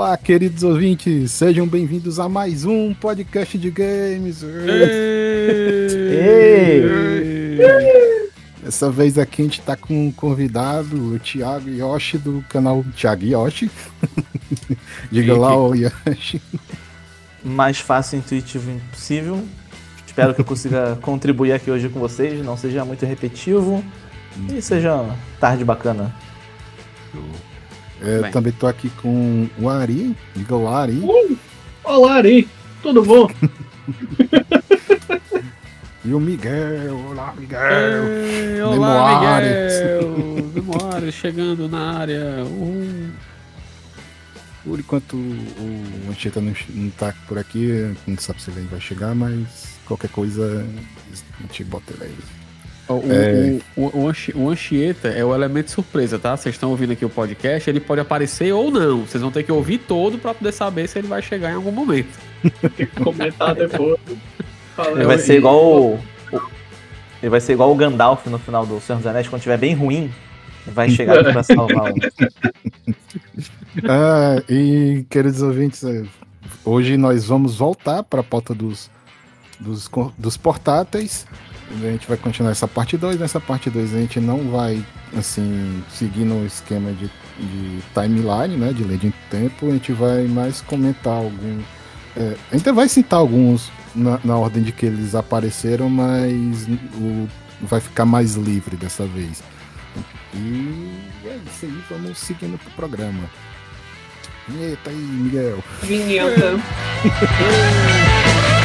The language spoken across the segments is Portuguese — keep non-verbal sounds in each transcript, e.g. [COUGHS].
Olá, queridos ouvintes, sejam bem-vindos a mais um podcast de games. Ei! Dessa vez aqui a gente tá com um convidado, o Thiago Yoshi, do canal Thiago Yoshi. [LAUGHS] Diga lá, o Yoshi. Mais fácil, intuitivo impossível. Espero que eu consiga [LAUGHS] contribuir aqui hoje com vocês, não seja muito repetitivo e seja tarde bacana. É, também tô aqui com o Ari. Diga Ari. Uh, olá, Ari. Tudo bom? [LAUGHS] e o Miguel. Olá, Miguel. Ei, olá, Miguel. [LAUGHS] Memoários chegando na área. Uhum. Por enquanto o Anchieta não, não tá por aqui, não sabe se ele vai chegar, mas qualquer coisa a gente bota ele aí. O, é... o, o, o, Anchieta é o elemento surpresa, tá? Vocês estão ouvindo aqui o podcast, ele pode aparecer ou não. Vocês vão ter que ouvir todo para poder saber se ele vai chegar em algum momento. Tem [LAUGHS] que comentar depois. Ele vai ser igual o, Ele vai ser igual o Gandalf no final do Senhor dos Anéis, quando estiver bem ruim, vai chegar para salvar o. [LAUGHS] ah, e queridos ouvintes, é, hoje nós vamos voltar para a pauta dos, dos, dos portáteis. A gente vai continuar essa parte 2. Nessa parte 2 a gente não vai, assim, seguir no esquema de, de timeline, né? De lei de tempo. A gente vai mais comentar algum. É, a gente vai citar alguns na, na, ordem de que eles apareceram, mas o, vai ficar mais livre dessa vez. E é isso aí, vamos seguindo pro programa. Eita aí, Miguel. Vinheta. [LAUGHS]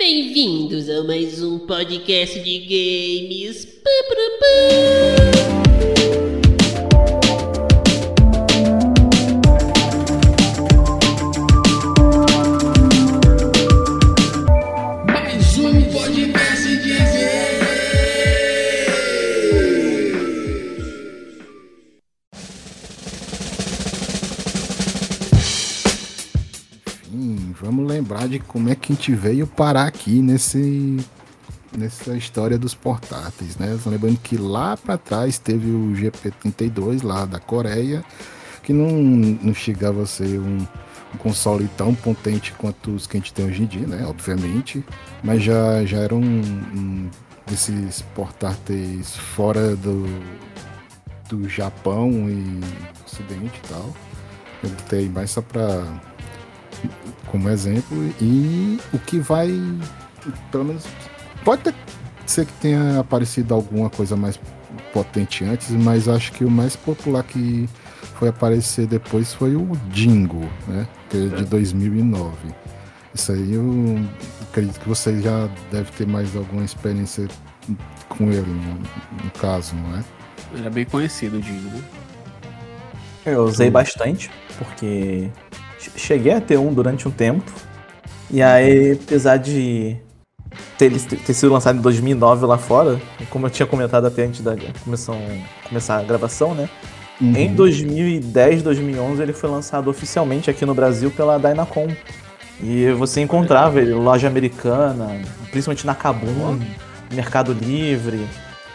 Bem-vindos a mais um podcast de games. Pá, pá, pá. Lembrar de como é que a gente veio parar aqui nesse nessa história dos portáteis, né? Lembrando que lá para trás teve o GP32 lá da Coreia, que não, não chegava a ser um, um, console tão potente quanto os que a gente tem hoje em dia, né? Obviamente, mas já, já era um, um desses portáteis fora do, do Japão e Ocidente e tal. Eu botei mais só para como exemplo e o que vai pelo menos pode ter, ser que tenha aparecido alguma coisa mais potente antes, mas acho que o mais popular que foi aparecer depois foi o Dingo, né? Que é de 2009. Isso aí eu acredito que você já deve ter mais alguma experiência com ele, no, no caso, não é? Era bem conhecido o Dingo. Eu usei bastante, porque cheguei a ter um durante um tempo. E aí, apesar de ter, ter sido lançado em 2009 lá fora, como eu tinha comentado até antes da começar, começar a gravação, né? Uhum. Em 2010, 2011 ele foi lançado oficialmente aqui no Brasil pela Dynacon. E você encontrava ele loja americana, principalmente na Kabum, Mercado Livre.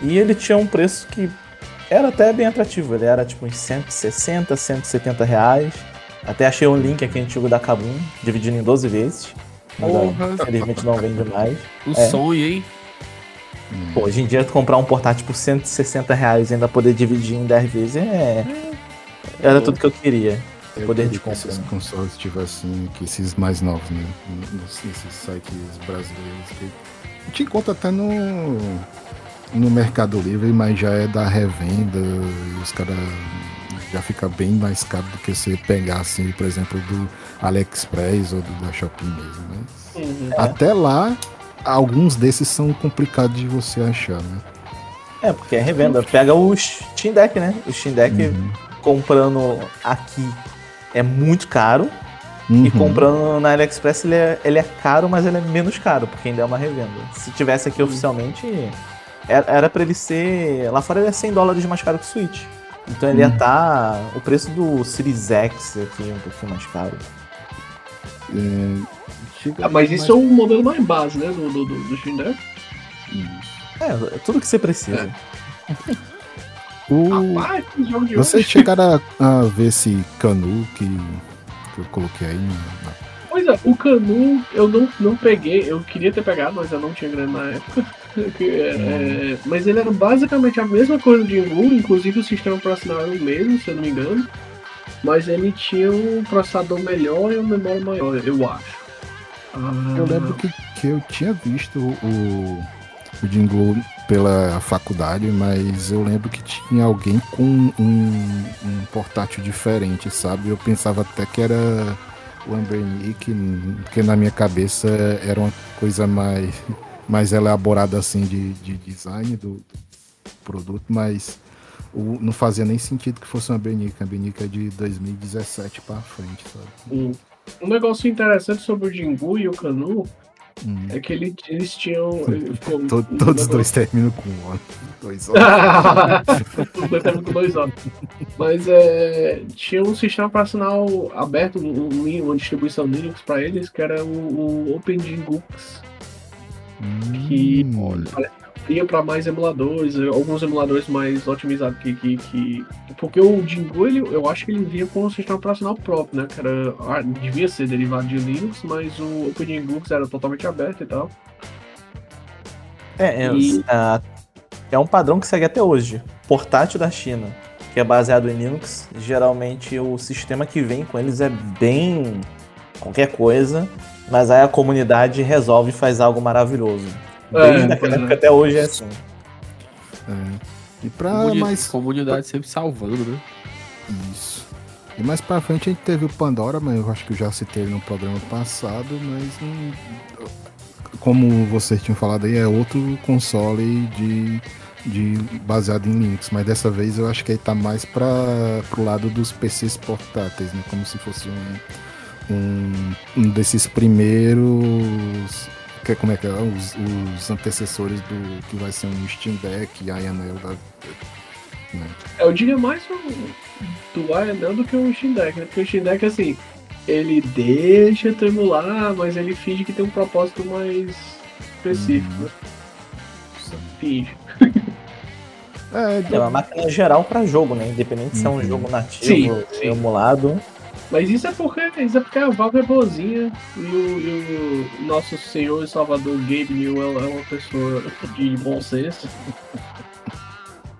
E ele tinha um preço que era até bem atrativo. Ele era tipo uns 160, 170 reais. Até achei um link aqui antigo da Kabum, dividindo em 12 vezes. Mas Porra. infelizmente não vende mais. Um é. sonho, hein? Pô, hoje em dia comprar um portátil por 160 reais e ainda poder dividir em 10 vezes é. Era tudo que eu queria. Eu poder de compra. Se esses consoles tivessem que esses mais novos, né? Nesses sites brasileiros que. A gente encontra até no. No Mercado Livre, mas já é da revenda e os caras já fica bem mais caro do que você pegar, assim, por exemplo, do AliExpress ou do da Shopee mesmo. Né? Uhum. Até lá, alguns desses são complicados de você achar, né? É, porque é revenda. Pega o Steam Deck, né? O Steam Deck uhum. comprando aqui é muito caro. Uhum. E comprando na AliExpress ele é, ele é caro, mas ele é menos caro, porque ainda é uma revenda. Se tivesse aqui oficialmente, era para ele ser. Lá fora ele é 100 dólares mais caro que o Switch. Então ele ia estar. Hum. Tá, o preço do Series X aqui um pouquinho mais caro. É, ah, mas isso é o modelo mais base, né? Do, do, do Steam Deck. É, é tudo que você precisa. É. O... Rapaz, que jogo de Vocês chegaram a, a ver esse canu que, que eu coloquei aí? na- Pois é, o Canu eu não, não peguei, eu queria ter pegado, mas eu não tinha grana na época. [LAUGHS] É, é, mas ele era basicamente a mesma coisa de Engu, inclusive o sistema operacional era o mesmo, se eu não me engano. Mas ele tinha um processador melhor e uma memória maior, eu acho. Ah, Eu lembro que, que eu tinha visto o, o Jingle pela faculdade, mas eu lembro que tinha alguém com um, um portátil diferente, sabe? Eu pensava até que era o Ambernick, porque na minha cabeça era uma coisa mais, mais elaborada assim de, de design do, do produto, mas o- não fazia nem sentido que fosse um Ambernick. A Ambernick é de 2017 pra frente, sabe? Um, um negócio interessante sobre o Jingu e o Canu Hum. é que ele- eles tinham. ele ficou- To- um todos os dois terminam com um ano. Dois [LAUGHS] anos. Os dois estavam com dois anos. Mas é, tinha um sistema operacional aberto, um, um- uma distribuição Linux para eles, que era o, o OpenGingux, que Hum, ia para mais emuladores, alguns emuladores mais otimizados que. que, que- porque o Jingu, ele, eu acho que ele vinha com um sistema operacional próprio, né? Que era, ah, devia ser derivado de Linux, mas o OpenGingux era totalmente aberto e tal. É, é, E- a- é um padrão que segue até hoje. Portátil da China, que é baseado em Linux, geralmente o sistema que vem com eles é bem qualquer coisa, mas aí a comunidade resolve e faz algo maravilhoso. É, Desde é. época até hoje é assim. E pra Comuni- mais. Comunidade sempre salvando, né? Isso. E mais pra frente a gente teve o Pandora, mas eu acho que eu já citei no programa passado, mas hum, como vocês tinham falado aí, é outro console de, de baseado em Linux, mas dessa vez eu acho que ele tá mais para pro lado dos PCs portáteis, né? Como se fosse um, um, um desses primeiros. Que, como é que é? Os, os antecessores do que vai ser um Steam Deck, Ionel da. né? Eu diria mais o, do Ionel do que o Steam Deck, né? Porque o Steam Deck, assim, ele deixa tu emular, mas ele finge que tem um propósito mais específico. Né? Finge. [LAUGHS] É, É uma máquina geral para jogo, né? Independente se é um Uhum. jogo nativo, Sim, sim. emulado. Mas isso é porque isso é porque a Valve é boazinha e o, e o nosso senhor e salvador Gabe Newell é uma pessoa de bom senso.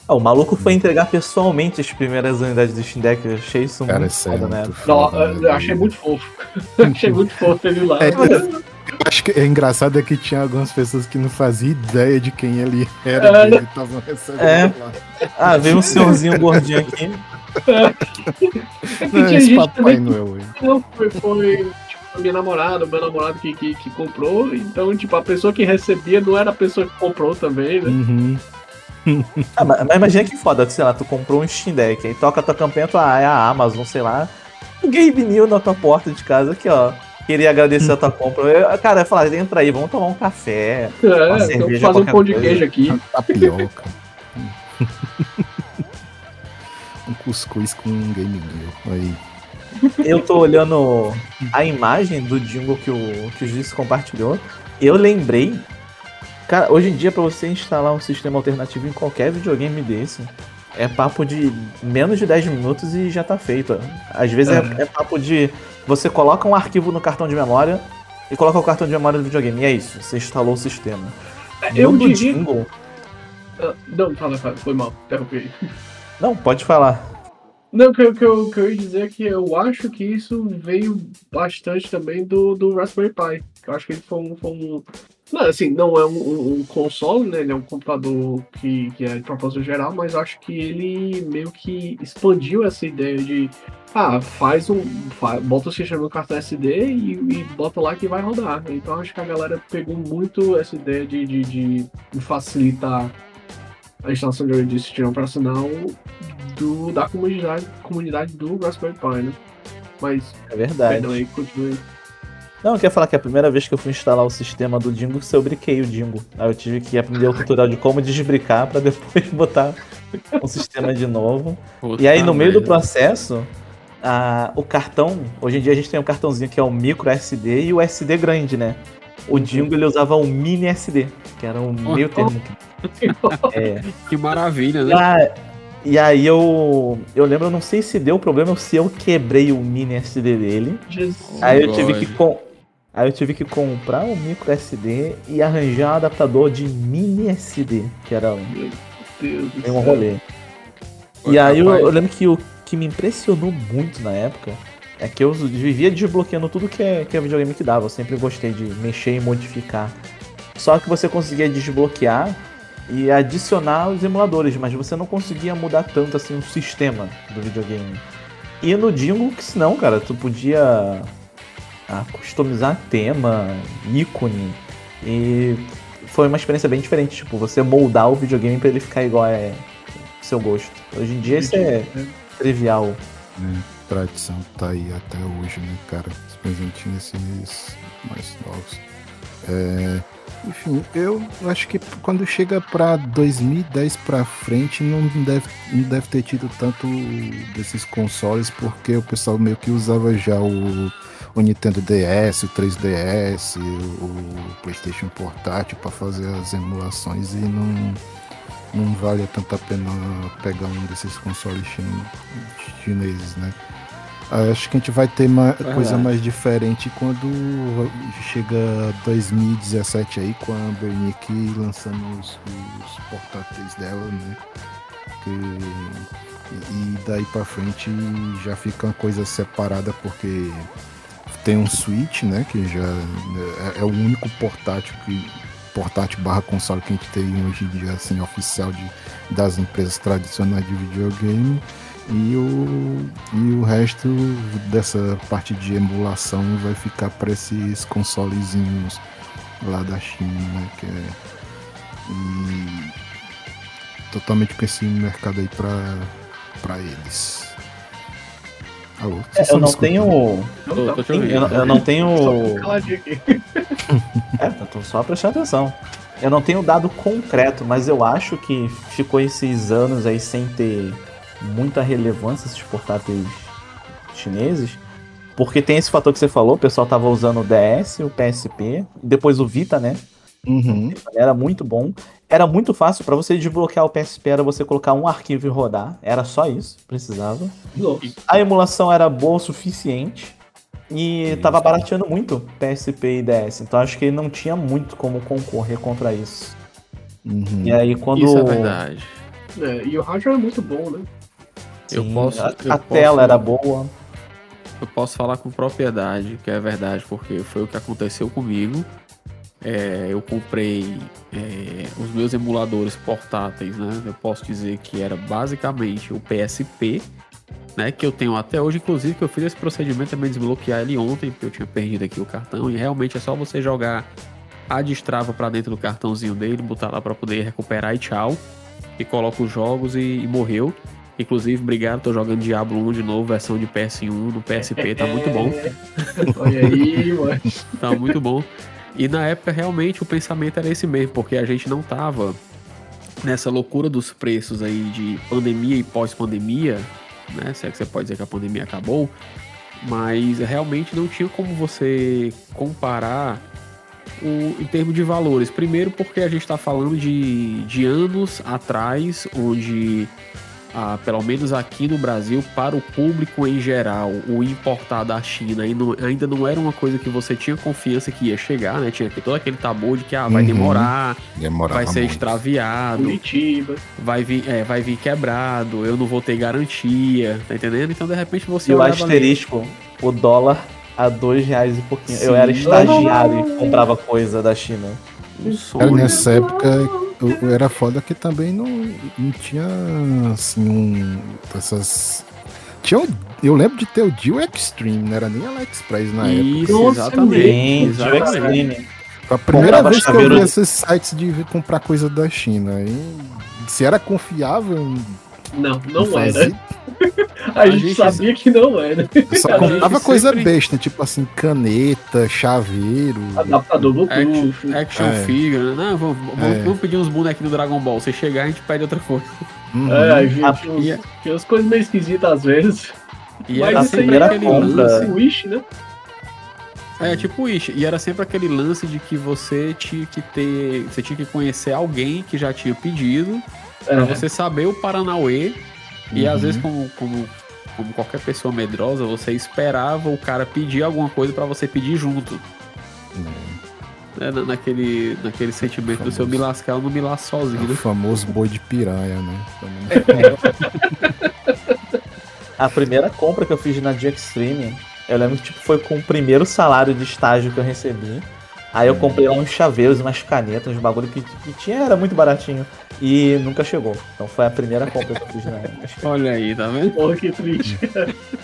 Ah, o maluco foi entregar pessoalmente as primeiras unidades do Steam Deck. Eu achei isso Cara, muito é foda, né? muito Não, foda, eu né? achei muito fofo. [LAUGHS] achei muito fofo ele lá. É, eu acho que é engraçado é que tinha algumas pessoas que não faziam ideia de quem ele era, É, que ele tava recebendo É. lá. Ah, veio um senhorzinho gordinho aqui. É que Não, tinha esse gente Papai Noel que não foi, foi tipo, a minha namorada, o meu namorado que, que, que comprou. Então, tipo, a pessoa que recebia não era a pessoa que comprou também, né? Uhum. [LAUGHS] Ah, mas, mas imagina que foda, sei lá, tu comprou um Steam Deck, aí toca a tua campanha, tu, ah, é a Amazon, sei lá. O Gabe New na tua porta de casa aqui, ó. Queria agradecer a tua [LAUGHS] compra. Eu, cara, eu ia falar, entra aí, vamos tomar um café. Uma É, então cerveja, fazer um pão de queijo aqui. Tapioca. [LAUGHS] um cuscuz com um game new. Aí. [LAUGHS] Eu tô olhando a imagem do jingle que o, que o Juiz compartilhou. Eu lembrei. Cara, hoje em dia, pra você instalar um sistema alternativo em qualquer videogame desse, é papo de menos de 10 minutos e já tá feito. Às vezes é, é papo de. Você coloca um arquivo no cartão de memória e coloca o cartão de memória do videogame. E é isso, você instalou o sistema. Eu diria. jingle. Ah, Não, fala, fala, foi mal, interrompi. [LAUGHS] Não, pode falar. Não, o que, eu- que, que eu ia dizer é que eu acho que isso veio bastante também do, do Raspberry Pi. Eu acho que ele foi um. Foi um não, assim, não é um, um- console, né? Ele é um computador que, que é de propósito geral, mas acho que ele meio que expandiu essa ideia de. Ah, faz um. fa- bota o sistema no cartão SD e, e bota lá que vai rodar. Então acho que a galera pegou muito essa ideia de, de, de facilitar a instalação de, de sistema operacional do, da comunidade, comunidade do Raspberry Pi, né? Mas, É verdade. perdão aí, continue. Não, eu queria falar que a primeira vez que eu fui instalar o sistema do Dingo, eu briquei o Dingo. Aí eu tive que aprender o tutorial de como desbricar pra [LAUGHS] depois botar o sistema de novo. E aí no meio do processo, a- o cartão, hoje em dia a gente tem um cartãozinho que é o micro SD e o SD grande, né? O Dingo ele usava um mini SD, que era um meio termo. [LAUGHS] É, Que maravilha, né? ah, E aí eu. Eu lembro, eu não sei se deu problema ou se eu quebrei o mini SD dele. Jesus. Aí eu tive que com... Aí eu tive que comprar um micro SD e arranjar um adaptador de mini SD, que era um, Meu Deus do um céu. rolê. Oi, E aí eu, eu lembro que o que me impressionou muito na época é que eu vivia desbloqueando tudo que é, que é videogame que dava. Eu sempre gostei de mexer e modificar. Só que você conseguia desbloquear e adicionar os emuladores, mas você não conseguia mudar tanto assim o sistema do videogame. E no Dinglux não, cara, tu podia ah, customizar tema, ícone e foi uma experiência bem diferente, tipo, você moldar o videogame pra ele ficar igual é seu gosto. Hoje em dia isso é trivial. né? Tradição tá aí até hoje, né, cara? Os presentinhos esses mais novos. É, enfim, eu acho que quando chega pra 2010 pra frente não deve, não deve ter tido tanto desses consoles, porque o pessoal meio que usava já o, o Nintendo DS, o 3DS, o, PlayStation Portátil pra fazer as emulações e não, não vale tanto a pena pegar um desses consoles chin- chineses, né? Acho que a gente vai ter uma Verdade. coisa mais diferente quando chega 2017 aí com a Bernick lançando os, os portáteis dela, né? Que, e daí pra frente já fica uma coisa separada porque tem um Switch, né? Que já é, é o único portátil que portátil barra console que a gente tem hoje em dia assim oficial de, das empresas tradicionais de videogame e o, e o resto dessa parte de emulação vai ficar para esses consolezinhos lá da China, né? Que é, e totalmente com esse mercado aí pra, pra eles. Alô? É, eu não tenho. Tô, tô te ouvindo. Eu, eu não tenho. Só caladinho aqui. [LAUGHS] É, eu tô só prestando atenção. Eu não tenho dado concreto, mas eu acho que ficou esses anos aí sem ter muita relevância esses portáteis chineses. Porque tem esse fator que você falou, o pessoal tava usando o DS, o PSP, e depois o Vita, né? Uhum. Era muito bom. Era muito fácil pra você desbloquear o PSP, era você colocar um arquivo e rodar. Era só isso, precisava. Nossa. A emulação era boa o suficiente. E tava barateando muito PSP e DS. Então acho que não tinha muito como concorrer contra isso. Uhum. E aí quando. Isso é verdade. É, e o hardware é muito bom, né? Eu Sim, posso- A, eu a posso- tela era boa. Eu posso falar com propriedade, que é verdade, porque foi o que aconteceu comigo. É, eu comprei é, os meus emuladores portáteis, né? Eu posso dizer que era basicamente o PSP, né? Que eu tenho até hoje, inclusive, que eu fiz esse procedimento também desbloquear ele ontem, porque eu tinha perdido aqui o cartão. E realmente é só você jogar a destrava pra dentro do cartãozinho dele, botar lá pra poder recuperar e tchau. E coloca os jogos e, e morreu. Inclusive, obrigado, tô jogando Diablo 1 de novo, versão de PS1 no PSP, tá muito bom. [LAUGHS] Olha aí, mano. Tá muito bom. E na época, realmente, o pensamento era esse mesmo, porque a gente não tava nessa loucura dos preços aí de pandemia e pós-pandemia, né? Se é que você pode dizer que a pandemia acabou, mas realmente não tinha como você comparar o, em termos de valores. Primeiro, porque a gente está falando de, de anos atrás, onde, ah, pelo menos aqui no Brasil, para o público em geral, o importar da China ainda não, ainda não era uma coisa que você tinha confiança que ia chegar, né? Tinha todo aquele tabu de que ah, vai Uhum. demorar, Demorava vai ser muito. extraviado, Curitiba. vai vir, é, vai vir quebrado, eu não vou ter garantia, tá entendendo? Então, de repente, você E o olhava ali- asterisco, o dólar a dois reais e pouquinho. Eu Sim. era estagiário e comprava coisa da China. um sonho. nessa época eu, eu era foda que também não, não tinha assim um. Essas. Tinha um- eu lembro de ter o Deal Extreme, não era nem AliExpress na época. Isso, Nossa, exatamente. Exatamente. Tio Extreme. Foi a primeira comprava vez que eu vi de- esses sites de comprar coisa da China. E se era confiável, Não, não era. [LAUGHS] A, A gente, gente- sabia que não era. [LAUGHS] Só comprava coisa sempre- besta, tipo assim, caneta, chaveiro. Adaptador Action, Bluetooth. action É. figure, né? Não, vamos, vamos, É. vamos pedir uns bonequinhos do Dragon Ball. Você chegar, a gente pede outra coisa. Uhum. É, a gente Ah, tinha, uns- tinha umas coisas meio esquisitas às vezes. E Mas era isso aí sempre era aquele compra. lance. Wish, né? É, tipo isso. E era sempre aquele lance de que você tinha que ter. Você tinha que conhecer alguém que já tinha pedido. É, Pra você saber o Paranauê E às Uhum. vezes, como, como, como qualquer pessoa medrosa, você esperava o cara pedir alguma coisa pra você pedir junto. Né? Na- Naquele, naquele sentimento do seu me lascar, eu não me lasco sozinho. O né? famoso boi de piranha, né? [LAUGHS] A primeira compra que eu fiz na Dia Extreme, eu lembro que tipo, foi com o primeiro salário de estágio que eu recebi. Aí eu comprei lá uns chaveiros, umas canetas, uns bagulho que, que tinha, era muito baratinho. E nunca chegou. Então foi a primeira compra que eu fiz na [LAUGHS] Olha aí, tá vendo? Porra, que triste.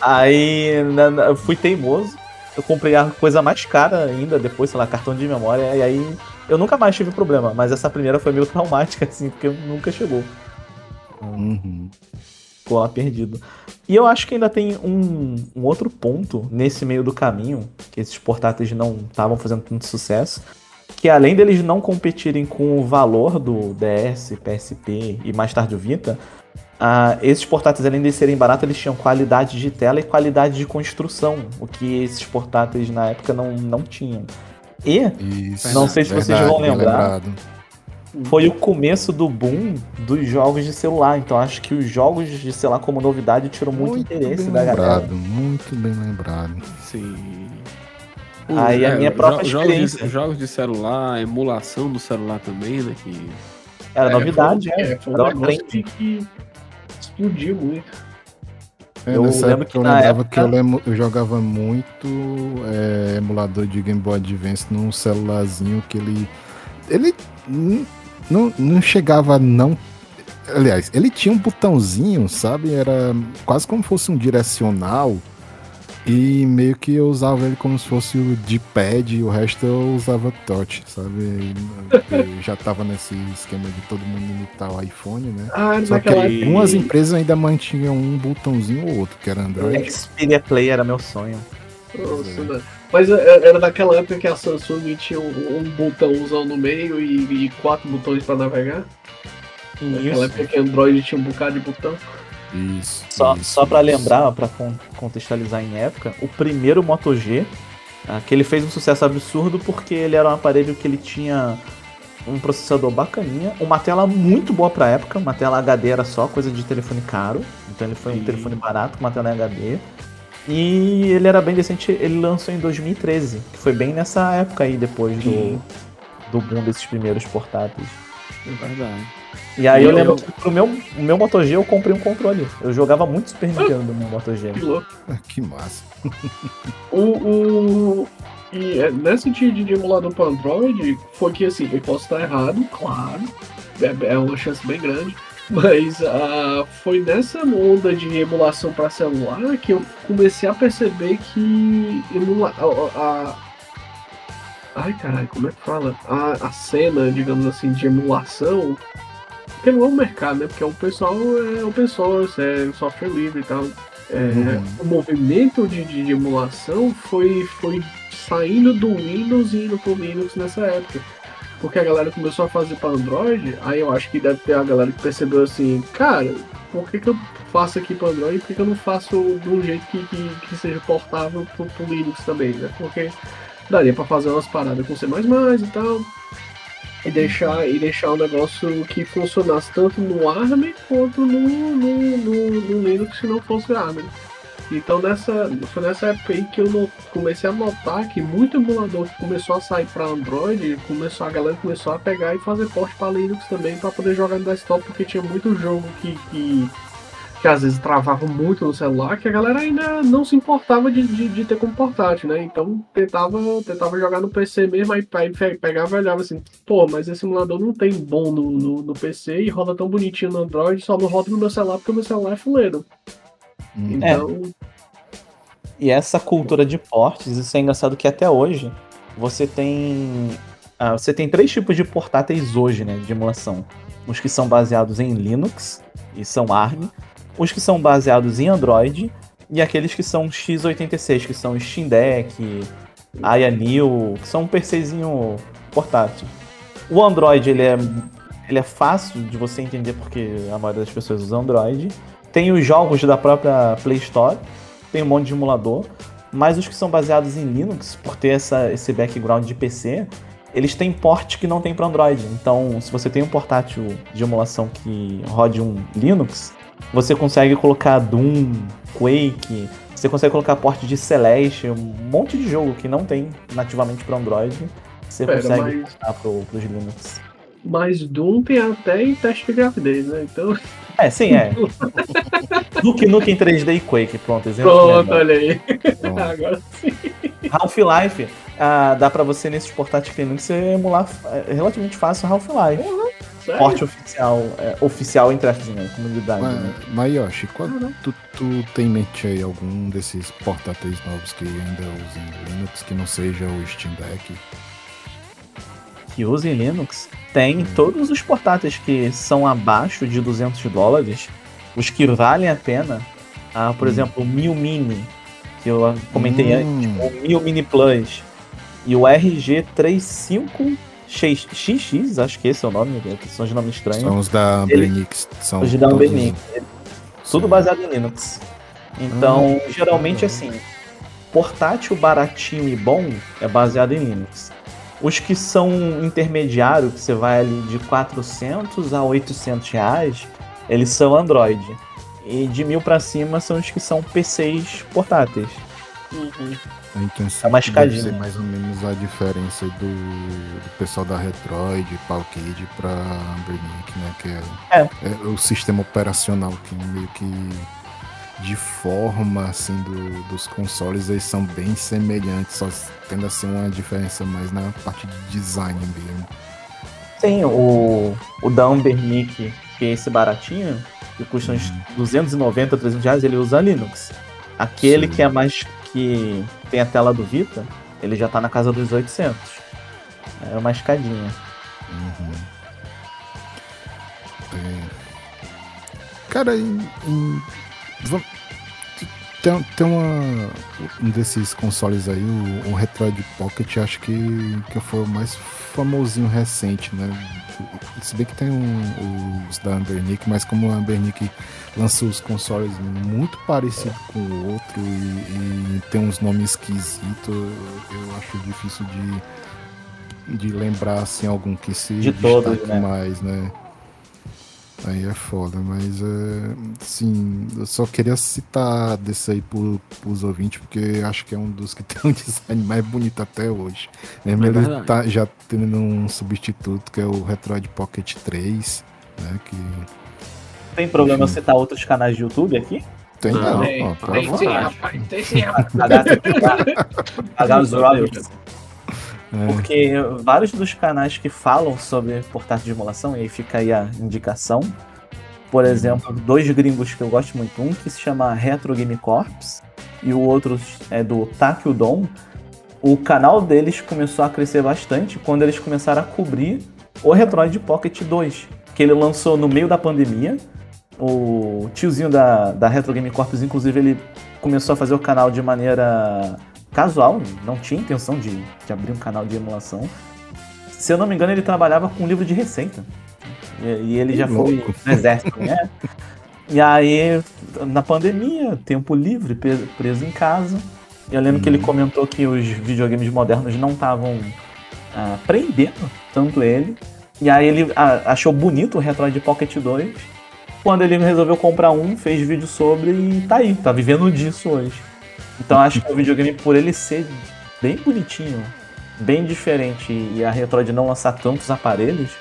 Aí na- na- eu fui teimoso. Eu comprei a coisa mais cara ainda, depois, sei lá, cartão de memória. E aí eu nunca mais tive problema. Mas essa primeira foi meio [LAUGHS] traumática, assim, porque nunca chegou. Uhum. ficou lá perdido. E eu acho que ainda tem um, um outro ponto nesse meio do caminho, que esses portáteis não estavam fazendo tanto sucesso, que além deles não competirem com o valor do DS, PSP e mais tarde o Vita, ah, esses portáteis, além de serem baratos, eles tinham qualidade de tela e qualidade de construção, o que esses portáteis na época não, não tinham. E Isso. Não sei se vocês verdade, vão bem lembrar. foi o começo do boom dos jogos de celular. Então acho que os jogos de celular como novidade tiram muito, interesse bem da galera. lembrado, muito bem lembrado. Sim. Aí a minha própria jo- jogos, experiência. de, jogos de celular, emulação do celular também, né? Que Era É, novidade, foi, é. é, foi um Era negócio trend. que, que explodiu muito. É, Eu nessa lembro que eu lembrava época- que eu, lemo- eu jogava muito é, emulador de Game Boy Advance num celularzinho que ele. Ele não, não chegava a não. Aliás, ele tinha um botãozinho, sabe? Era quase como fosse um direcional. E meio que eu usava ele como se fosse o D-pad e o resto eu usava touch, sabe? Eu já tava nesse esquema de todo mundo imitar o iPhone, né? Ah, Só que época. algumas empresas ainda mantinham um botãozinho ou outro, que era Android. Xperia Play era meu sonho. Nossa, né? Mas é- era daquela época que a Samsung tinha um, um botãozão no meio e, e quatro botões pra navegar. Naquela época que Android tinha um bocado de botão. Isso. Só, isso, só para lembrar, para contextualizar em época, o primeiro Moto G, ah, que ele fez um sucesso absurdo porque ele era um aparelho que ele tinha um processador bacaninha, uma tela muito boa pra época, uma tela HD era só coisa de telefone caro, então ele foi um telefone barato com uma tela HD. E ele era bem decente, ele lançou em 2013, que foi bem nessa época aí, depois do, Sim. do boom desses primeiros portáteis. É verdade. E aí eu Eu- lembro que pro meu, o meu Moto G eu comprei um controle. Eu jogava muito Super Nintendo no meu Moto G. Que louco. Ah, Que massa. [LAUGHS] O, o- e é, nessa de, de emulador para Android, foi que assim, eu posso estar errado, claro, é, é uma chance bem grande, mas ah, foi nessa onda de emulação para celular que eu comecei a perceber que emula, a, a- ai caralho, como é que fala? A, a cena, digamos assim, de emulação, porque não é um mercado, né? Porque o pessoal é open source, é software livre e tal. É, Uhum. O movimento de, de- de emulação foi, foi saindo do Windows e indo pro Linux nessa época. Porque a galera começou a fazer para Android, aí eu acho que deve ter a galera que percebeu assim, cara, por que, que eu faço aqui para Android e por que, que eu não faço de um jeito que, que, que seja portável pro, pro Linux também, né? Porque daria para fazer umas paradas com C e tal. E deixar, e deixar um negócio que funcionasse tanto no ARM quanto no, no, no, no Linux se não fosse ARM. Então nessa, foi nessa época aí que eu no- comecei a notar que muito emulador que começou a sair para Android, começou, a galera começou a pegar e fazer porte para Linux também para poder jogar no desktop, porque tinha muito jogo que, que, que às vezes travava muito no celular, que a galera ainda não se importava de, de, de ter como portátil, né? Então tentava, tentava jogar no PC mesmo, aí, aí pe- pegava e olhava assim, pô, mas esse emulador não tem bom no, no, no PC e roda tão bonitinho no Android, só não roda no meu celular porque o meu celular é fuleiro. Hum. Então, E essa cultura de portes, isso é engraçado que até hoje você tem. ah, você tem três tipos de portáteis hoje, né? De emulação. Os que são baseados em Linux e são ARM, os que são baseados em Android e aqueles que são x86, que são Steam Deck, Aya New, que são um PCzinho portátil. O Android ele é, ele é fácil de você entender porque a maioria das pessoas usa Android. Tem os jogos da própria Play Store, tem um monte de emulador, mas os que são baseados em Linux, por ter essa, esse background de PC, eles têm porte que não tem para Android. Então, se você tem um portátil de emulação que rode um Linux, Você consegue colocar Doom, Quake, você consegue colocar porte de Celeste, um monte de jogo que não tem nativamente para Android. Você Pera, consegue mas- portar pro, pros Linux. Mas Doom tem até em teste de gravidez, né? Então, É, sim, é. [LAUGHS] Nuke Nukem 3D e Quake, pronto, exemplo. pronto, olha aí. Pronto. [LAUGHS] Agora sim. Half-Life, ah, dá pra você nesses portáteis Linux emular é relativamente fácil Half-Life. Sério? Porte oficial, é, oficial entre aspas, né? Comunidade, né? Mas, mas Yoshi, qual, tu, tu tem em mente aí algum desses portáteis novos que ainda usem Linux, que não seja o Steam Deck? que usem Linux, tem todos os portáteis que são abaixo de 200 dólares, os que valem a pena. Ah, por exemplo, o Mil Mini, que eu comentei Hum. antes, o Mil Mini Plus e o RG35XX, acho que esse é o nome, que são os nomes estranhos. São os da Ambernic, são Os da todos- Ambernic. Tudo baseado em Linux. Então, geralmente assim, portátil baratinho e bom é baseado em Linux. Os que são intermediário, que você vai ali de 400 a 800 reais, eles são Android. E de mil pra cima são os que são PCs portáteis. Então, isso Tá mais né? mais ou menos a diferença do, do pessoal da Retroid, Palcade pra Ambernic, né? Que é, É. é o sistema operacional que meio que de forma assim do- dos consoles eles são bem semelhantes, só tendo assim uma diferença mais na parte de design mesmo. Tem o, o da Ambernic, que é esse baratinho, que custa uns 290, 300 reais, ele usa Linux. Aquele Sim. que é mais que tem a tela do Vita, ele já tá na casa dos 800. É uma escadinha. Uhum. É. Cara, em, em- tem, tem uma, um desses consoles aí, o, o Retroid Pocket, acho que, que foi o mais famosinho recente, né? Se bem que tem um- os da Ambernic, mas como a Ambernic lançou os consoles muito parecidos com o outro e, e tem uns nomes esquisitos, eu acho difícil de, de lembrar assim algum que se De todos, né? mais, né? Aí é foda, mas é, sim, eu só queria citar desse aí pro, pros ouvintes, porque acho que é um dos que [LAUGHS] tem um design mais bonito até hoje. Mesmo É ele tá já tendo um substituto que é o Retroid Pocket 3, né? Que Tem problema Enfim. citar outros canais de YouTube aqui? tem Não, não, Tem, pode tem sim, rapaz. Tem sim, rapaz. Pagar, pagar os royalties. É. Porque vários dos canais que falam sobre portátil de emulação, e aí fica aí a indicação. Por exemplo, dois gringos que eu gosto muito, um que se chama Retro Game Corps e o outro é do Takio Dom. O canal deles começou a crescer bastante quando eles começaram a cobrir o Retroid Pocket 2, que ele lançou no meio da pandemia. O tiozinho da, da Retro Game Corps, inclusive, ele começou a fazer o canal de maneira casual, não tinha intenção de, de abrir um canal de emulação. Se eu não me engano, ele trabalhava com um livro de receita. E, e ele já foi louco. no exército, né? E aí, na pandemia, tempo livre, preso em casa. Eu lembro que ele comentou que os videogames modernos não estavam ah, prendendo tanto ele. E aí ele ah, achou bonito o Retroid Pocket 2. Quando ele resolveu comprar um, fez vídeo sobre e tá aí, tá vivendo disso hoje. Então acho que o videogame, por ele ser bem bonitinho, bem diferente e a Retroid não lançar tantos aparelhos,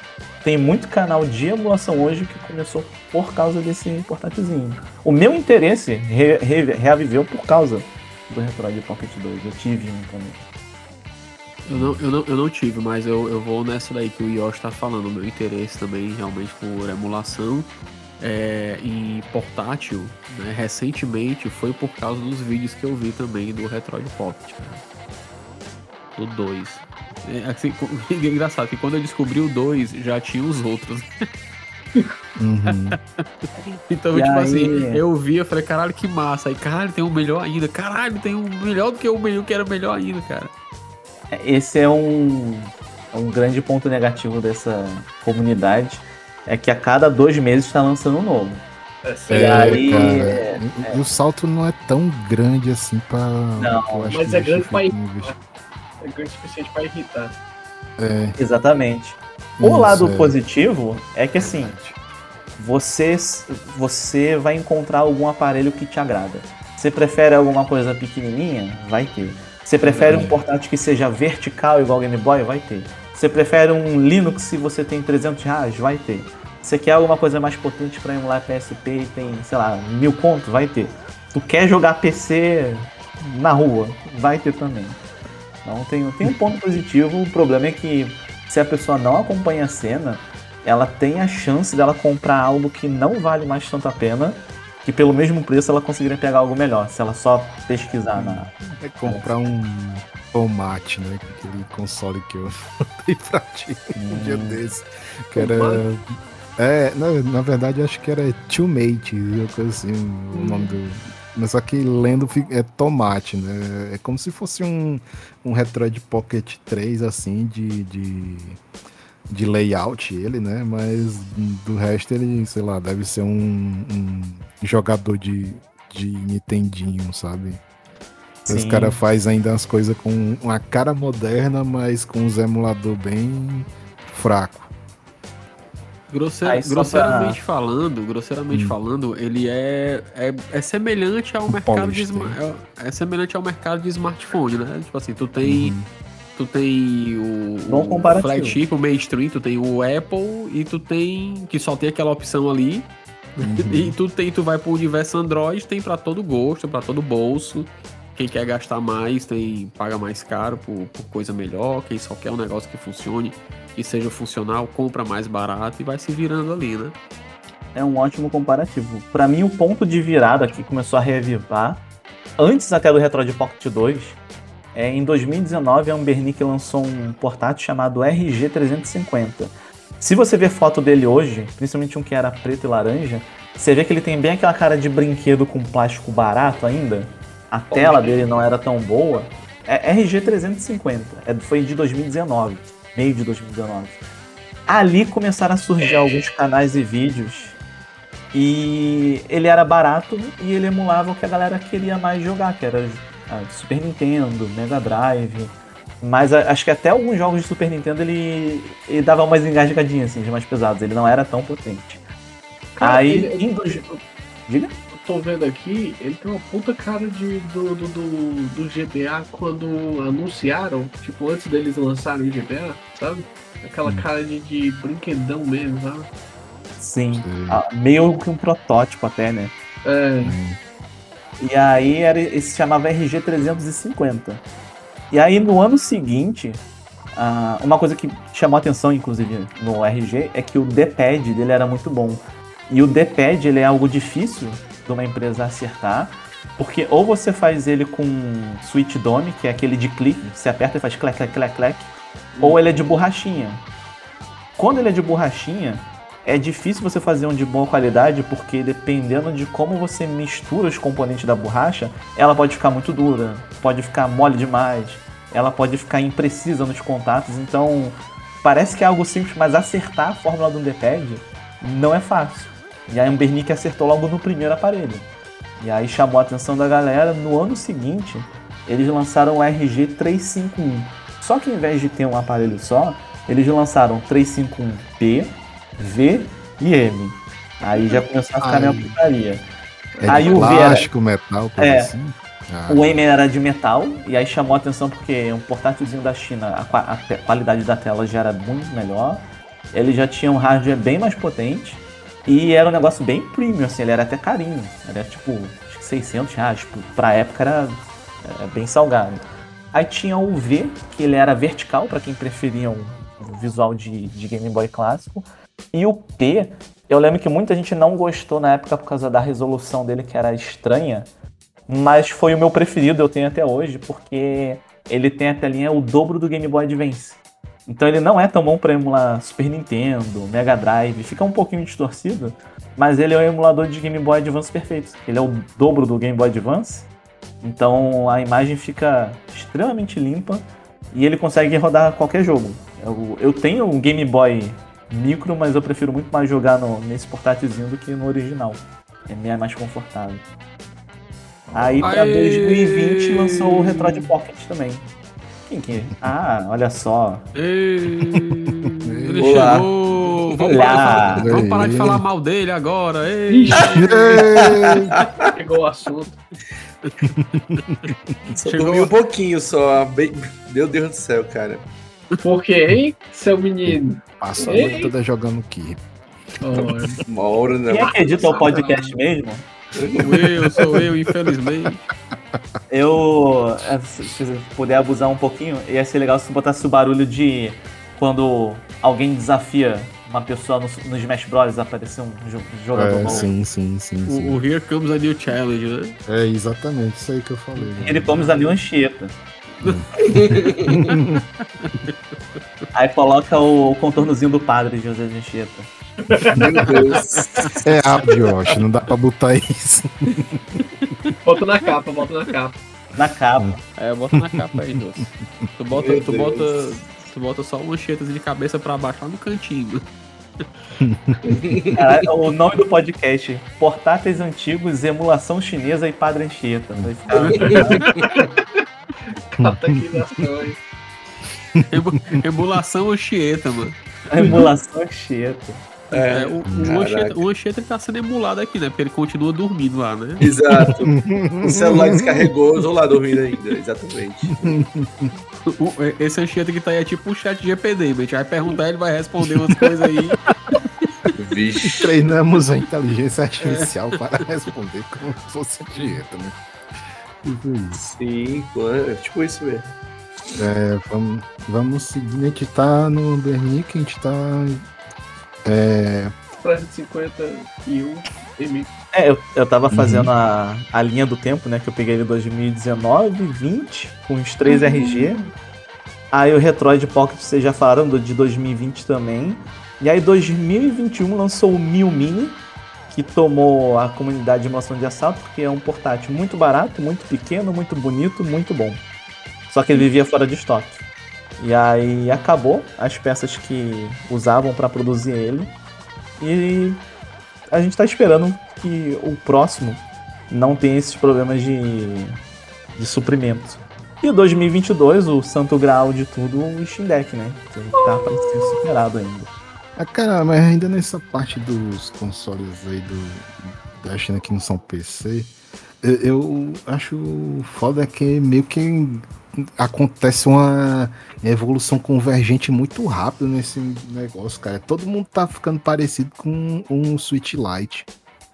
tem muito canal de emulação hoje que começou por causa desse portátilzinho. O meu interesse re- re- reaviveu por causa do Retroid Pocket 2. Eu tive um também. Eu não, eu não, eu não tive, mas eu, eu vou nessa daí que o Yoshi tá falando. O meu interesse também realmente por emulação é, em portátil, né, recentemente foi por causa dos vídeos que eu vi também do Retroid Pocket. né? Do 2. É, assim, [LAUGHS] é engraçado que quando eu descobri o 2, já tinha os outros. Uhum. [LAUGHS] Então, E tipo aí- assim, eu vi, eu falei, caralho, que massa. Aí, caralho, tem um melhor ainda. Caralho, tem um melhor do que o meu que era melhor ainda, cara. Esse é um, é um grande ponto negativo dessa comunidade. É que a cada dois meses está lançando um novo. E É, aí, cara, é, e- e o salto não é tão grande assim pra. Não, mas que é grande pra- investir. é grande o suficiente pra irritar. É, Exatamente. O isso, lado é positivo é que assim, você, você vai encontrar algum aparelho que te agrada. Você prefere alguma coisa pequenininha? Vai ter. Você prefere um portátil que seja vertical igual Game Boy? Vai ter. Você prefere um Linux se você tem 300 reais? Vai ter. Você quer alguma coisa mais potente para emular PSP e tem, sei lá, mil contos? Vai ter. Tu quer jogar PC na rua? Vai ter também. Então tem, tem um ponto positivo, o problema é que se a pessoa não acompanha a cena, ela tem a chance dela comprar algo que não vale mais tanto a pena, que pelo mesmo preço ela conseguiria pegar algo melhor, se ela só pesquisar na. É comprar um tomate, né? Aquele console que eu [LAUGHS] dei pra ti um dia Hum. desse. Que era. É, na, na verdade acho que era uma coisa assim, o nome do. Mas só que lendo é tomate, né? É como se fosse um, um Retroid Pocket 3, assim, de, de, de layout ele, né? Mas do resto ele, sei lá, deve ser um, um jogador de, de Nintendinho, sabe? Os caras fazem ainda as coisas com uma cara moderna, mas com os emulador bem fraco. Grosseira- grosseiramente falando, grosseiramente Hum. falando, ele é, é, é semelhante ao mercado de é, é semelhante ao mercado de smartphone, né? Tipo assim, tu tem Uhum. tu tem o, Bom o comparativo. flagship, o mainstream, tu tem o Apple e tu tem que só tem aquela opção ali. Uhum. [LAUGHS] E tu tem tu vai pro universo Android, tem pra todo gosto, pra todo bolso. Quem quer gastar mais tem paga mais caro por, por coisa melhor. Quem só quer um negócio que funcione, que seja funcional, compra mais barato e vai se virando ali, né? É um ótimo comparativo. Pra mim, o ponto de virada que começou a reavivar, antes até do Retroid Pocket 2, é em 2019 a Ambernic lançou um portátil chamado RG350. Se você ver foto dele hoje, principalmente um que era preto e laranja, você vê que ele tem bem aquela cara de brinquedo com plástico barato ainda. A tela dele não era tão boa. É RG350, é, foi de 2019, meio de 2019. Ali começaram a surgir alguns canais e vídeos e ele era barato e ele emulava o que a galera queria mais jogar, que era ah, Super Nintendo, Mega Drive. Mas acho que até alguns jogos de Super Nintendo ele, ele dava umas engasgadinhas assim, de mais pesados, ele não era tão potente. Cara, Aí, ele- em. Diga? Eu tô vendo aqui, ele tem uma puta cara de, do, do, do, do GBA quando anunciaram, tipo, antes deles lançarem o GBA, sabe? Aquela cara de, de brinquedão mesmo, sabe? Sim. Ah, meio que um protótipo até, né? É, E aí era, ele se chamava RG350. E aí no ano seguinte, ah, uma coisa que chamou atenção, inclusive, no RG, é que o D-pad dele era muito bom. E o D-pad ele é algo difícil de uma empresa acertar, porque ou você faz ele com switch dome, que é aquele de clique, você aperta e faz clec, clec, clec, clec, ou ele é de borrachinha. Quando ele é de borrachinha, é difícil você fazer um de boa qualidade, porque dependendo de como você mistura os componentes da borracha, ela pode ficar muito dura, pode ficar mole demais, ela pode ficar imprecisa nos contatos. Então, parece que é algo simples, mas acertar a fórmula do D-pad não é fácil. E a Ambernic acertou logo no primeiro aparelho. E aí chamou a atenção da galera. No ano seguinte, eles lançaram o RG351. Só que em vez de ter um aparelho só, eles lançaram 351P, V e M. Aí já começou a ficar Ai. putaria. É Aí o V era- plástico, metal, coisa É. assim. Ah, O M era de metal, e aí chamou a atenção porque um portátilzinho da China, a, a qualidade da tela já era muito melhor. Ele já tinha um hardware bem mais potente. E era um negócio bem premium, assim, ele era até carinho. Era tipo, acho que 600 reais. Tipo, pra época era, era bem salgado. Aí tinha o V, que ele era vertical, pra quem preferia um visual de, de Game Boy clássico. E o P, eu lembro que muita gente não gostou na época por causa da resolução dele, que era estranha. Mas foi o meu preferido, eu tenho até hoje, porque ele tem a telinha o dobro do Game Boy Advance. Então ele não é tão bom para emular Super Nintendo, Mega Drive, fica um pouquinho distorcido, mas ele é o emulador de Game Boy Advance perfeito. Ele é o dobro do Game Boy Advance, então a imagem fica extremamente limpa e ele consegue rodar qualquer jogo. Eu, eu tenho um Game Boy micro, mas eu prefiro muito mais jogar no- nesse portátilzinho do que no original. É mais confortável. Aí pra Aê! 2020 lançou o Retroid Pocket também. Quem que? Ah, olha só. Ei, ele Olá. chegou! Vamos, parar de falar, vamos parar de falar mal dele agora. Ei, Ei, [LAUGHS] pegou o assunto. Só Chegou- dormi um pouquinho só. bem- Meu Deus do céu, cara. Por quê, hein, seu menino? Passou a noite toda jogando aqui. Olha, Uma hora não. Quem é que edita o podcast mesmo? sou eu, sou eu, infelizmente. Eu, é, se se puder abusar um pouquinho, ia ser legal se botasse o barulho de quando alguém desafia uma pessoa no, no Smash Bros. aparecer um jo- jogador É, novo. sim, sim, sim, O, sim. o Here Comes a New Challenge, né? É exatamente isso aí que eu falei. né? Ele come ali uma Anchieta. [LAUGHS] Aí coloca o contornozinho do padre de José de Anchieta. Meu Deus. É rápido, Yoshi, não dá pra botar isso. [LAUGHS] bota na capa, bota na capa. Na capa. É, bota na capa aí, doce. Tu bota, Meu tu Deus. bota, tu bota só manchetas de cabeça pra baixo lá no cantinho. Cara, o nome do podcast: Portáteis Antigos, Emulação Chinesa e Padre Anchieta. Vai ficar. Cata aqui nas coisas. Emu- Emulação Anchieta, mano. Emulação Anchieta. É, É, o, o, o Anchieta tá sendo emulado aqui, né? Porque ele continua dormindo lá, né? exato. [LAUGHS] O celular descarregou, eu tô lá dormindo ainda. Exatamente. O- esse Anchieta que tá aí é tipo um chat GPD, a gente vai perguntar, ele vai responder umas coisas aí. [LAUGHS] Vixe. Treinamos a inteligência artificial para responder como se fosse dieta, né? Tipo isso. Sim, é tipo isso mesmo. É, vamos, vamos seguir. A gente tá no Bernick, a gente tá. É, 351 M. É, eu, eu tava fazendo a, a linha do tempo, né? Que eu peguei ele em 2019, 20, com os 3 RG. Aí o Retroid Pocket, vocês já falaram de 2020 também. E aí 2021 lançou o Mil Mini, que tomou a comunidade de emulação de assalto, porque é um portátil muito barato, muito pequeno, muito bonito, muito bom. Só que ele vivia fora de estoque. E aí acabou as peças que usavam para produzir ele. E a gente tá esperando que o próximo não tenha esses problemas de, de suprimento. E o 2022, o santo grau de tudo, o Steam Deck, né? Que tá pra ser superado ainda. ah, cara, mas ainda nessa parte dos consoles aí do, da China que não são PC, eu, eu acho foda que meio que acontece uma evolução convergente muito rápido nesse negócio, cara. Todo mundo tá ficando parecido com um Switch Lite.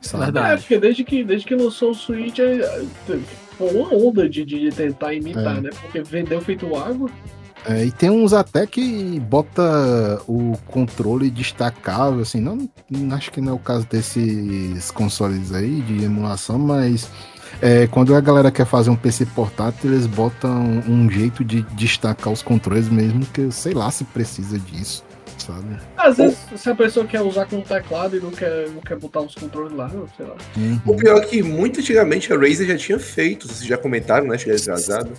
Sabe? Verdade. É, porque desde que, desde que lançou o Switch, é, é, foi uma onda de, de tentar imitar, É. né? Porque vendeu feito água. É, e tem uns até que bota o controle destacável, assim, não acho que não é o caso desses consoles aí de emulação, mas é, quando a galera quer fazer um PC portátil, eles botam um jeito de destacar os controles mesmo, que eu sei lá se precisa disso, sabe? Às vezes, se a pessoa quer usar com teclado e não quer, não quer botar os controles lá, não, sei lá. O pior é que muito antigamente a Razer já tinha feito, vocês já comentaram, né? Cheguei atrasado.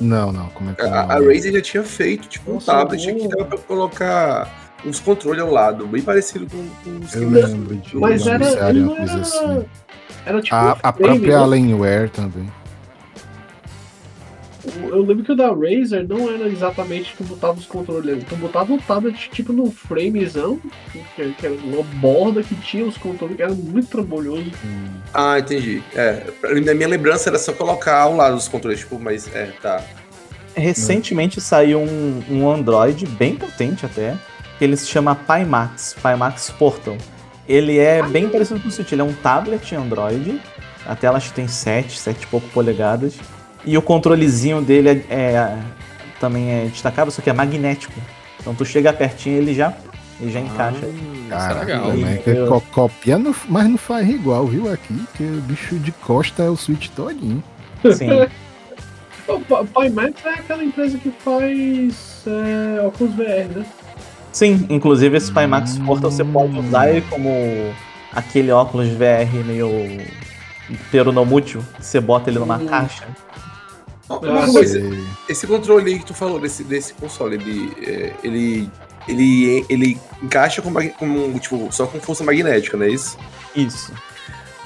Não, não, como é que A, a Razer já tinha feito, tipo, um Nossa, tablet bom. que dava pra colocar uns controles ao lado, bem parecido com, com os que Eu nós- lembro de Mas era, era, assim. Era tipo A, um a própria né? Alienware também. Eu lembro que o da Razer não era exatamente que botava os controles. Tu botava o tablet tipo num framezão, que, que era uma borda que tinha os controles, que era muito trabalhoso. Ah, entendi. É, na minha lembrança era só colocar ao lado dos controles, tipo, mas é, tá. Recentemente saiu um, um Android bem potente até, que ele se chama Pimax, Pimax Portal. Ele é bem parecido com o Switch, ele é um tablet Android, a tela acho que tem 7, 7 e pouco polegadas, e o controlezinho dele é, é- também é destacável, só que é magnético. Então tu chega pertinho ele já, ele já encaixa. Hum, isso é Cara, legal. né? Que Eu- co- copia, no- mas não faz igual, viu? Aqui, que o bicho de costa é o Switch todinho. Sim. [LAUGHS] O Pimax é aquela empresa que faz é, óculos VR, né? Sim, inclusive esse Pimax Portal você pode usar ele como aquele óculos VR meio peronomútil, que você bota ele numa Hum. caixa. Uma Ah, coisa, esse controle aí que tu falou desse, desse console, ele, é, ele, ele, ele encaixa com, com, tipo, só com força magnética, não é isso? Isso.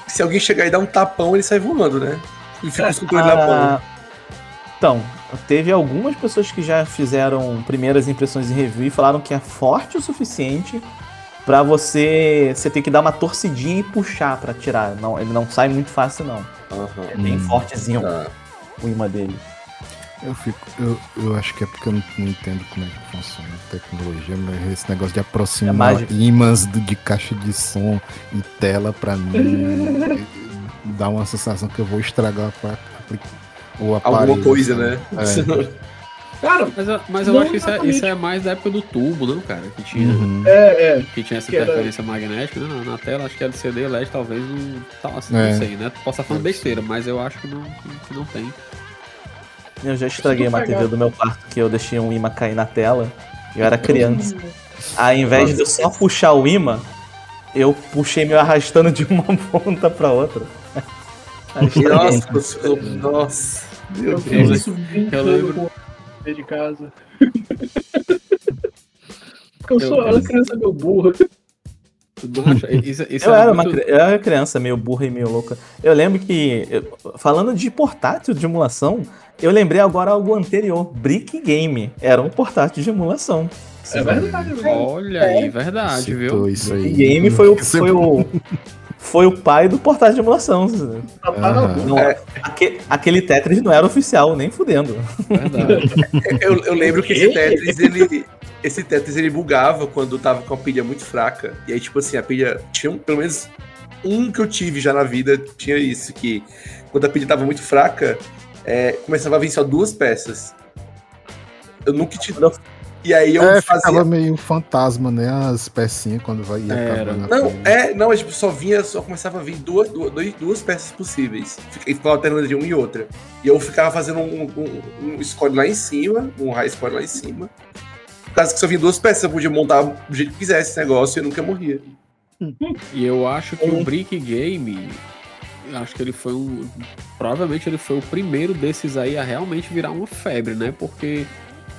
Se alguém chegar e dar um tapão, ele sai voando, né? E fica os controles na mão. Ah, então, teve algumas pessoas que já fizeram primeiras impressões em review e falaram que é forte o suficiente pra você. Você tem que dar uma torcidinha e puxar pra tirar. Não, ele não sai muito fácil, não. Aham. É bem Hum. fortezinho Tá. o imã dele. Eu fico. Eu, eu acho que é porque eu não, não entendo como é que funciona a tecnologia, mas esse negócio de aproximar É ímãs do- de caixa de som e tela pra mim [LAUGHS] dá uma sensação que eu vou estragar a aparelho. Alguma coisa, né? É. [LAUGHS] Cara, Mas, eu- mas eu Não acho que isso é, isso é mais da época do tubo, não, cara? Que tinha, Uhum. é, é. que tinha essa Que era- interferência magnética né, na, na tela. Acho que LCD LED talvez não. Tá, assim, É. Não sei, né? Posso estar falando besteira, mas eu acho que não, que não tem. Eu já estraguei uma TV do meu quarto que eu deixei um imã cair na tela. Eu era criança. Ao invés de eu só puxar o imã, eu puxei meio arrastando de uma [LAUGHS] ponta pra outra. Nossa, eu- nossa. Meu Eu Deus. Eu isso brincando lembro- de casa. Porque [LAUGHS] eu sou, ela é criança meu burra. [LAUGHS] Isso, isso Eu era era, uma, muito- cri- eu era criança, meio burra e meio louca. Eu lembro que, eu- falando de portátil de emulação, eu lembrei agora algo anterior. Brick Game era um portátil de emulação. É verdade, velho. Olha aí, verdade, Citou viu? isso aí. Brick Game foi o, foi o, [LAUGHS] foi o pai do portátil de emulação. Parado. Não, aque- aquele Tetris não era oficial, nem fudendo. Eu, eu lembro que esse [LAUGHS] Tetris, ele. Esse Tetris ele bugava quando tava com a pilha muito fraca. E aí, tipo assim, a pilha. Tinha um, pelo menos um que eu tive já na vida, tinha isso, que quando a pilha tava muito fraca, é, começava a vir só duas peças. Eu nunca tive. E aí eu É, fazia. ficava meio fantasma, né? As pecinhas quando vai ia Era. Não, é, não, é tipo, só vinha, só começava a vir duas, duas, duas peças possíveis. E ficava alternando de uma e outra. E eu ficava fazendo um, um, um score lá em cima, um high score lá em cima. Por causa que só vinha duas peças, eu podia montar do jeito que quisesse esse negócio e eu nunca morria. E eu acho que o Brick Game, eu acho que ele foi um. Provavelmente ele foi o primeiro desses aí a realmente virar uma febre, né? Porque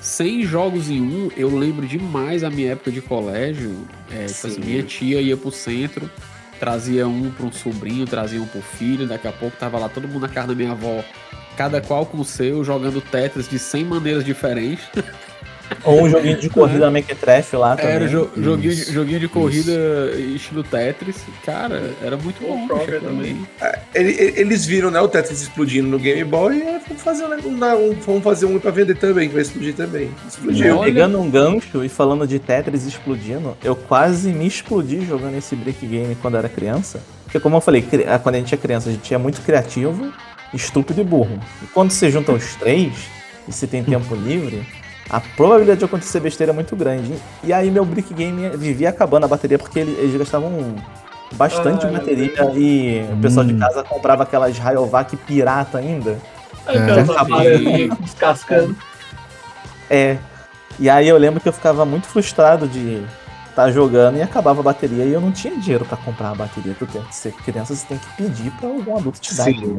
100 jogos em um, eu lembro demais a minha época de colégio. É, tipo assim, Sim. minha tia ia pro centro, trazia um para um sobrinho, trazia um pro filho, daqui a pouco tava lá todo mundo na casa da minha avó. Cada qual com o seu, jogando Tetris de 100 maneiras diferentes. [LAUGHS] Ou um joguinho de corrida Mequetrefe lá também. Era jo- joguinho, Isso, joguinho de corrida estilo Tetris. Cara, era muito O bom. Aquilo também. ele- eles viram, né, o Tetris explodindo no Game Boy e é, vamos fazer um, vamos fazer um pra vender também, que vai explodir também. Explodiu. Pegando um gancho e falando de Tetris explodindo, eu quase me explodi jogando esse Brick Game quando era criança. Porque, como eu falei, ah, quando a gente é criança, a gente é muito criativo, estúpido e burro. E quando você junta os três e você tem tempo livre, a probabilidade de acontecer besteira é muito grande. E aí, meu Brick Game vivia acabando a bateria porque ele- eles gastavam bastante Ah, bateria e o pessoal de Hum. casa comprava aquelas Rayovac pirata ainda. Aquelas É. aparelhas descascando. É. E aí eu lembro que eu ficava muito frustrado de estar jogando e acabava a bateria e eu não tinha dinheiro pra comprar a bateria. Tu tem que ser criança, você tem que pedir pra algum adulto te dar. Sim.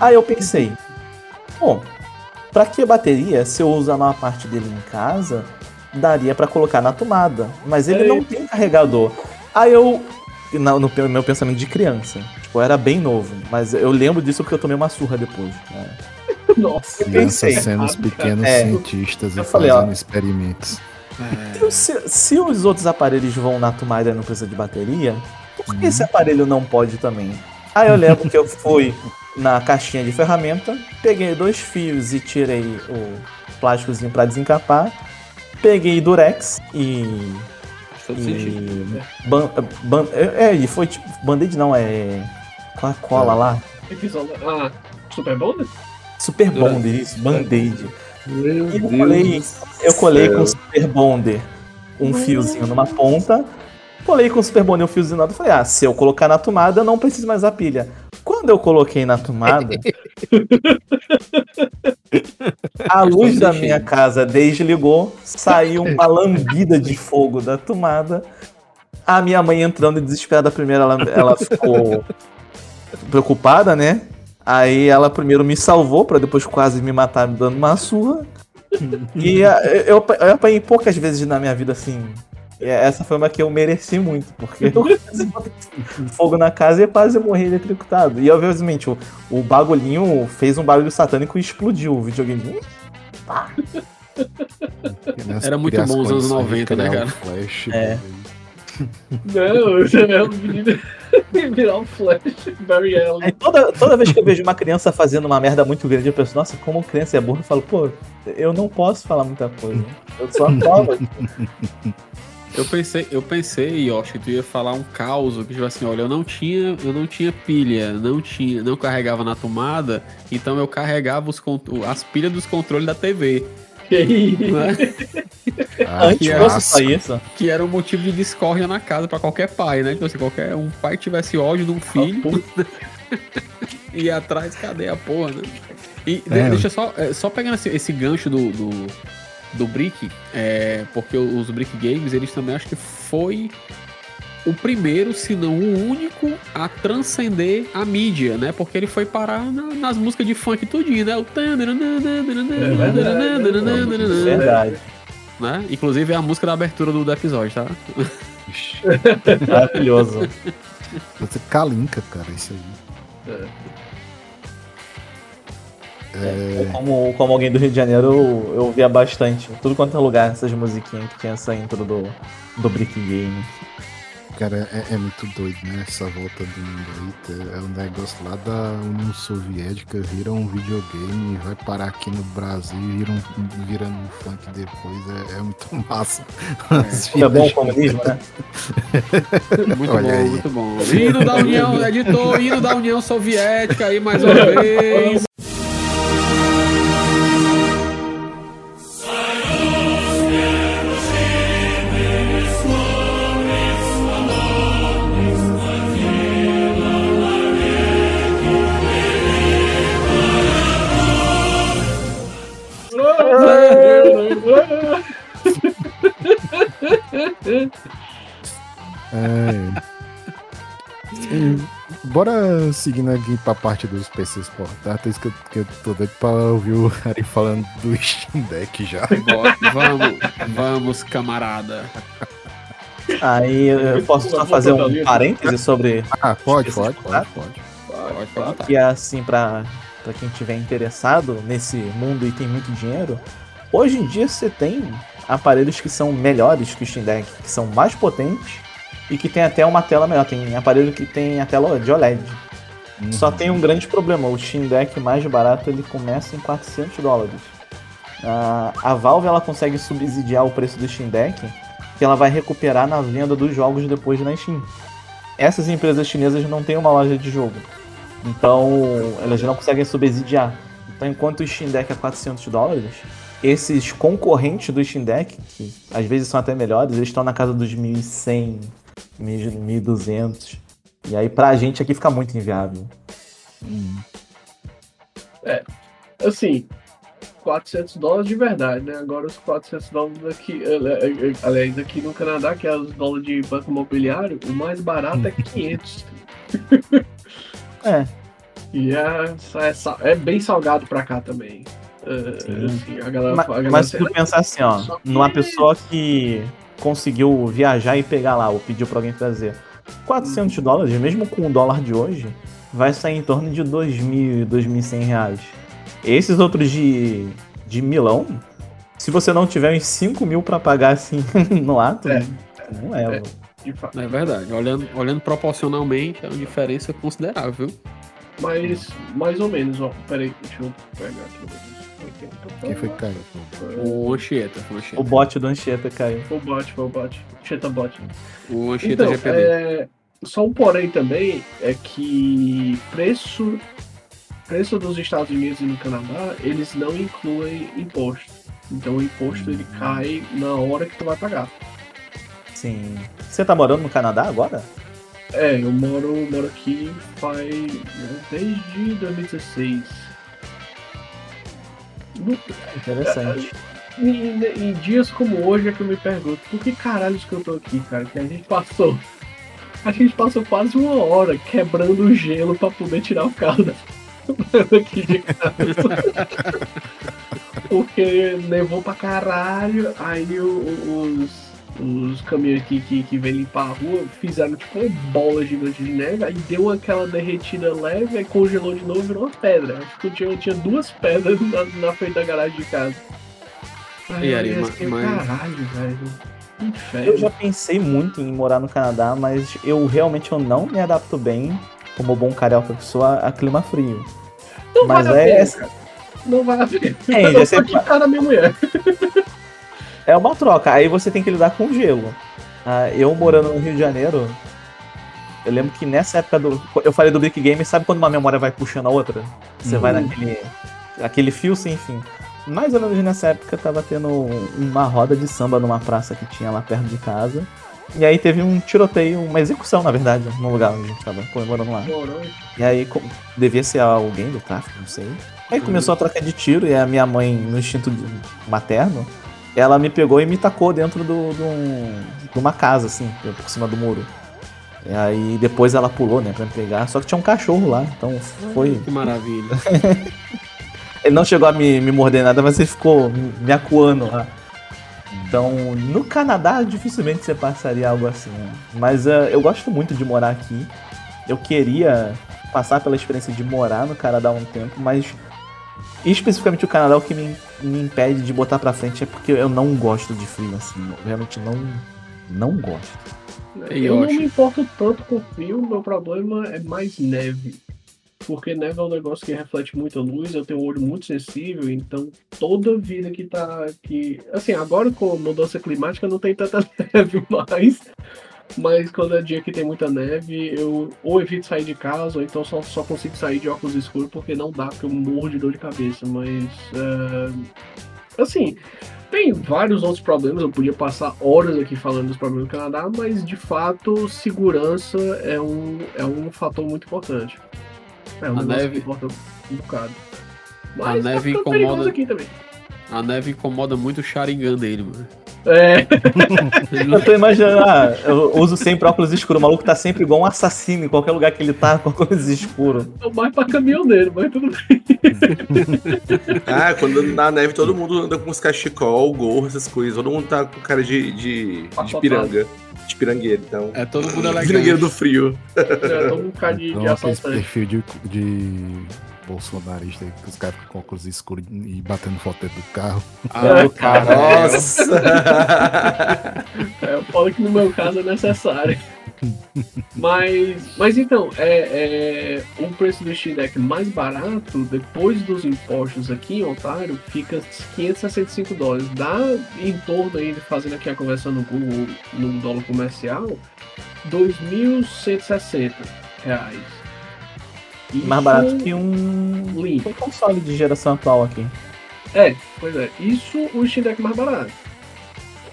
Aí eu pensei, bom, pra que bateria se eu uso a maior parte dele em casa, daria pra colocar na tomada, mas ele É. não tem carregador. Aí eu na- no meu pensamento de criança, tipo, eu era bem novo, mas eu lembro disso porque eu tomei uma surra depois. né? [LAUGHS] Nossa. Crianças pensei, sendo os pequenos É. cientistas e falei, ó. fazendo experimentos. Então, Se, se os outros aparelhos vão na tomada e não precisa de bateria, por que esse aparelho não pode também? Aí eu lembro que eu fui na caixinha de ferramenta, peguei dois fios e tirei o plásticozinho para desencapar, peguei durex e. E ban, ban- é, e foi tipo. Band-aid não, é. Com a cola lá. Episódio. Ah, Super Bonder? Super. Bonder, isso, band-aid. Meu E eu colei, eu colei com Super Bonder um fiozinho numa ponta, colei com Super Bonder um fiozinho na outra. Falei, ah, se eu colocar na tomada, não preciso mais da pilha. Quando eu coloquei na tomada, a luz da minha casa desligou, saiu uma lambida de fogo da tomada. A minha mãe entrando desesperada primeiro, ela, ela ficou preocupada, né? Aí ela primeiro me salvou pra depois quase me matar me dando uma surra. E eu, eu apanhei poucas vezes na minha vida assim. E essa foi uma que eu mereci muito, porque fogo na casa e quase morri eletrocutado. E obviamente o, o bagulhinho fez um barulho satânico e explodiu o videogame. Nessa Era muito bom os anos condições de 90, né, cara? um Flash, É. Não, é o menino [LAUGHS] virar um flash, Barry Allen. Aí toda, toda vez que eu vejo uma criança fazendo uma merda muito grande, eu penso, nossa, como criança é burra, eu falo, pô, eu não posso falar muita coisa. Eu só falo. Eu pensei, eu pensei, Yoshi, que tu ia falar um caos, que tipo assim, olha, eu não tinha, eu não tinha pilha, não tinha, não carregava na tomada, então eu carregava os, as pilhas dos controles da TV, Que isso? né? Ah, [LAUGHS] Antes só isso. que era um motivo de discórdia na casa pra qualquer pai, né? Tipo assim, qualquer um pai tivesse ódio de um filho, [LAUGHS] ia atrás, cadê a porra, né? E É. deixa eu só, é, só pegando esse, esse gancho do, do, do Brick, é, porque os Brick Games, eles também acho que foi o primeiro, se não o único, a transcender a mídia, né? Porque ele foi parar na- nas músicas de funk tudinho, né? O Verdade. né? Inclusive é a música da abertura do, do episódio, tá? [LAUGHS] Maravilhoso. Você calinca, cara, isso aí. Como, como alguém do Rio de Janeiro, eu, eu ouvia bastante. Tudo quanto é lugar, essas musiquinhas que tinha essa intro do, do Brick Game. Cara, é, é muito doido, né? Essa volta do mundo aí. tá- É um negócio lá da União Soviética, vira um videogame, vai parar aqui no Brasil, vira um, virando um funk depois. É, é muito [LAUGHS] massa. As É bom o comunismo, né? Muito Olha bom, aí. muito bom. Hino da União, editor, hino da União Soviética aí mais uma vez. Sim, Bora seguindo aqui pra parte dos PCs portáteis, que eu, que eu tô doido pra ouvir o Harry falando do Steam Deck já. [LAUGHS] Bora, vamos, vamos, camarada. Aí eu posso só fazer um parêntese sobre Ah, pode, pode, pode, pode. Pode perguntar. que é assim pra, pra quem tiver interessado nesse mundo e tem muito dinheiro. Hoje em dia você tem aparelhos que são melhores que o Steam Deck, que são mais potentes e que tem até uma tela melhor. Tem aparelho que tem a tela de OLED. Só tem um grande problema, o Steam Deck mais barato ele começa em 400 dólares. A Valve ela consegue subsidiar o preço do Steam Deck que ela vai recuperar na venda dos jogos depois na Steam. Essas empresas chinesas não têm uma loja de jogo, então elas não conseguem subsidiar. Então enquanto o Steam Deck é 400 dólares, esses concorrentes do Steam Deck, que às vezes são até melhores, eles estão na casa dos 1.100, 1.200. E aí pra gente aqui fica muito inviável. Assim, 400 dólares de verdade, né? Agora os 400 dólares aqui, eh, eh, aliás, aqui no Canadá, que é os dólares de banco imobiliário, o mais barato é 500. [LAUGHS] É. E é, é, sa- é bem salgado pra cá também. Assim, a galera, Mas, a galera mas se tu pensar assim, ó, que- numa pessoa que conseguiu viajar e pegar lá, ou pediu pra alguém trazer 400 dólares, mesmo com o dólar de hoje, vai sair em torno de 2.000, 2.100 reais. Esses outros de, de milão, se você não tiver uns 5 mil pra pagar assim [LAUGHS] no ato, É. não é. É. É verdade. Olhando, olhando proporcionalmente, é uma diferença considerável. Mas mais ou menos, ó. Peraí, deixa eu pegar aqui. Quem foi que caiu? O Anchieta, o O Anchieta. bot do Anchieta caiu. Foi o bot, foi o bot. Cheta bot. O Anchieta Então, GPD. é, só um porém também é que preço, preço dos Estados Unidos e no Canadá, eles não incluem imposto. Então o imposto ele cai na hora que tu vai pagar. Sim. Você tá morando no Canadá agora? É, eu moro, moro aqui faz né, desde 2016. Interessante. Em dias como hoje é que eu me pergunto, por que caralho que eu tô aqui, cara? Que a gente passou. A gente passou quase uma hora quebrando o gelo pra poder tirar o carro da- [LAUGHS] daqui de casa. Porque nevou pra caralho, aí os, os caminhões que, que, que vêm limpar a rua fizeram tipo uma bola gigante de neve, aí deu aquela derretida leve, aí congelou de novo e virou uma pedra. Acho que eu tinha, eu tinha duas pedras na, na frente da garagem de casa. Aí E ma- assim, mas- caralho, velho. Que Eu inferno. já pensei muito em morar no Canadá, mas eu realmente eu não me adapto bem, como bom carioca que sou, a, a clima frio. Não mas vale a é- pena, cara. Não vale a pena. É, eu já vou sei- quitar da minha mulher. É uma troca, aí você tem que lidar com gelo. Ah, eu morando no Rio de Janeiro, eu lembro que nessa época do. Eu falei do Brick Game, sabe quando uma memória vai puxando a outra? Você vai naquele. aquele fio sem fim. Mais ou menos nessa época tava tendo uma roda de samba numa praça que tinha lá perto de casa. E aí teve um tiroteio, uma execução, na verdade, no lugar onde a gente tava comemorando lá. E aí devia ser alguém do tráfico, não sei. Aí começou a troca de tiro e a minha mãe, no instinto materno, ela me pegou e me tacou dentro do, do um- de uma casa, assim, por cima do muro. E aí depois ela pulou, né, pra me pegar. Só que tinha um cachorro lá, então foi. Que maravilha. [LAUGHS] Ele não chegou a me, me morder nada, mas ele ficou me acuando lá. Então, no Canadá, dificilmente você passaria algo assim. né? Mas eh, eu gosto muito de morar aqui. Eu queria passar pela experiência de morar no Canadá um tempo, mas especificamente o Canadá, o que me, me impede de botar pra frente é porque eu não gosto de frio, assim. Eu realmente não, não gosto. E eu não me importo tanto com frio, meu problema é mais neve. Porque neve é um negócio que reflete muita luz, eu tenho um olho muito sensível, então toda vida que tá. Que, assim, agora com mudança climática não tem tanta [LAUGHS] neve mais. Mas quando é dia que tem muita neve, eu ou evito sair de casa, ou então só, só consigo sair de óculos escuros porque não dá, porque eu morro de dor de cabeça. Mas. é, assim, tem vários outros problemas, eu podia passar horas aqui falando dos problemas do Canadá, mas de fato, segurança é um, é um fator muito importante. É um A negócio neve- que importa um bocado. Mas tá neve perigoso incomoda- aqui também. A neve incomoda muito o Sharingan dele, mano. É, [LAUGHS] Eu tô imaginando, ah, eu uso sempre óculos escuros, o maluco tá sempre igual um assassino em qualquer lugar que ele tá com óculos escuros. é mais pra caminhoneiro, mas tudo bem. [LAUGHS] Ah, quando na neve todo mundo anda com os cachecol, gorro, essas coisas. Todo mundo tá com cara de, de, de piranga. De pirangueiro, então. É todo mundo Pirangueiro elegante. do frio. É, todo um cara de, de Então, assaltante. perfil de, de bolsonarista aí, que os caras ficam com óculos escuros e batendo foto dentro do carro. Ah, cara. Nossa! É, eu falo que no meu caso é necessário. Mas, mas então, é, é, o preço do Steam Deck mais barato, depois dos impostos aqui em Ontário, fica 565 dólares. Dá em torno aí, fazendo aqui a conversão no Google, no dólar comercial, 2.160 reais. Mais Isso- barato que um, Limpo. um console de geração atual aqui. É, pois é. Isso o Steam Deck mais barato.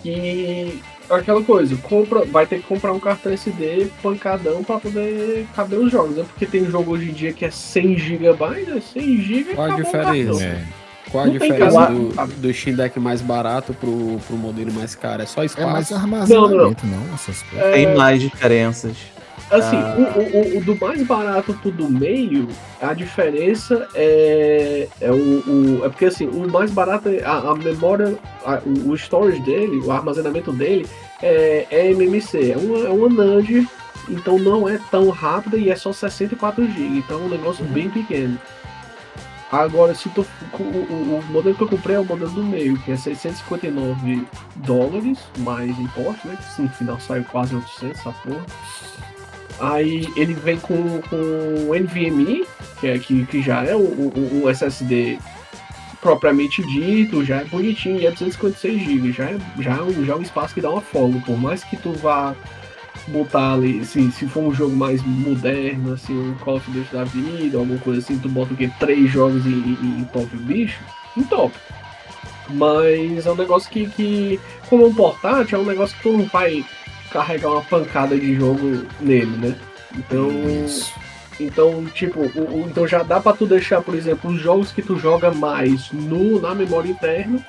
E aquela coisa, compra, vai ter que comprar um cartão SD pancadão pra poder caber os jogos, né? Porque tem jogo hoje em dia que é 100 GB, né? 100 GB Qual a diferença? É. Qual a Não diferença casa. do, do Steam Deck mais barato pro, pro modelo mais caro? É só É espaço? mais armazenamento, não, essas coisas. Tem mais diferenças. Assim, Ah. o, o- o do mais barato pro do meio, a diferença é, é o, o- É porque assim, o mais barato, é a, a memória, a- o, storage dele, o armazenamento dele é, é MMC, é uma, é uma NAND, então não é tão rápida e é só 64 GB, então é um negócio bem pequeno. Agora, se tu, o, o- modelo que eu comprei é o modelo do meio, que é 659 dólares, mais imposto, né? Que no final sai quase 800, essa porra. Aí ele vem com, com NVMe, que, é, que, que já é o, o, o SSD propriamente dito, já é bonitinho, e é 256 GB, já é, já, é um, já é um espaço que dá uma folga, por mais que tu vá botar ali, se, se for um jogo mais moderno, assim, um Call of Duty da vida, alguma coisa assim, tu bota o quê? Três jogos e, e, e top bicho, em top. Mas é um negócio que, que, como é um portátil, é um negócio que tu não vai carregar uma pancada de jogo nele, né? Então, Isso. então tipo, o, o- então já dá pra tu deixar, por exemplo, os jogos que tu joga mais no, na memória interna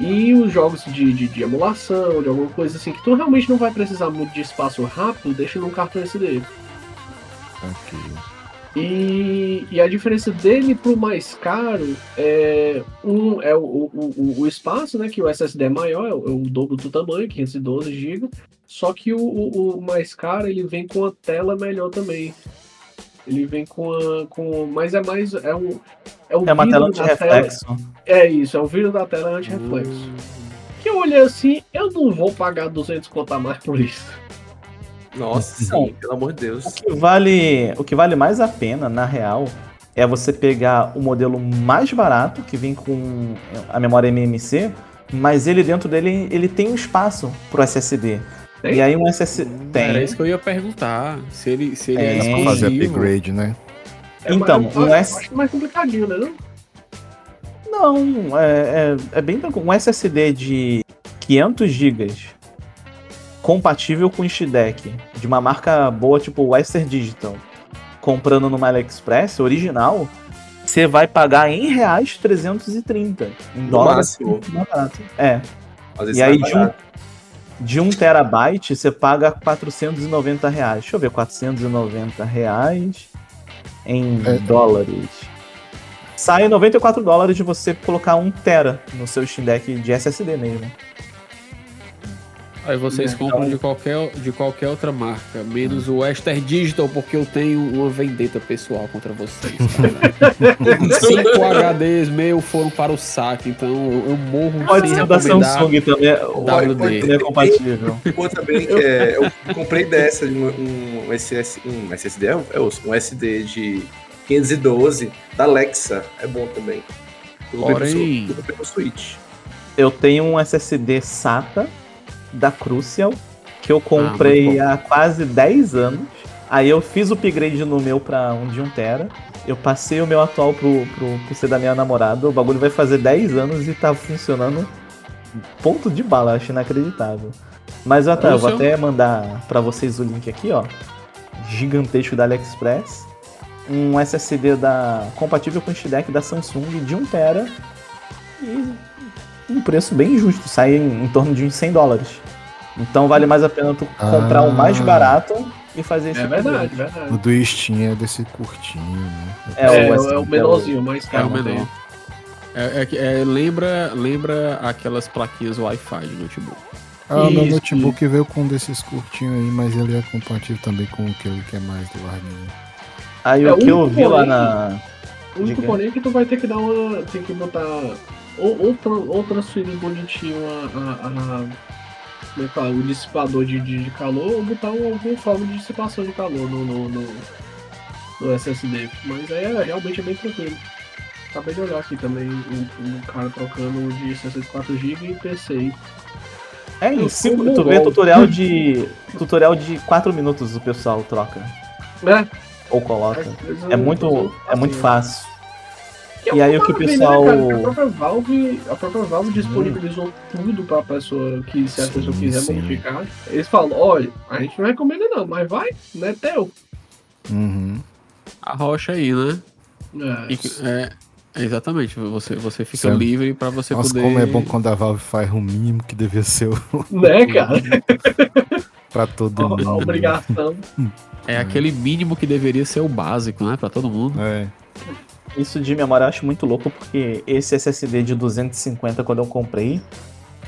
e os jogos de, de, de emulação, de alguma coisa assim, que tu realmente não vai precisar muito de espaço rápido, deixa num cartão SD. Ok. E, e a diferença dele pro mais caro é um é o, o, o- o espaço, né? Que o SSD é maior, é o, é o dobro do tamanho, 512 GB. Só que o, o, o mais caro ele vem com a tela melhor também. Ele vem com a. Com, mas é mais. É um. É, o É uma tela anti-reflexo. É isso, é o vidro da tela anti-reflexo. Que hoje olhei assim, eu não vou pagar 200 conto a mais por isso. Nossa, sim, pelo amor de Deus. O que vale, o que vale mais a pena, na real, é você pegar o modelo mais barato, que vem com a memória MMC, mas ele dentro dele ele tem um espaço pro SSD. Tem? E aí um SSD tem. Era isso que eu ia perguntar. Se ele, se ele É, é, Fazer upgrade, né? É Então, mais- um eu S- acho mais complicadinho, né? Não? Não, é, é, é bem tranquilo. Um SSD de 500 GB compatível com o Steam de uma marca boa, tipo Western Digital, comprando no AliExpress, original, você vai pagar em reais 330. Em No dólares, máximo. É. Vezes E aí, sai de um. De 1 terabyte, você paga 490 reais. Deixa eu ver, 490 reais em É. dólares. Sai 94 dólares de você colocar 1 tera no seu Steam Deck de SSD mesmo. Aí vocês É, compram de qualquer, de qualquer outra marca, menos o Western Digital, porque eu tenho uma vendetta pessoal contra vocês. [LAUGHS] Cinco HDs meu foram para o saque, então eu, morro Pode sem ser da recomendar. Samsung também. WD. É compatível. Uma também é. Eu comprei dessa, um, um, SS, um SSD, é um SD de 512 da Alexa. É bom também. Eu comprei pro Switch. Eu tenho um SSD SATA da Crucial que eu Ah, comprei bom. há quase 10 anos. Aí eu fiz o upgrade no meu pra um de 1 tera. Eu passei o meu atual pro, pro PC da minha namorada. O bagulho vai fazer 10 anos e tá funcionando ponto de bala, acho inacreditável. Mas eu até, eu vou até mandar pra vocês o link aqui, ó. Gigantesco da AliExpress. Um SSD da compatível com o Steam Deck da Samsung de 1 tera. E um preço bem justo, sai em, em torno de uns 100 dólares. Então vale mais a pena tu comprar o mais Ah. barato e fazer esse É verdade, verdade. O do Steam é desse curtinho, né? É, É, o é, USB, o menorzinho, mais É caro. o menor. É, é que- é, lembra, lembra aquelas plaquinhas Wi-Fi de notebook. Ah, o meu notebook veio com um desses curtinhos aí, mas ele é compatível também com aquele que é mais larguinho. Aí É, o que eu vi lá na. O único porém é que tu vai ter que dar uma. Tem que botar. Ou, ou, tran- ou transferir bonitinho a. a, a- como é que fala? O dissipador de, de, de calor ou botar um, alguma forma de dissipação de calor no, no, no, no SSD. Mas aí é, realmente é bem tranquilo. Acabei de olhar aqui também o, o cara trocando de 64GB e PC. É, sou tu vê mongol. tutorial de. Tutorial de 4 minutos o pessoal troca. É, Ou coloca. vezes É eu- muito, eu- é muito assim, fácil. Que é E aí o que o pessoal- né, A própria Valve, a própria Valve disponibilizou tudo pra pessoa que, se a Sim, pessoa quiser sim. modificar. Eles falam, olha, a gente não recomenda não, mas vai, não é teu. Uhum. A rocha aí, né? É, E é, é exatamente, você, você fica Sim. livre pra você Nossa, poder. como é bom quando a Valve faz o mínimo que devia ser o- [LAUGHS] né, [LAUGHS] cara? pra todo A, mundo. a obrigação. É aquele mínimo que deveria ser o básico, né? Pra todo mundo. É. Isso de memória eu acho muito louco, porque esse SSD de 250 quando eu comprei,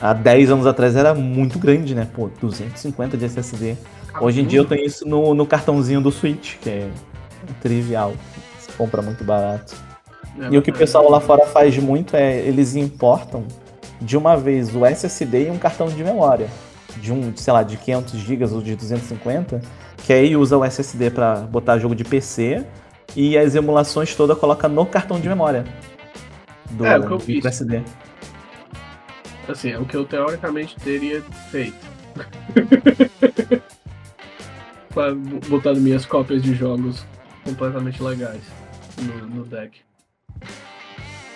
há 10 anos atrás era muito grande, né? Pô, 250 de SSD. Hoje em dia eu tenho isso no, no cartãozinho do Switch, que é trivial. Você compra muito barato. É, E o que o pessoal lá fora faz muito é eles importam de uma vez o SSD e um cartão de memória. De um, sei lá, de 500 GB ou de 250, que aí usa o SSD para botar jogo de PC e as emulações todas coloca no cartão de memória. Do, É, o que eu do fiz. SD. Assim, é o que eu teoricamente teria feito. [LAUGHS] Pra- Botando minhas cópias de jogos completamente legais no, no deck.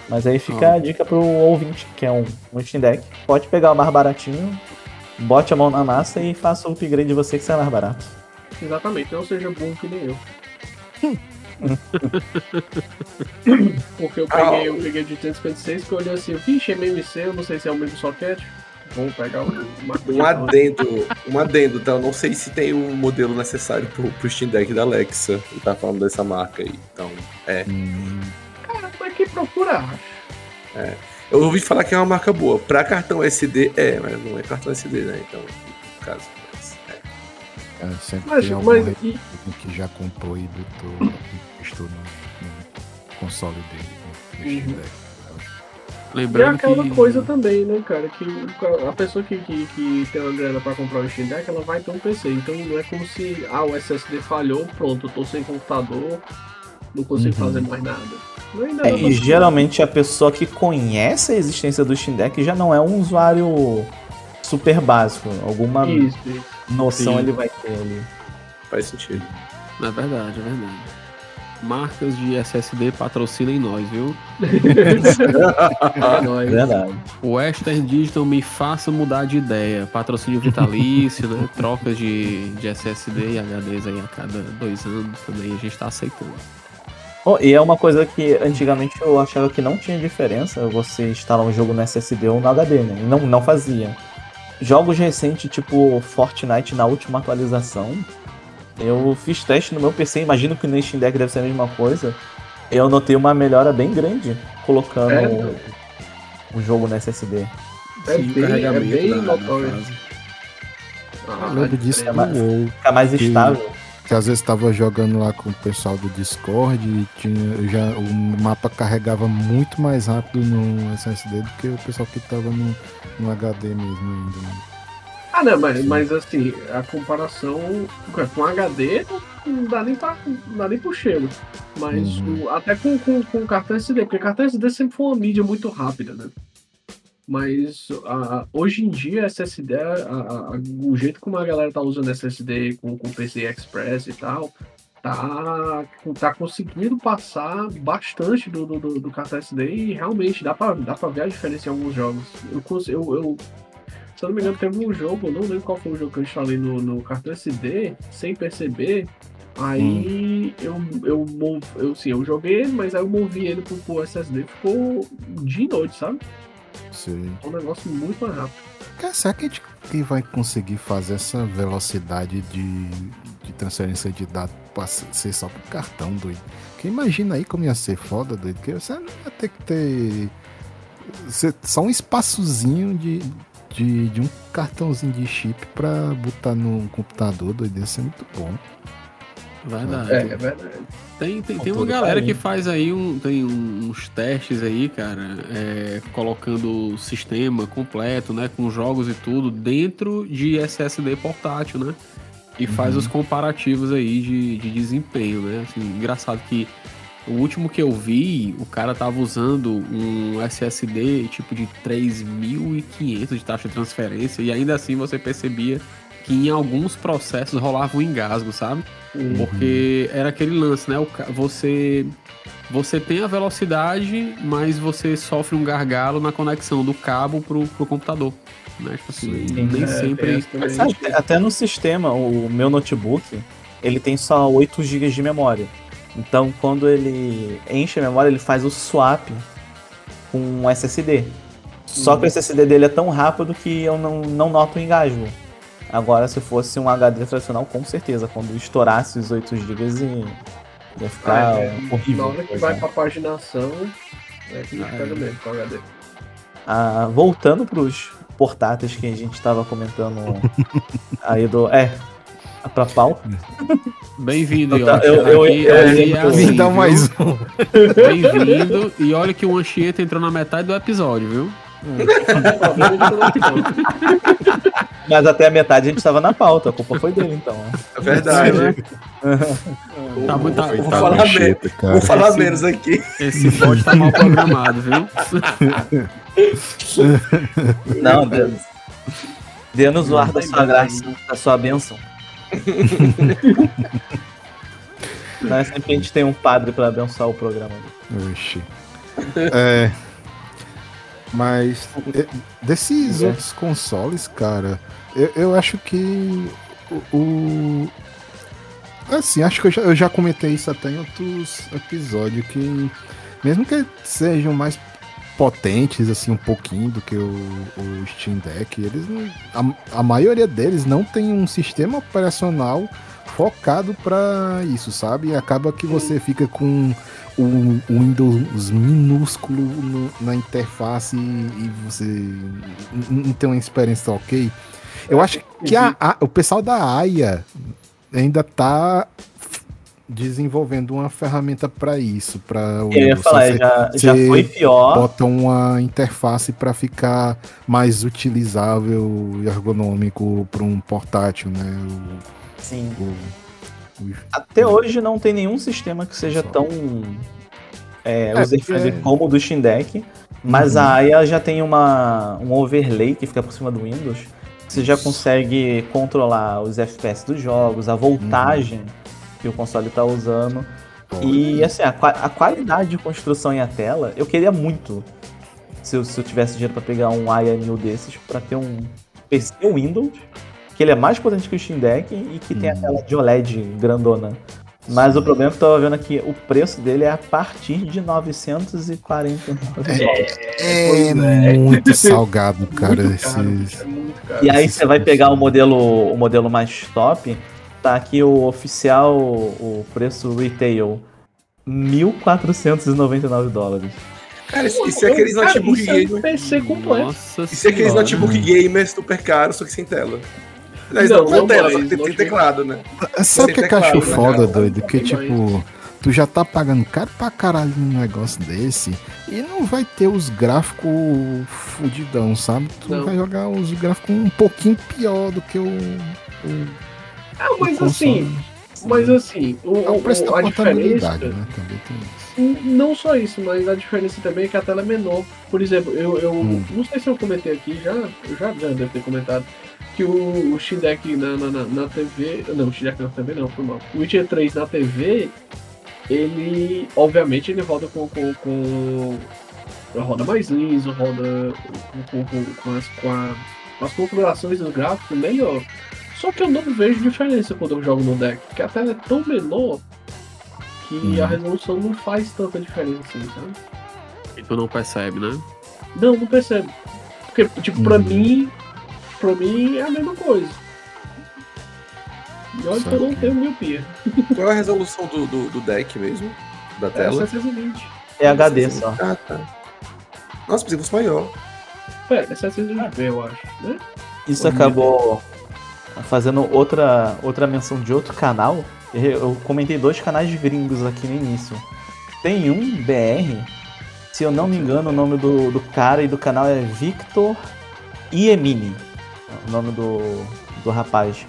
Mas aí fica Ah. a dica pro ouvinte, que é um, um Steam Deck. Pode pegar o mais baratinho, bote a mão na massa e faça o upgrade de você que sai mais barato. Exatamente, não seja burro que nem eu. [LAUGHS] Porque eu peguei, eu peguei de 856 que eu olhei assim, vixe, MMC, eu não sei se é o mesmo socket. Vamos pegar o Um adendo, um adendo, tá? Eu não sei se tem o modelo necessário pro, pro Steam Deck da Alexa. Ele tá falando dessa marca aí. Então, é. Hum, Mas que procura? Eu ouvi falar que é uma marca boa. Pra cartão SD, é, mas não é cartão SD, né? Então, no caso. Mas, é. é, sempre Mas, tem algum mas e, que já comprou e botou, testou no, no console dele, no, Uhum. Deck. E é Lembrando aquela que... coisa também, né, cara? Que a pessoa que, que, que tem uma grana pra comprar um Steam Deck, ela vai ter um PC. Então não é como se, ah, o SSD falhou, pronto, eu tô sem computador, não consigo Uhum. fazer mais nada. É, pra- e geralmente a pessoa que conhece a existência do Steam Deck já não é um usuário super básico. Alguma Isso, isso. noção Sim. ele vai ter ali. Faz sentido. É verdade, é verdade. Marcas de SSD patrocinem nós, viu? [LAUGHS] É nóis. Verdade. O Western Digital me faça mudar de ideia. Patrocínio vitalício, né? [LAUGHS] Trocas de, de SSD e HDs aí a cada dois anos também a gente tá aceitando. Oh, e é uma coisa que antigamente eu achava que não tinha diferença você instalar um jogo no SSD ou no HD, né? E Não, não fazia. Jogos recentes, tipo Fortnite na última atualização, eu fiz teste no meu PC, imagino que no Steam Deck deve ser a mesma coisa. Eu notei uma melhora bem grande colocando É, o, o jogo no SSD. É Sim, bem- é bem da- da notório. Ah, Eu lembro disso é, WoW. Fica mais Que- estável. Que às vezes tava jogando lá com o pessoal do Discord e tinha, já, o mapa carregava muito mais rápido no SSD do que o pessoal que tava no, no HD mesmo ainda. né? Ah, não, mas, mas assim, a comparação com HD não dá nem, pra, não dá nem pro cheiro. Mas Uhum. o- até com, com, com cartão SD, porque cartão SD sempre foi uma mídia muito rápida, né? Mas a- hoje em dia, SSD, a- a- o jeito como a galera tá usando SSD com, com PCI Express e tal, tá, tá conseguindo passar bastante do, do, do, do cartão SD e realmente dá pra, dá pra ver a diferença em alguns jogos. Eu, eu, eu se eu não me engano, teve um jogo, eu não lembro qual foi o jogo que eu instalei no, no cartão SD, sem perceber. Aí eu, eu, mov- eu, sim, eu joguei ele, mas aí eu movi ele pro, pro SSD, ficou dia e noite, sabe? Sei. É um negócio muito mais rápido. Cara, será que a gente que vai conseguir fazer essa velocidade de, de transferência de dados pra ser só pro cartão, doido? Porque imagina aí como ia ser foda, doido. Que você ia ter que ter. só um espaçozinho de, de, de um cartãozinho de chip pra botar no computador, doido. Ia ser muito bom. Verdade. É, é verdade. Tem, tem, tem uma galera carinho. que faz aí um, tem uns testes aí, cara, é, colocando o sistema completo, né, com jogos e tudo, dentro de SSD portátil, né? E faz os comparativos aí de, de desempenho, né? Assim, engraçado que o último que eu vi, o cara tava usando um SSD tipo de 3.500 de taxa de transferência e ainda assim você percebia que em alguns processos rolava um engasgo, sabe? Porque era aquele lance, né? Você você tem a velocidade, mas você sofre um gargalo na conexão do cabo pro, pro computador. Né? Tipo assim, Sim. nem É, sempre. tem essa também. Até, até no sistema, o meu notebook, ele tem só 8 GB de memória. Então, quando ele enche a memória, ele faz o swap com um SSD. Só que o SSD dele é tão rápido que eu não, não noto o engasgo. Agora, se fosse um HD tradicional, com certeza, quando estourasse os 8 GB, ia ficar Ah, é, horrível. Na hora que Pois vai é. pra paginação, é que Ah, pega é. mesmo com HD. Ah, voltando pros portáteis que a gente tava comentando [LAUGHS] aí do. É, pra pauta. [LAUGHS] Bem-vindo, Eu Yoshi. eu- é Me dá mais um. Bem-vindo. E olha que o Anchieta entrou na metade do episódio, viu? [LAUGHS] Mas até a metade a gente tava na pauta, a culpa foi dele então. É verdade. [LAUGHS] Tá muito- tá- Vou falar, Cheta, vou falar Esse- menos aqui. Esse bot tá mal programado, viu? Não, Deus. Dê-nos o ar da sua graça, da sua bênção. [LAUGHS] Não é sempre que a gente tem um padre pra abençoar o programa. Oxi. É. Mas é, desses É. outros consoles, cara, eu, eu acho que o, o- Assim, acho que eu já, eu já comentei isso até em outros episódios, que mesmo que sejam mais potentes, assim, um pouquinho do que o, o Steam Deck, eles a, a maioria deles não tem um sistema operacional focado pra isso, sabe? E acaba que você fica com o, Windows minúsculo no- na interface e, e você não tem uma experiência ok. Eu acho que a- a- o pessoal da AIA ainda tá desenvolvendo uma ferramenta para isso, para Eu ia falar, já, já foi pior. Bota uma interface para ficar mais utilizável e ergonômico para um portátil, né? O, Sim. o- o- Até hoje não tem nenhum sistema que seja Só. tão é, É, user-friendly porque- como o do Steam Deck. Mas Uhum. a AIA já tem uma, um overlay que fica por cima do Windows. Você já consegue controlar os FPS dos jogos, a voltagem que o console está usando. E assim, a, a qualidade de construção e a tela, eu queria muito, se eu, se eu tivesse dinheiro para pegar um 1000 desses, para ter um PC Windows, que ele é mais potente que o Steam Deck e que tem a Uhum. tela de OLED grandona. Mas o problema é que eu tava vendo aqui, o preço dele é a partir de 949 dólares. É, Pois é. muito [LAUGHS] salgado, cara. muito caro, esses- é muito caro. E aí você vai pegar o modelo, o modelo mais top, tá aqui o oficial, o preço retail, 1.499 dólares. Cara, isso, isso é aqueles Cara, notebook isso é um gamer. PC completo. Nossa Isso é aqueles notebook gamer super caros, só que sem tela. Aliás, Não, não, com não tela, mais, só que tem, tem teclado, né? Sabe o que, é que eu acho né, foda, cara? doido? Que tipo, tu já tá pagando caro pra caralho num negócio desse e não vai ter os gráficos fudidão, sabe? Tu Não. vai jogar os gráficos um pouquinho pior do que o. o O mas assim, mas assim, o, É o preço o- a diferença. né? Também tem isso. Não só isso, mas a diferença também é que a tela é menor. Por exemplo, eu, eu Hum. não sei se eu comentei aqui, já, eu já, já devo ter comentado, que o, o Steam Deck na, na, na, na TV. Não, o Steam Deck na TV não, foi mal. O Witcher 3 na TV, ele. Obviamente ele roda com. com, com roda mais liso, roda com, com, com as, com, a- com as configurações do gráfico melhor. Só que eu não vejo diferença quando eu jogo no deck, porque a tela é tão menor que Hum. a resolução não faz tanta diferença assim, sabe? E tu não percebe, né? Não, não percebo. Porque, tipo, pra Hum. mim, pra mim é a mesma coisa. E olha que eu não tenho miopia. [LAUGHS] Qual é a resolução do, do, do deck mesmo? Da É tela? 720. É HD só. Ah, tá. Nossa, pensei que fosse maior. É, é 720p, eu acho, né? Isso acabou fazendo outra, outra menção de outro canal. Eu comentei dois canais gringos aqui no início. Tem um BR, se eu não me engano, o nome do, do cara e do canal é Victor Iemini. O nome do, do rapaz.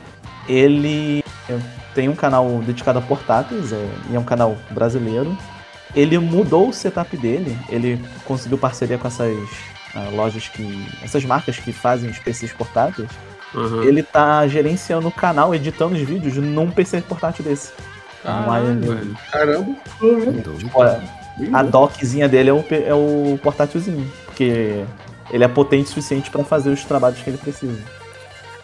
Ele tem um canal dedicado a portáteis é, e é um canal brasileiro. Ele mudou o setup dele, ele conseguiu parceria com essas ah, lojas que. essas marcas que fazem os PCs portáteis. Aham. Ele tá gerenciando o canal, editando os vídeos num PC portátil desse. Caramba. Olha, a dockzinha dele é o, é o portátilzinho, porque ele é potente o suficiente pra fazer os trabalhos que ele precisa.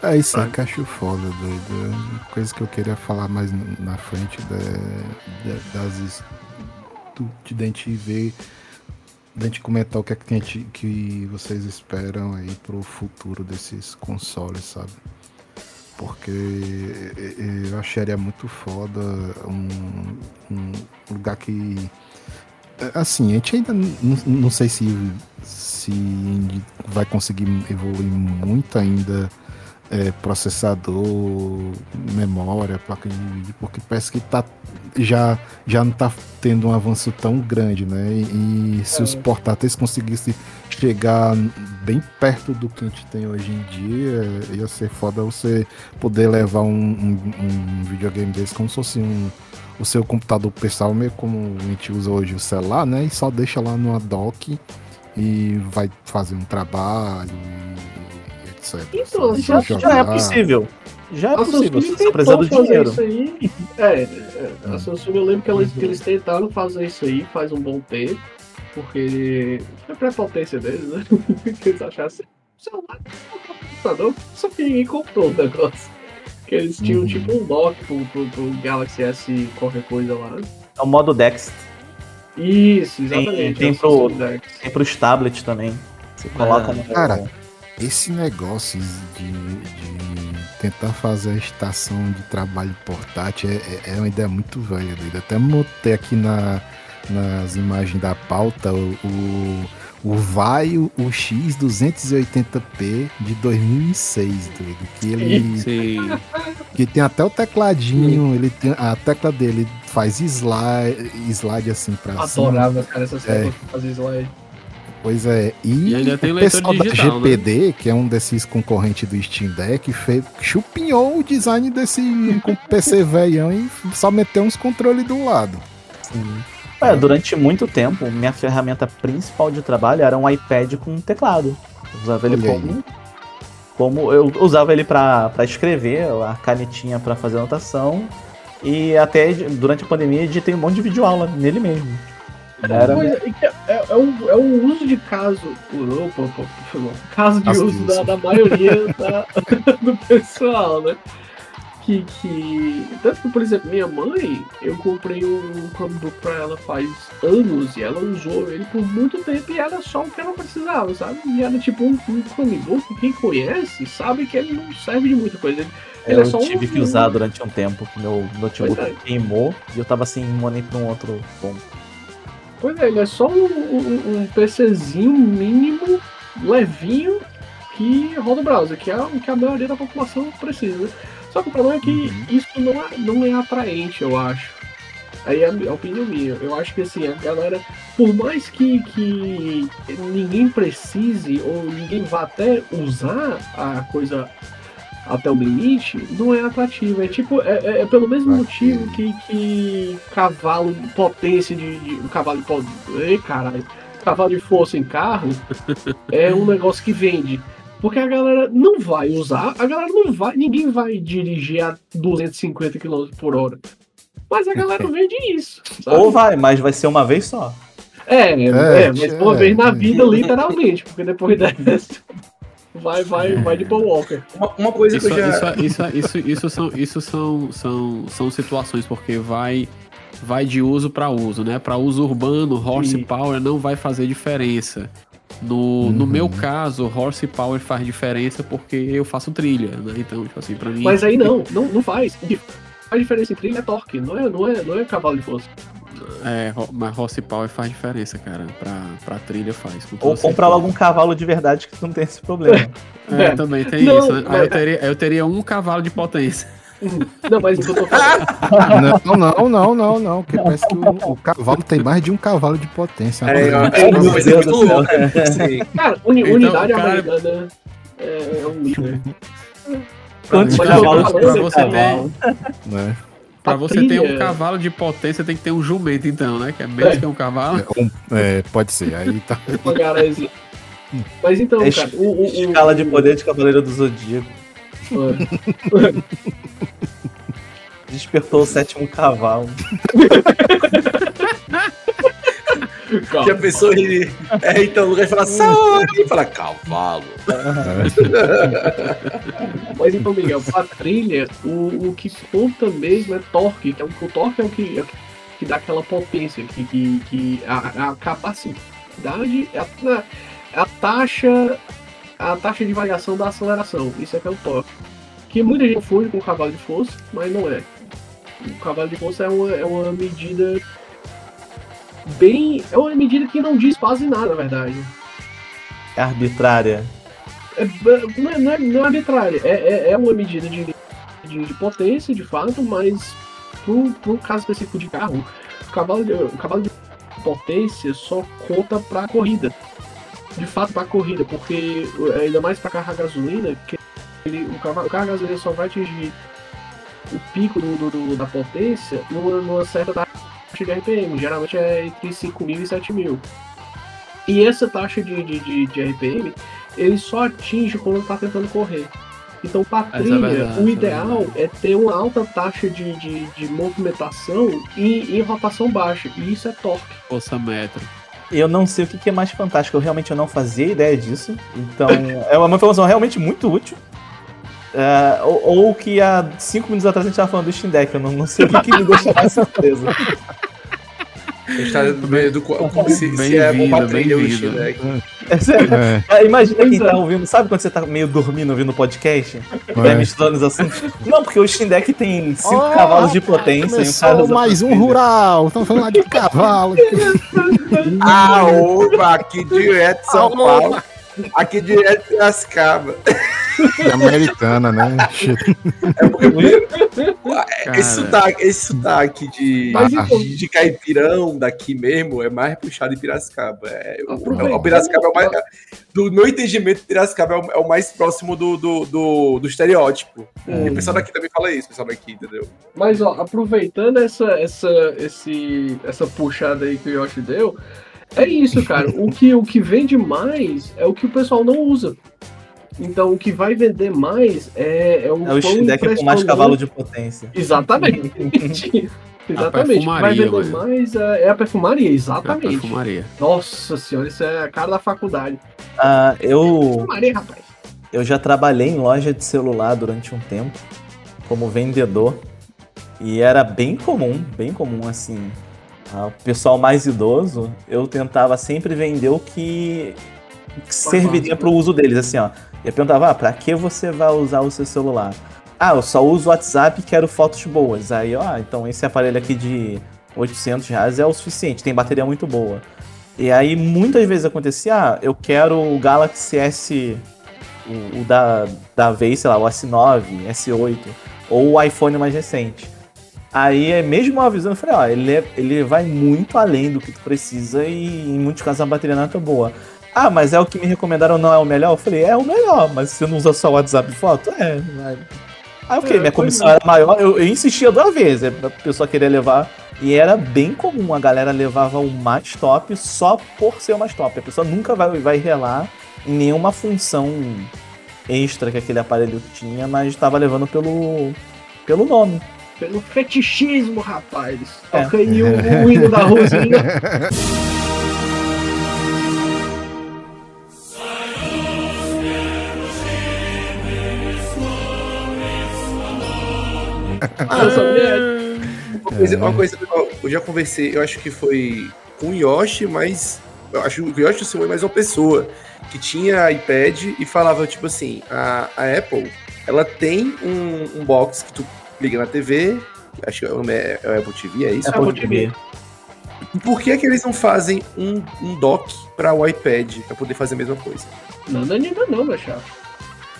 É isso aí que eu acho foda, doido. É uma Coisa que eu queria falar mais na frente da, da- das. do- de dente ver. Da gente comentar o que é que, gente, que vocês esperam aí pro futuro desses consoles, sabe? Porque eu acharia muito foda um, um lugar que. Assim, a gente ainda n- n- não sei se, se vai conseguir evoluir muito ainda é, processador, memória, placa de vídeo, porque parece que tá, já, já não tá tendo um avanço tão grande, né? E, e se os portáteis conseguissem chegar bem perto do que a gente tem hoje em dia, ia ser foda você poder levar um, um- um videogame desse como se fosse um, o seu computador pessoal, meio como a gente usa hoje o celular, né? E só deixa lá numa dock e vai fazer um trabalho etc. Então, sabe? Já, já é possível. Já é A possível, Samsung só precisa do dinheiro. isso aí. É, é, a Samsung eu lembro que, elas, que eles tentaram fazer isso aí faz um bom tempo, porque foi a prepotência deles, né? [LAUGHS] que eles achassem celular, computador, só que ninguém comprou o negócio. Que eles tinham Uhum. tipo um dock pro, pro, pro Galaxy S qualquer coisa lá. É o modo Dex. Isso, exatamente. tem é o pro- Dex. Tem pros tablets também. Você coloca no. Cara, Esse negócio de, de tentar fazer a estação de trabalho portátil é, é- é uma ideia muito velha. doido. Até botei aqui na, nas imagens da pauta o, o, o Vaio o X280p de 2006, doido. Que ele. Sim. Que tem até o tecladinho, ele tem, a tecla dele faz slide, slide assim pra cima. Adorava, cara, essas É. coisas pra fazer slide. Pois é, e, E ainda tem o pessoal digital, da GPD, que é um desses concorrentes do Steam Deck, fez, chupinhou o design desse PC velhão e só meteu uns controles do lado. É, durante muito tempo, minha ferramenta principal de trabalho era um iPad com teclado. Eu usava ele como. Como eu usava ele pra escrever, a canetinha pra fazer anotação. E até durante a pandemia editei um monte de videoaula nele mesmo. Era é, é, é, é o, é o uso de caso. Opa, opa, caso de Caso de uso da, da maioria da- [LAUGHS] do pessoal, né? Que, que. Tanto que, por exemplo, minha mãe, eu comprei um Chromebook pra ela faz anos e ela usou ele por muito tempo e era só o que ela precisava, sabe? E era tipo um, um Chromebook, quem conhece sabe que ele não serve de muita coisa. Ele, eu é só um- tive que usar durante um tempo que meu notebook é. queimou e eu tava sem money pra um outro ponto. Pois é, ele é só um, um, um PCzinho mínimo, levinho, que roda o browser, que é o que a maioria da população precisa. né? Só que o problema é que isso não é, não é atraente, eu acho. Aí é a opinião minha. Eu acho que assim, a galera, por mais que, que ninguém precise ou ninguém vá até usar a coisa até o limite, não é atrativo. É tipo, é, é- é pelo mesmo Aqui. motivo que, que cavalo, potência de. de um cavalo de potência. Ei, caralho. Cavalo de força em carro [LAUGHS] é um negócio que vende. Porque a galera não vai usar, a galera não vai, ninguém vai dirigir a 250 km por hora. Mas a galera [LAUGHS] vende isso. sabe? Ou vai, mas vai ser uma vez só. É, é, É, mas uma é, vez na é. vida, literalmente, porque depois [LAUGHS] dessa. Vai, vai, vai de Paul Walker. Uma, uma coisa Isso, que eu já. isso, isso, isso, isso são, isso são, são, são situações, porque vai, vai de uso para uso, né? Para uso urbano, horsepower não vai fazer diferença. No, no Uhum. meu caso, horsepower faz diferença porque eu faço trilha, né? Então, tipo assim, pra mim. Mas aí não, não, não faz. Faz diferença em trilha é torque, não é, não é, não é cavalo de força. É, mas horsepower faz diferença, cara. Pra, pra trilha faz. Ou comprar logo um cavalo de verdade que não tem esse problema. É, [LAUGHS] É. também tem Não, isso, né? Aí eu teria, eu teria um cavalo de potência. Não, mas o que eu tô falando. Não, não, não, não, não. Que parece que o, o cavalo tem mais de um cavalo de potência. É, é uma Meu coisa Deus muito do céu. louca. Sim. [LAUGHS] Cara, uni- Então, unidade cara- americana é, é um lixo, [LAUGHS] né? Quantos cavalos eu tem esse você ter- né? Pra A você ter um cavalo de potência, tem que ter um jumento, então, né? Que é menos É. que um cavalo. É, um- é, pode ser. Aí tá. Mas então, É cara, o, o, o- Escala de poder de Cavaleiro do Zodíaco. [LAUGHS] Despertou o sétimo cavalo. [LAUGHS] Calma. Já pensou ele. É, então o lugar fala saúde e fala cavalo. [LAUGHS] Mas então, Miguel, pra trilha, o, o que conta mesmo é torque, que é o, o torque é o que, é o que dá aquela potência, que, que, que a, a capacidade é a, é a taxa a taxa de variação da aceleração. Isso é que é o torque. Que muita gente confunde com o cavalo de força, mas não é. O cavalo de força é uma, é uma medida bem. É uma medida que não diz quase nada, na verdade. É arbitrária. É, não, é, não, é, não é arbitrária, é, é, é uma medida de, de, de potência, de fato, mas para um caso específico de carro, o cavalo de, o cavalo de potência só conta para corrida. De fato, para corrida, porque ainda mais para carro a gasolina, que ele, o, cavalo, o carro a gasolina só vai atingir o pico do, do- do- da potência numa, numa certa taxa de RPM, geralmente é entre 5.000 e 7.000. E essa taxa de, de, de, de RPM ele só atinge quando está tentando correr. Então, para Mas é trilha, verdade, o é ideal é ter uma alta taxa de, de, de movimentação e em rotação baixa. E isso é torque. Força metro. Eu não sei o que é mais fantástico, eu realmente eu não fazia ideia disso. Então, [LAUGHS] é uma informação realmente muito útil. É, ou, ou que há cinco minutos atrás a gente estava falando do Steam Deck, eu não, não sei o que, que me deixa mais surpreso. A gente tá co- como se, se é bom trilha o. Steam Deck. É. É, É, Imagina quem tá ouvindo, sabe quando você tá meio dormindo ouvindo podcast? É. Vai misturando os assuntos. Não, porque o Steam Deck tem 5 Ó, cavalos de potência e um Começou mais um rural. Estamos falando lá de cavalo. [LAUGHS] Ah, opa, aqui direto de São Paulo. Aqui direto de Piracicaba. É americana, né? É porque esse sotaque, esse sotaque de, Mas então- de, de caipirão daqui mesmo é mais puxado em Piracicaba. É, o, o Piracicaba é o mais. Do meu entendimento, Piracicaba é o, é o mais próximo do, do, do, do estereótipo. Hum. E o pessoal daqui também fala isso, o pessoal daqui, entendeu? Mas, ó, aproveitando essa, essa, esse, essa puxada aí que o Yoshi deu, é isso, cara. O que, o que vende mais é o que o pessoal não usa. Então, o que vai vender mais é, é o É o Steam Deck com mais cavalo de potência. Exatamente. [LAUGHS] [LAUGHS] exatamente. O que vai vender mais é, é a perfumaria, A exatamente. perfumaria. Nossa senhora, isso é a cara da faculdade. Ah, eu, Perfumaria, rapaz. eu já trabalhei em loja de celular durante um tempo, como vendedor. E era bem comum, bem comum assim. Ah, O pessoal mais idoso, eu tentava sempre vender o que, que serviria para o uso deles, assim, ó. Eu perguntava, ah, pra que você vai usar o seu celular? Ah, eu só uso o WhatsApp e quero fotos boas. Aí, ó, então esse aparelho aqui de 800 reais é o suficiente, tem bateria muito boa. E aí muitas vezes acontecia, ah, eu quero o Galaxy S, o, o da, da vez, sei lá, o S9, S8, ou o iPhone mais recente. Aí, é mesmo avisando, eu falei, ó, ele, é- ele vai muito além do que tu precisa e em muitos casos a bateria não é tão boa. Ah, mas é o que me recomendaram, não é o melhor? Eu falei, é o melhor, mas você não usa só o WhatsApp e foto? É, vai. Aí fiquei, É, minha comissão é. era maior, eu, eu insistia duas vezes, é, pra pessoa querer levar. E era bem comum, a galera levava o mais top só por ser o mais top. A pessoa nunca vai, vai relar em nenhuma função extra que aquele aparelho tinha, mas estava levando pelo, pelo nome. Pelo fetichismo, rapaz. É. Toca aí o, o hino da Rosinha. Ah, sabia? Uma coisa, uma coisa eu- já conversei, eu acho que foi com o Yoshi, mas. Eu acho que o Yoshi Simon é mais uma pessoa que tinha iPad e falava, tipo assim, a, a Apple, ela tem um, um box que tu liga na TV, acho que o é, é Apple TV, é isso? Apple Apple TV. Por que, que eles não fazem um, um dock para o iPad pra poder fazer a mesma coisa? Não, não, ainda não, meu chapa.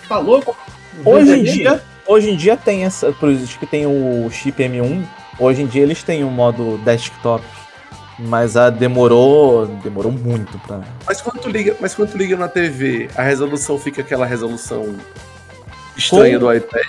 Tá louco? Hoje em dia, hoje em dia tem essa, por isso que tem o chip M1, hoje em dia eles têm um modo desktop, mas a demorou, demorou muito pra. Mas quando tu liga, mas quando tu liga na TV, a resolução fica aquela resolução estranha Com- do iPad.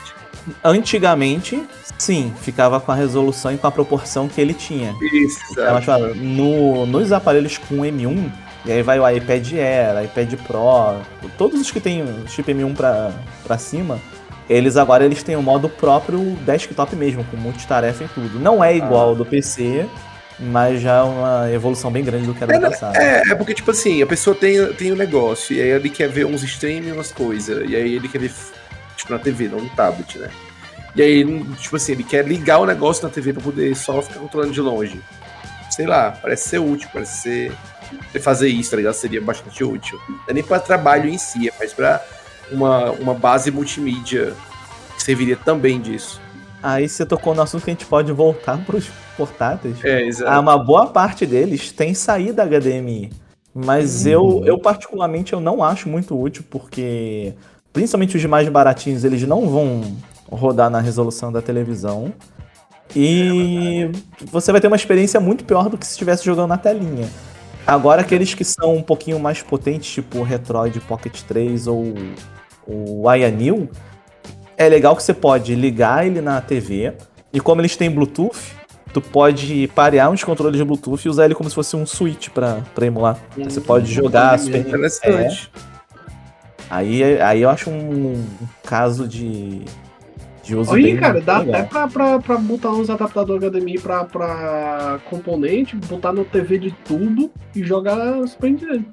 Antigamente, sim, ficava com a resolução e com a proporção que ele tinha. Isso, mas, no, nos aparelhos com M1, e aí vai o iPad Air, iPad Pro, todos os que tem chip M1 pra, pra cima, eles agora eles têm o modo próprio desktop mesmo, com multitarefa e tudo. Não é igual ao do PC, mas já é uma evolução bem grande do que era É, no passado. É, é porque, tipo assim, a pessoa tem, tem um negócio, e aí ele quer ver uns streams, umas coisas, e aí ele quer ver, tipo, na TV, não no tablet, né? E aí, tipo assim, ele quer ligar o negócio na TV pra poder só ficar controlando de longe. Sei lá, parece ser útil, parece ser. Fazer isso, tá ligado? Seria bastante útil. Não é nem pra trabalho em si, é mais pra uma, uma base multimídia que serviria também disso. Aí você tocou no assunto que a gente pode voltar pros portáteis. É, exato. Ah, uma boa parte deles tem saída HDMI. Mas eu, eu, particularmente, eu não acho muito útil, porque principalmente os mais baratinhos, eles não vão rodar na resolução da televisão. E você vai ter uma experiência muito pior do que se estivesse jogando na telinha. Agora, aqueles que são um pouquinho mais potentes, tipo o Retroid Pocket 3 ou o Ayanil, é legal que você pode ligar ele na TV, e como eles têm Bluetooth, tu pode parear uns controles de Bluetooth e usar ele como se fosse um switch pra, pra emular. Você pode jogar Super Nintendo. Interessante. Aí, aí eu acho um, caso de, de uso Aí, bem cara, dá legal. até pra, pra, pra botar uns adaptadores HDMI pra, pra componente, botar no TV de tubo e jogar Super Nintendo.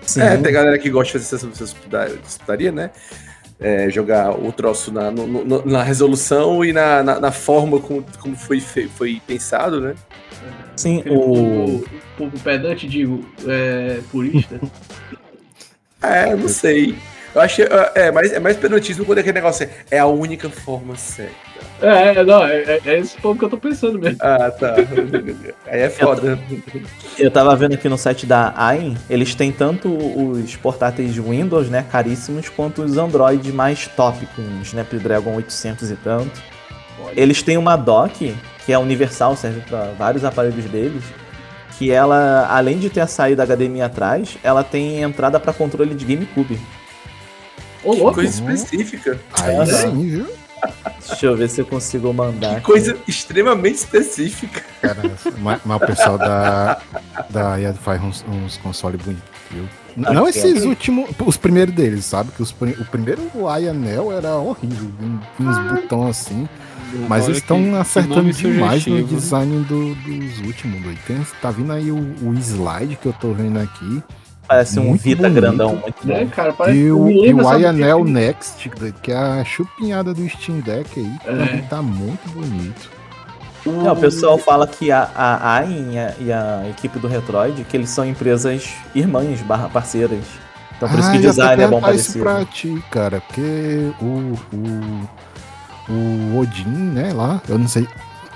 Sim. É, tem galera que gosta de fazer essas essas puta- essas putaria, né? É, jogar o troço na, no- no- na resolução e na, na, na forma como, como foi, foi pensado, né? Sim, o... povo, povo pedante, digo, é, purista. [LAUGHS] É, eu não sei. Eu acho que é, é mais, é mais pedantismo quando é aquele negócio é, é a única forma certa. É, não, é, é- é esse ponto que eu tô pensando mesmo. Ah, tá. [LAUGHS] Aí é foda. Eu tava vendo aqui no site da AIM, eles têm tanto os portáteis Windows, né, caríssimos, quanto os Android mais top, com o Snapdragon 800 e tanto. Eles têm uma dock, que é universal, serve para vários aparelhos deles, que ela, além de ter a saída HDMI atrás, ela tem entrada para controle de GameCube. Ô, louco. Coisa específica. Aí sim, viu? Deixa eu ver se eu consigo mandar. aqui. Coisa extremamente específica. Cara, mas, mas o pessoal da, da faz uns, uns consoles bonitos, viu? Não esses últimos, os primeiros deles, sabe? Que os, o primeiro, o Ayanel, era horrível. Uns botões assim. Mas Olha eles estão acertando demais no sugestivo. design do- dos últimos. doido. Tem- tá vindo aí o, o slide que eu tô vendo aqui. Parece um muito Vita bonito. grandão, muito Né, bom. cara, parece E o, e o aquele- Next, que é a chupinhada do Steam Deck aí. É. Também tá muito bonito. É, o pessoal fala que a, a AIM e a, e a equipe do Retroid, que eles são empresas irmãs barra parceiras. Então por isso que Ah, design é bom parecido. pra ti, cara, porque o, o, o Odin, né, lá, eu não sei,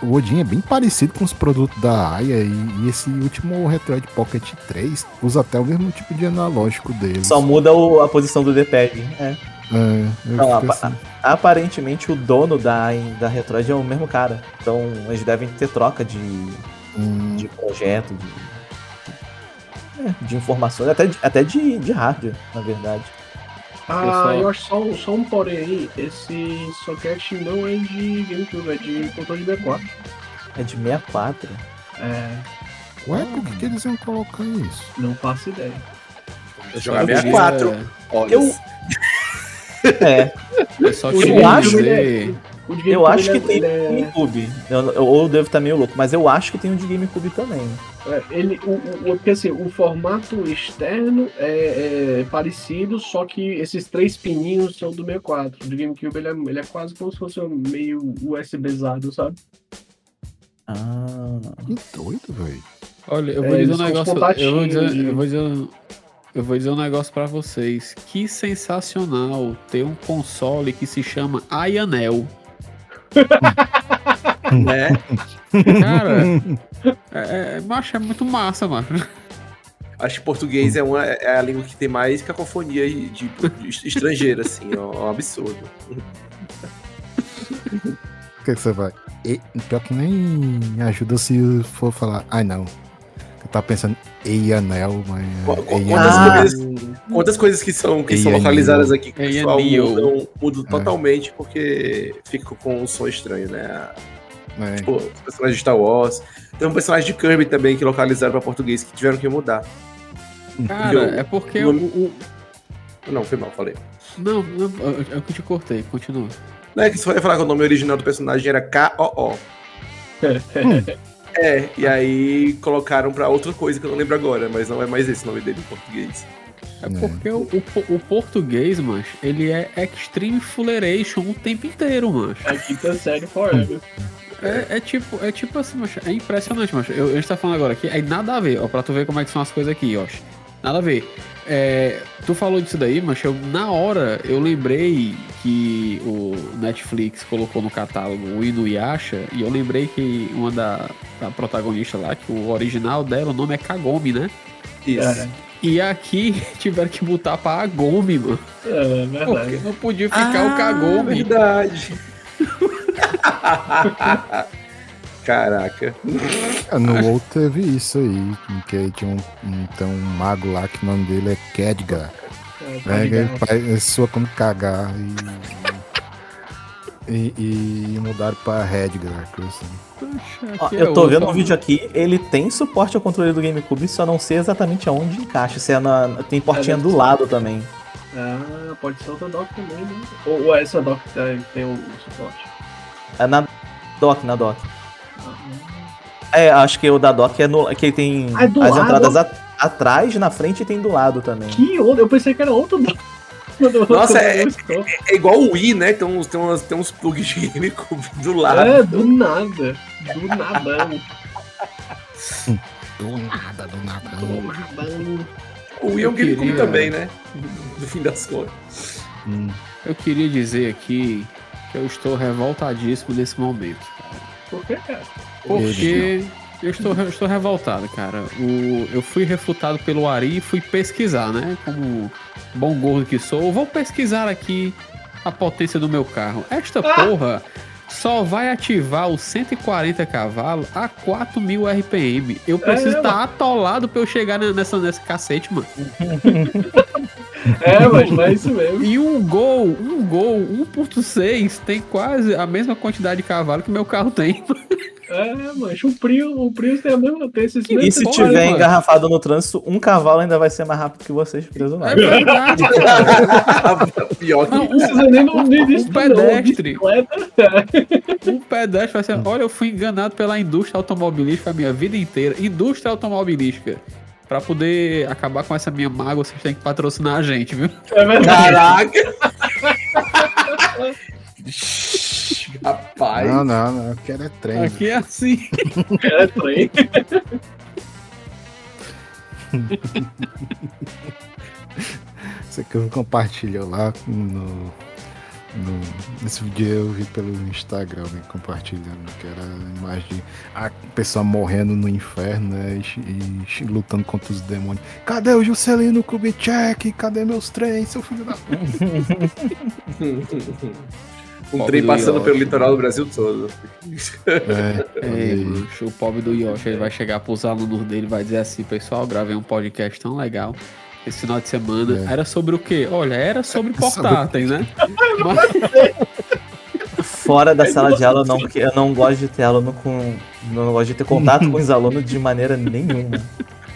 o Odin é bem parecido com os produtos da Aya e, esse último Retroid Pocket 3 usa até o mesmo tipo de analógico deles. Só muda o- a posição do D-pad. É. É, eu Não, apa- assim, aparentemente o dono da, da Retroid é o mesmo cara. Então eles devem ter troca de, hum, de projeto, de, é, de informações, até, de, até de, de hardware, na verdade. Ah, Pessoal. eu acho só, um- só um porém aí, esse socket não é de GameCube, é de controle de 64. É de 64. É, Ué, por que, que eles iam colocar isso? não faço ideia. Eu só Jogar queria- 64. Olha, Eu- É, Eu só Eu acho que dizer. O de GameCube, eu acho que é- tem é- GameCube. Eu, eu, ou eu devo estar meio louco, mas eu acho que tem o de GameCube também. É, ele, o, o, o- porque assim, o formato externo é, é parecido, só que esses três pininhos são do 64. O de GameCube ele é, ele é quase como se fosse um meio USBzado, sabe? Ah. Que doido, velho. Olha, eu É, vou dizer um negócio. Eu vou dizer, eu vou dizer, eu vou dizer um negócio pra vocês. Que sensacional ter um console que se chama Ayanel. [LAUGHS] né? Cara, é, é, macho, é muito massa, macho. Acho que português é, uma, é a língua que tem mais cacofonia de, de- de estrangeira, assim, é um absurdo. O que, que você vai? E, pior que nem ajuda se for falar, ai não. Eu tava pensando mas. É qu- Eianel. Quantas, Ah. coisas, quantas coisas que são, que são localizadas aqui que o pessoal mudam, mudam totalmente porque fica com um som estranho, né? É. Tipo, os personagens de Star Wars. Tem um personagem de Kirby também que localizaram pra português que tiveram que mudar. Cara, Eu- é porque o o. Não, foi mal, falei. não, não, eu- eu que te cortei, continua. Não é que se for falar que o nome original do personagem era K-O-O. [LAUGHS] É, e aí colocaram pra outra coisa que eu não lembro agora, mas não é mais esse nome dele em português. É É. porque o, o, o português, macho, ele é extreme fuleration o tempo inteiro, macho. É quinta série forever. É, é tipo, é tipo assim, macho, é impressionante, macho. Eu, a gente tá falando agora aqui, é nada a ver, ó, pra tu ver como é que são as coisas aqui, ó. Nada a ver. É, tu falou disso daí, mas eu, na hora eu lembrei que o Netflix colocou no catálogo o Inuyasha e eu lembrei que uma da, da protagonista lá, que o original dela, o nome é Kagome, né? Isso. É, E aqui [LAUGHS] tiveram que botar pra Agome, mano. é Porque verdade. não podia ficar o Kagome. Ah, Verdade. [LAUGHS] Caraca. É, No WoW teve isso aí, que tinha um, tem um mago lá que o nome dele é Kedgar. É, Né, ele faz- ele soa como cagar e, e, e mudaram pra Redgar, coisa assim. Ó, é eu tô vendo um vídeo aqui, ele tem suporte ao controle do GameCube, só não sei exatamente aonde encaixa. Se é na, tem portinha É, do lado também. Ah, pode ser outra dock também, né? Ou, ou essa dock tem, tem o suporte. É na dock, na dock. É, acho que o da dock é no, que tem Ah, é as lado? entradas a- atrás, na frente e tem do lado também. Que onda? Eu pensei que era outro dock. [LAUGHS] Quando- Nossa, é- eu estou. É igual o Wii, né? Tem uns, tem umas, tem uns plugs de GameCube do lado. É, do nada. Do nadão. Do nada, do nada. Do nadão. O Wii é um Eu GameCube queria- também, né? No fim das contas. Hum. Eu queria dizer aqui Eu estou revoltadíssimo nesse momento. Por quê, cara? Porque eu estou, eu estou revoltado, cara. O, eu fui refutado pelo Ari e fui pesquisar, né? Como bom gordo que sou, vou pesquisar aqui a potência do meu carro. Esta porra só vai ativar os 140 cavalos a 4.000 RPM. Eu preciso É, estar atolado pra eu chegar nessa, nessa cacete, mano. [LAUGHS] [LAUGHS] É, mas não é isso mesmo. E um Gol, um Gol 1.6 tem quase a mesma quantidade de cavalo que meu carro tem. É, mas o Prius, o Prius tem a mesma tem esses E se Porra, tiver mano. engarrafado no trânsito, um cavalo ainda vai ser mais rápido que vocês preso lá. É verdade. [LAUGHS] Pior que Não, Não precisa nem no, Um pedestre. [LAUGHS] Um pedestre vai ser. Olha, eu fui enganado pela indústria automobilística a minha vida inteira. Indústria automobilística. Pra poder acabar com essa minha mágoa, vocês têm que patrocinar a gente, viu? É verdade. Caraca! Rapaz. Não, não, não. Eu quero é trem. Aqui é assim. É, trem. Você que compartilhou lá no, no. Nesse vídeo eu vi pelo Instagram alguém compartilhando, que era a imagem de a pessoa morrendo no inferno, né? E, e lutando contra os demônios. Cadê o Juscelino Kubitschek? Cadê meus trens, seu filho da. [LAUGHS] Um Pobre trem do passando Yoshi. pelo litoral do Brasil todo. É, Ei, o pobre do Yoshi ele vai chegar pros alunos dele e vai dizer assim: Pessoal, gravei um podcast tão legal. Esse final de semana É. era sobre o quê? Olha, era sobre [LAUGHS] portáteis, né? Mas, [LAUGHS] Fora da sala de aula, eu não, porque eu não gosto de ter aluno com. Não gosto de ter contato com os [LAUGHS] alunos de maneira nenhuma.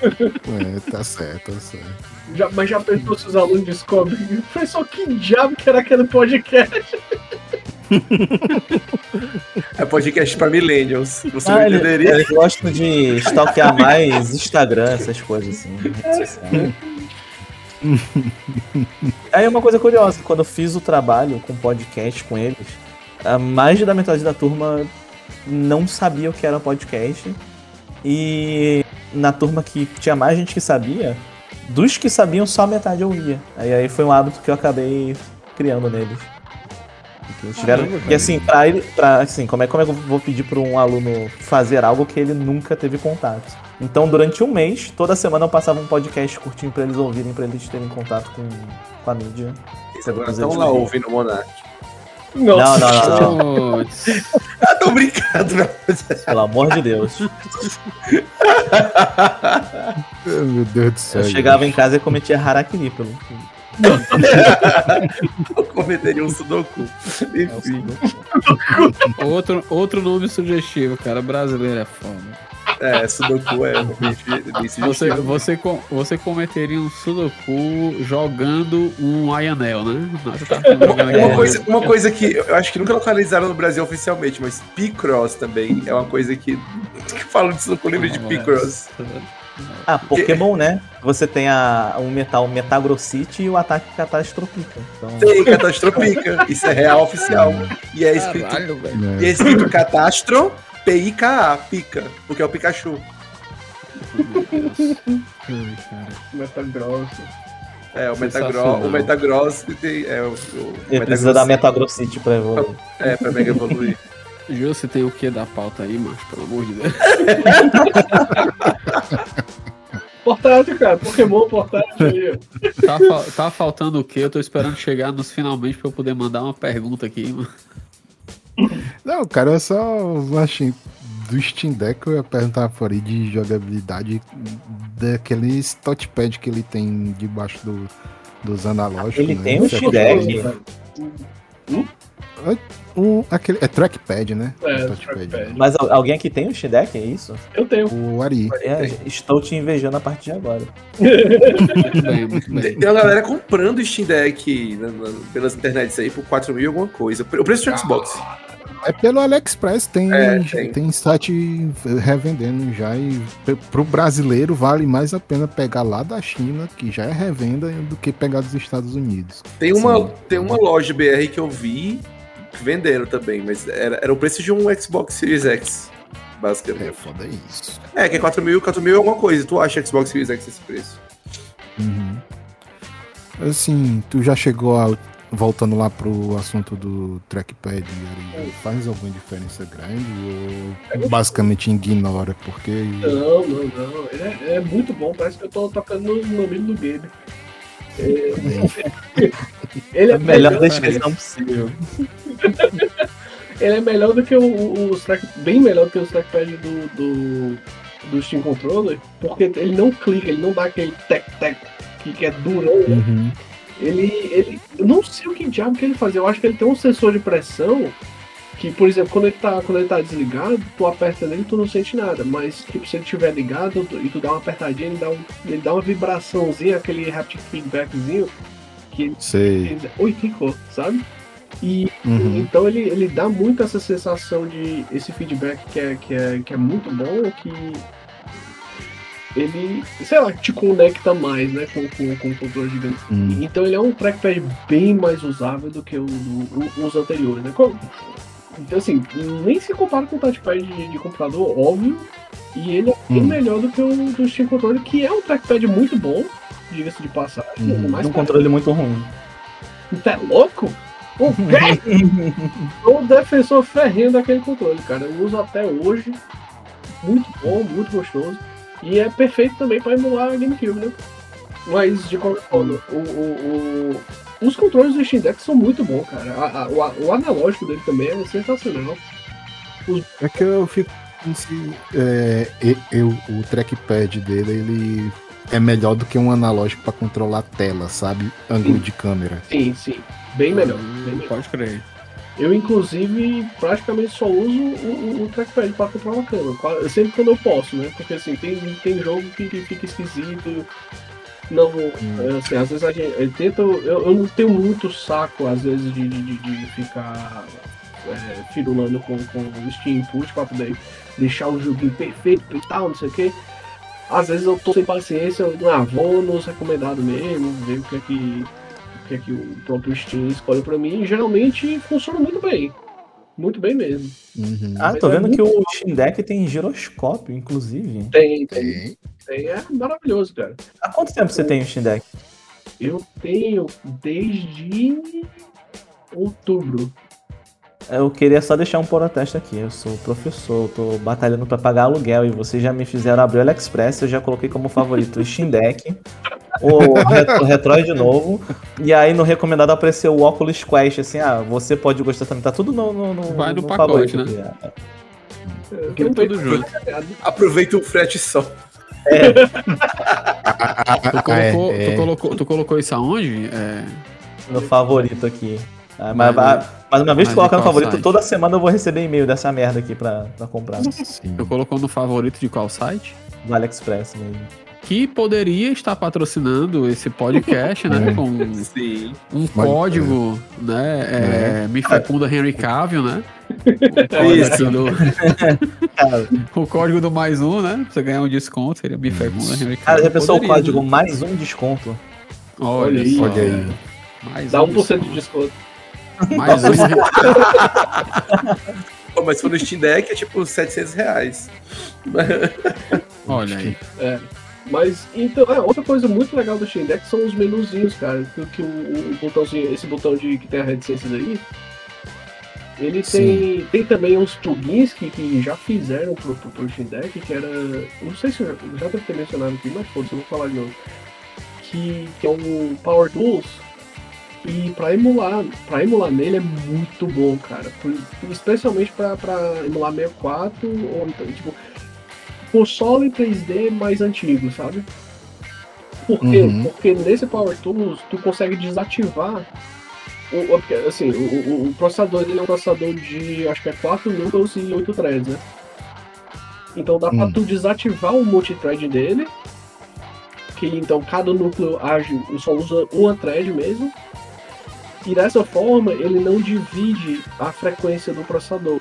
É, tá certo, tá certo. Já, mas já pensou se os alunos descobrem? Professor, que diabo que era aquele podcast? É podcast pra millennials. Você Ah, entenderia? eles gostam de stalkear mais Instagram, essas coisas assim. [LAUGHS] Aí uma coisa curiosa, quando eu fiz o trabalho com podcast com eles, a mais da metade da turma não sabia o que era podcast. E na turma que tinha mais gente que sabia, dos que sabiam, só a metade eu ia. Aí, aí foi um hábito que eu acabei criando neles. Tiveram, Caramba, e assim, pra ele, pra, assim, como é, como é que eu vou pedir pra um aluno fazer algo que ele nunca teve contato? Então, durante um mês, toda semana eu passava um podcast curtinho pra eles ouvirem, pra eles terem contato com, com a mídia. Eles agora estão lá não- ouvindo o Monark. Não, não, não, não. Putz, [LAUGHS] Ah, tô brincando, velho. Pelo amor de Deus. [LAUGHS] Meu Deus do céu. Eu chegava em casa e cometia harakiri pelo. Eu cometeria um sudoku. Enfim. outro, outro nome sugestivo, cara. Brasileiro é foda. É, sudoku é bem, bem Você, sugestivo. você, com- você cometeria um Sudoku jogando um Ayanel, né? Tá Uma coisa, uma coisa que eu acho que nunca localizaram no Brasil oficialmente, mas Picross também é uma coisa que. que falam disso, eu lembro de Picross. Ah, Pokémon, né? Você tem a, o metal Metagrossite e o ataque Catastropica. Então, Tem Catastropica, [LAUGHS] isso é real oficial. E é escrito, Caralho, e é escrito Catastro P-I-K-A, pica, porque é o Pikachu. Ai, cara. Meta grossa. É, o Metagross, o Metagross tem, é o, o ele precisa da Metagrossite pra evoluir. É, pra Mega evoluir. [LAUGHS] Ju, você tem o que da pauta aí, macho? Pelo amor de Deus. [LAUGHS] Portátil, cara. Pokémon portátil. Tá, tá faltando o quê? Eu tô esperando chegar nos finalmente pra eu poder mandar uma pergunta aqui, mano. Não, cara, eu só achei do Steam Deck eu ia perguntar por aí de jogabilidade daqueles touchpad que ele tem debaixo do, dos analógicos. Ele né? tem um Steam Deck. Um, aquele, é trackpad, né? É, O touchpad, trackpad. né? Mas al- alguém aqui tem um Steam Deck, é isso? Eu tenho. O Ari. É, estou te invejando a partir de agora. Tem uma galera comprando Steam Deck na- na- pelas internets aí por 4 mil e alguma coisa. O preço do Xbox. É pelo AliExpress, tem, É, tem. tem. site revendendo já. E pro brasileiro vale mais a pena pegar lá da China, que já é revenda, do que pegar dos Estados Unidos. Tem uma, Sim. tem uma loja BR que eu vi vendendo também, mas era, era o preço de um Xbox Series X, É basicamente. foda isso. É, que é 4 mil, 4 mil é alguma coisa. Tu acha Xbox Series X esse preço? Uhum. Assim, tu já chegou a voltando lá pro assunto do trackpad, ele faz alguma diferença grande ou basicamente ignora? Porque. Não, não, não. É, é muito bom, parece que eu tô tocando no mamilo do Gabe. [LAUGHS] Ele É a melhor melhor, descrição possível. ele é melhor do que o, o, os track, bem melhor do que os trackpad do, do, do Steam Controller, porque ele não clica, ele não dá aquele tec tec que, é durão? Uhum. ele, ele. Eu não sei o que diabo que ele faz. Eu acho que ele tem um sensor de pressão que, por exemplo, quando ele tá, quando ele tá desligado, tu aperta nele e tu não sente nada. Mas tipo, se ele estiver ligado tu- e tu dá uma apertadinha, ele dá, um, ele dá uma vibraçãozinha, aquele haptic feedbackzinho, que Sei. ele diz, oi, ficou, sabe? E Uhum. então ele, ele dá muito essa sensação de esse feedback que é, que é, que é muito bom, que ele, sei lá, te conecta mais, né, com, com, com o controle gigante. Hum. Então ele é um trackpad bem mais usável do que o, os anteriores, né? Co- Então assim, nem se compara com o touchpad de, de computador, óbvio. E ele é bem Hum. melhor do que o do Steam Controller, que é um trackpad muito bom, diga-se de passagem. Uhum. Mas Um controle muito ruim. tá louco? O quê? [LAUGHS] Sou defensor ferrenho daquele controle, cara. Eu uso até hoje. Muito bom, muito gostoso. E é perfeito também para emular a GameCube, né? Mas, de qualquer forma, o, o- o- os controles do Steam Deck são muito bons, cara. A- a- o, a- o analógico dele também é sensacional. É que eu fico. Se, é, eu, o trackpad dele, ele é melhor do que um analógico pra controlar a tela, sabe? Ângulo de câmera. Sim, sim. Bem melhor. Hum, Bem melhor. Pode crer. Eu, inclusive, praticamente só uso o, o, o trackpad para controlar a câmera. Sempre quando eu posso, né? Porque assim, tem, tem jogo que, que fica esquisito. Não, assim, às vezes a gente eu tenta. Eu, eu não tenho muito saco, às vezes, de, de, de- ficar é, firulando com, com o Steam Input para poder deixar o joguinho perfeito e tal, não sei o quê. Às vezes eu tô sem paciência, eu ah, vou nos recomendados mesmo, ver o que é que o que é que o próprio Steam escolhe pra mim, e geralmente funciona muito bem. Muito bem mesmo. Uhum. Ah, tô é vendo muito que o Steam Deck tem giroscópio, inclusive. Tem, tem, Tem. É maravilhoso, cara. Há quanto tempo você tem o Steam Deck? Eu tenho desde outubro. Eu queria só deixar um protesto aqui. Eu sou professor, eu tô batalhando pra pagar aluguel e vocês já me fizeram abrir o AliExpress. Eu já coloquei como favorito o Steam Deck, o, Ret- o Retroid novo. E aí no recomendado apareceu o Oculus Quest. Assim, ah, você pode gostar também. Tá tudo no, no, no, Vai no no pacote, favorito né? aqui. Eu Tudo tenho junto. Aproveita o frete só. Tu colocou, é, é. Tu, colocou, tu colocou isso aonde? É, No favorito aqui. Ah, Mas- mas, mas uma vez mas que colocar em no favorito, site? toda semana eu vou receber e-mail dessa merda aqui pra, pra comprar. Sim. tu colocou no favorito de qual site? No AliExpress mesmo. Que poderia estar patrocinando esse podcast, né? [LAUGHS] Com Sim. um Pode código, né? É, Me fecunda Henry Cavill, né? [LAUGHS] O Isso. código, do, [LAUGHS] o código do mais um, né? Pra você ganhar um desconto, seria Me fecunda Henry Cavill. cara já pensou o código né? mais um desconto? Olha, Olha aí. Olha aí. Mais Dá um 1% de desconto. Mais um. [LAUGHS] Pô, mas se for no Steam Deck é tipo 700 reais. [LAUGHS] Olha aí. Mas, então, é, outra coisa muito legal do Steam Deck são os menuzinhos, cara. Que, que o, o botãozinho, esse botão de que tem a reticências aí, ele tem, tem também uns plugins que, que já fizeram pro, pro, pro Steam Deck, que era. Não sei se eu já, já devo ter mencionado aqui, mas foda-se, eu vou falar de novo. Que, que é o Power Tools. E pra emular, pra emular nele é muito bom, cara. Especialmente pra, pra emular 64 ou então, tipo, console 3D mais antigo, sabe? Por quê? Uhum. Porque nesse Power Tools tu consegue desativar o, assim, o, o- o processador ele é um processador de acho que é 4 núcleos e 8 threads, né? Então dá pra Hum. tu desativar o multithread dele. Que então cada núcleo age, só usa uma thread mesmo. E dessa forma ele não divide a frequência do processador.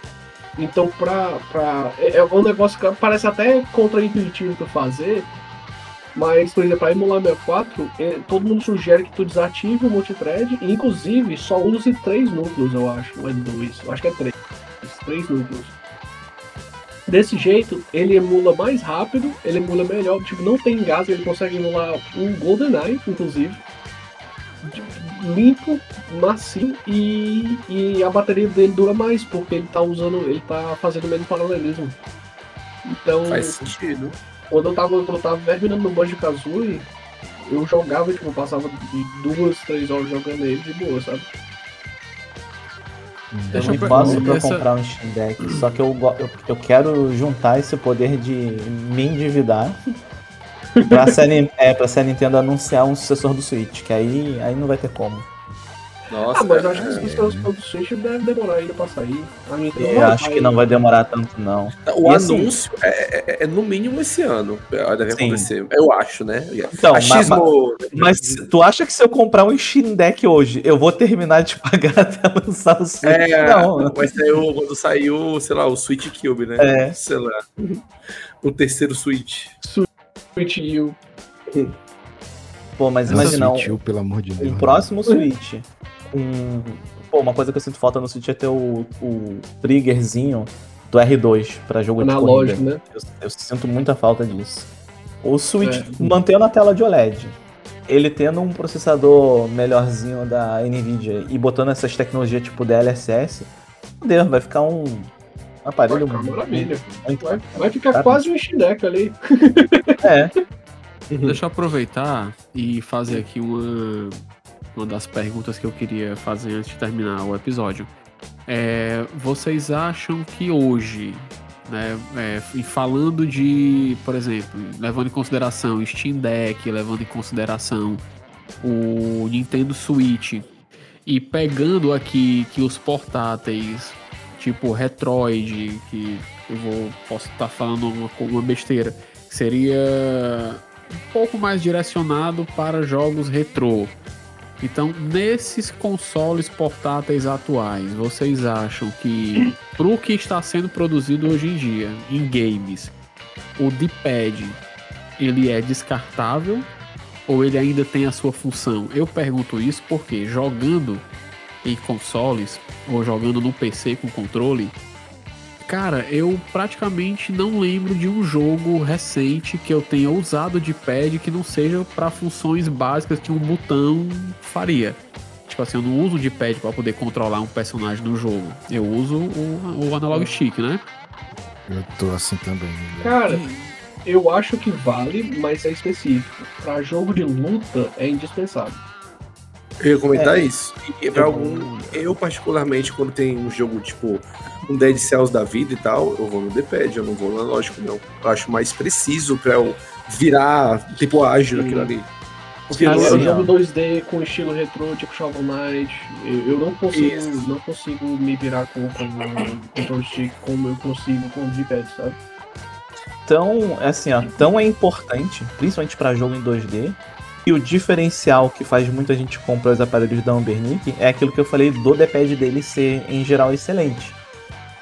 Então, pra, pra, é é um negócio que parece até contraintuitivo tu fazer, mas, por exemplo, para emular 64, é, todo mundo sugere que tu desative o multithread inclusive, só use três núcleos, eu acho, ou é dois, eu acho que é três, três núcleos. Desse jeito, ele emula mais rápido, ele emula melhor, tipo, não tem gás, ele consegue emular um GoldenEye, inclusive, limpo, macio e, e a bateria dele dura mais, porque ele tá usando, ele tá fazendo o mesmo paralelismo. Então, Faz sentido. quando eu tava, quando eu tava terminando no Banjo Kazooie, eu jogava, tipo, eu passava de duas, três horas jogando ele de boa, sabe? Eu Deixa me eu passo per- pra essa- comprar um Steam Deck, só que eu, eu, eu quero juntar esse poder de me endividar [LAUGHS] pra se, a, é, pra se a Nintendo anunciar um sucessor do Switch, que aí, aí não vai ter como. Nossa, Ah, mas eu acho que os seus do Switch deve demorar ainda pra sair. A Nintendo Eu acho que não vai demorar tanto, não. O E assim- anúncio é, é- é no mínimo esse ano. é, Deve Sim. acontecer. Eu acho, né? Então, Achismo. Mas tu acha que se eu comprar um Steam Deck hoje, eu vou terminar de [LAUGHS] pagar até lançar o Switch? É, Não. mas saiu quando saiu, sei lá, o Switch Cube, né? É. Sei lá. O terceiro Switch. Switch U. Pô, mas imagina, um, Switch U, pelo amor de Deus. um próximo Switch. Um... Pô, uma coisa que eu sinto falta no Switch é ter o, o triggerzinho do R2 pra jogo de Analógico, corrida. né? Eu, eu sinto muita falta disso. O Switch É. mantendo a tela de OLED, ele tendo um processador melhorzinho da Nvidia e botando essas tecnologias tipo DLSS, meu Deus, vai ficar um aparelho Vai ficar maravilha. muito- Vai, vai ficar quase um Steam Deck ali. [LAUGHS] É, Deixa eu aproveitar e fazer aqui uma, uma das perguntas que eu queria fazer antes de terminar o episódio. É, vocês acham que hoje, né, é, e falando de, por exemplo, levando em consideração o Steam Deck, levando em consideração o Nintendo Switch e pegando aqui que os portáteis, tipo Retroid, que eu vou posso estar falando uma, uma besteira, seria um pouco mais direcionado para jogos retrô. Então, nesses consoles portáteis atuais, vocês acham que, pro que está sendo produzido hoje em dia, em games, o D-pad, ele é descartável ou ele ainda tem a sua função? Eu pergunto isso porque jogando em consoles ou jogando no PC com controle, Cara, eu praticamente não lembro de um jogo recente que eu tenha usado de pad que não seja para funções básicas que um botão faria. Tipo assim, eu não uso de pad para poder controlar um personagem no jogo. Eu uso o, o analog stick, né? Eu tô assim também. né? Cara, eu acho que vale, mas é específico. Pra jogo de luta é indispensável. Eu ia comentar É. isso. E pra algum. Eu, particularmente, quando tem um jogo tipo um Dead Cells da vida e tal, eu vou no D-pad, eu não vou no analógico, não. Eu acho mais preciso pra eu virar tempo ágil Sim. naquilo ali. Porque Sim, eu, eu jogo 2D com estilo retrô, tipo Shovel Knight. Eu, eu não consigo, Isso. não consigo me virar com, com o control stick como eu consigo com o D-pad, sabe? tão, assim, ó, tão é importante, principalmente pra jogo em 2D, e o diferencial que faz muita gente comprar os aparelhos da Ambernick é aquilo que eu falei do D-pad dele ser, em geral, excelente.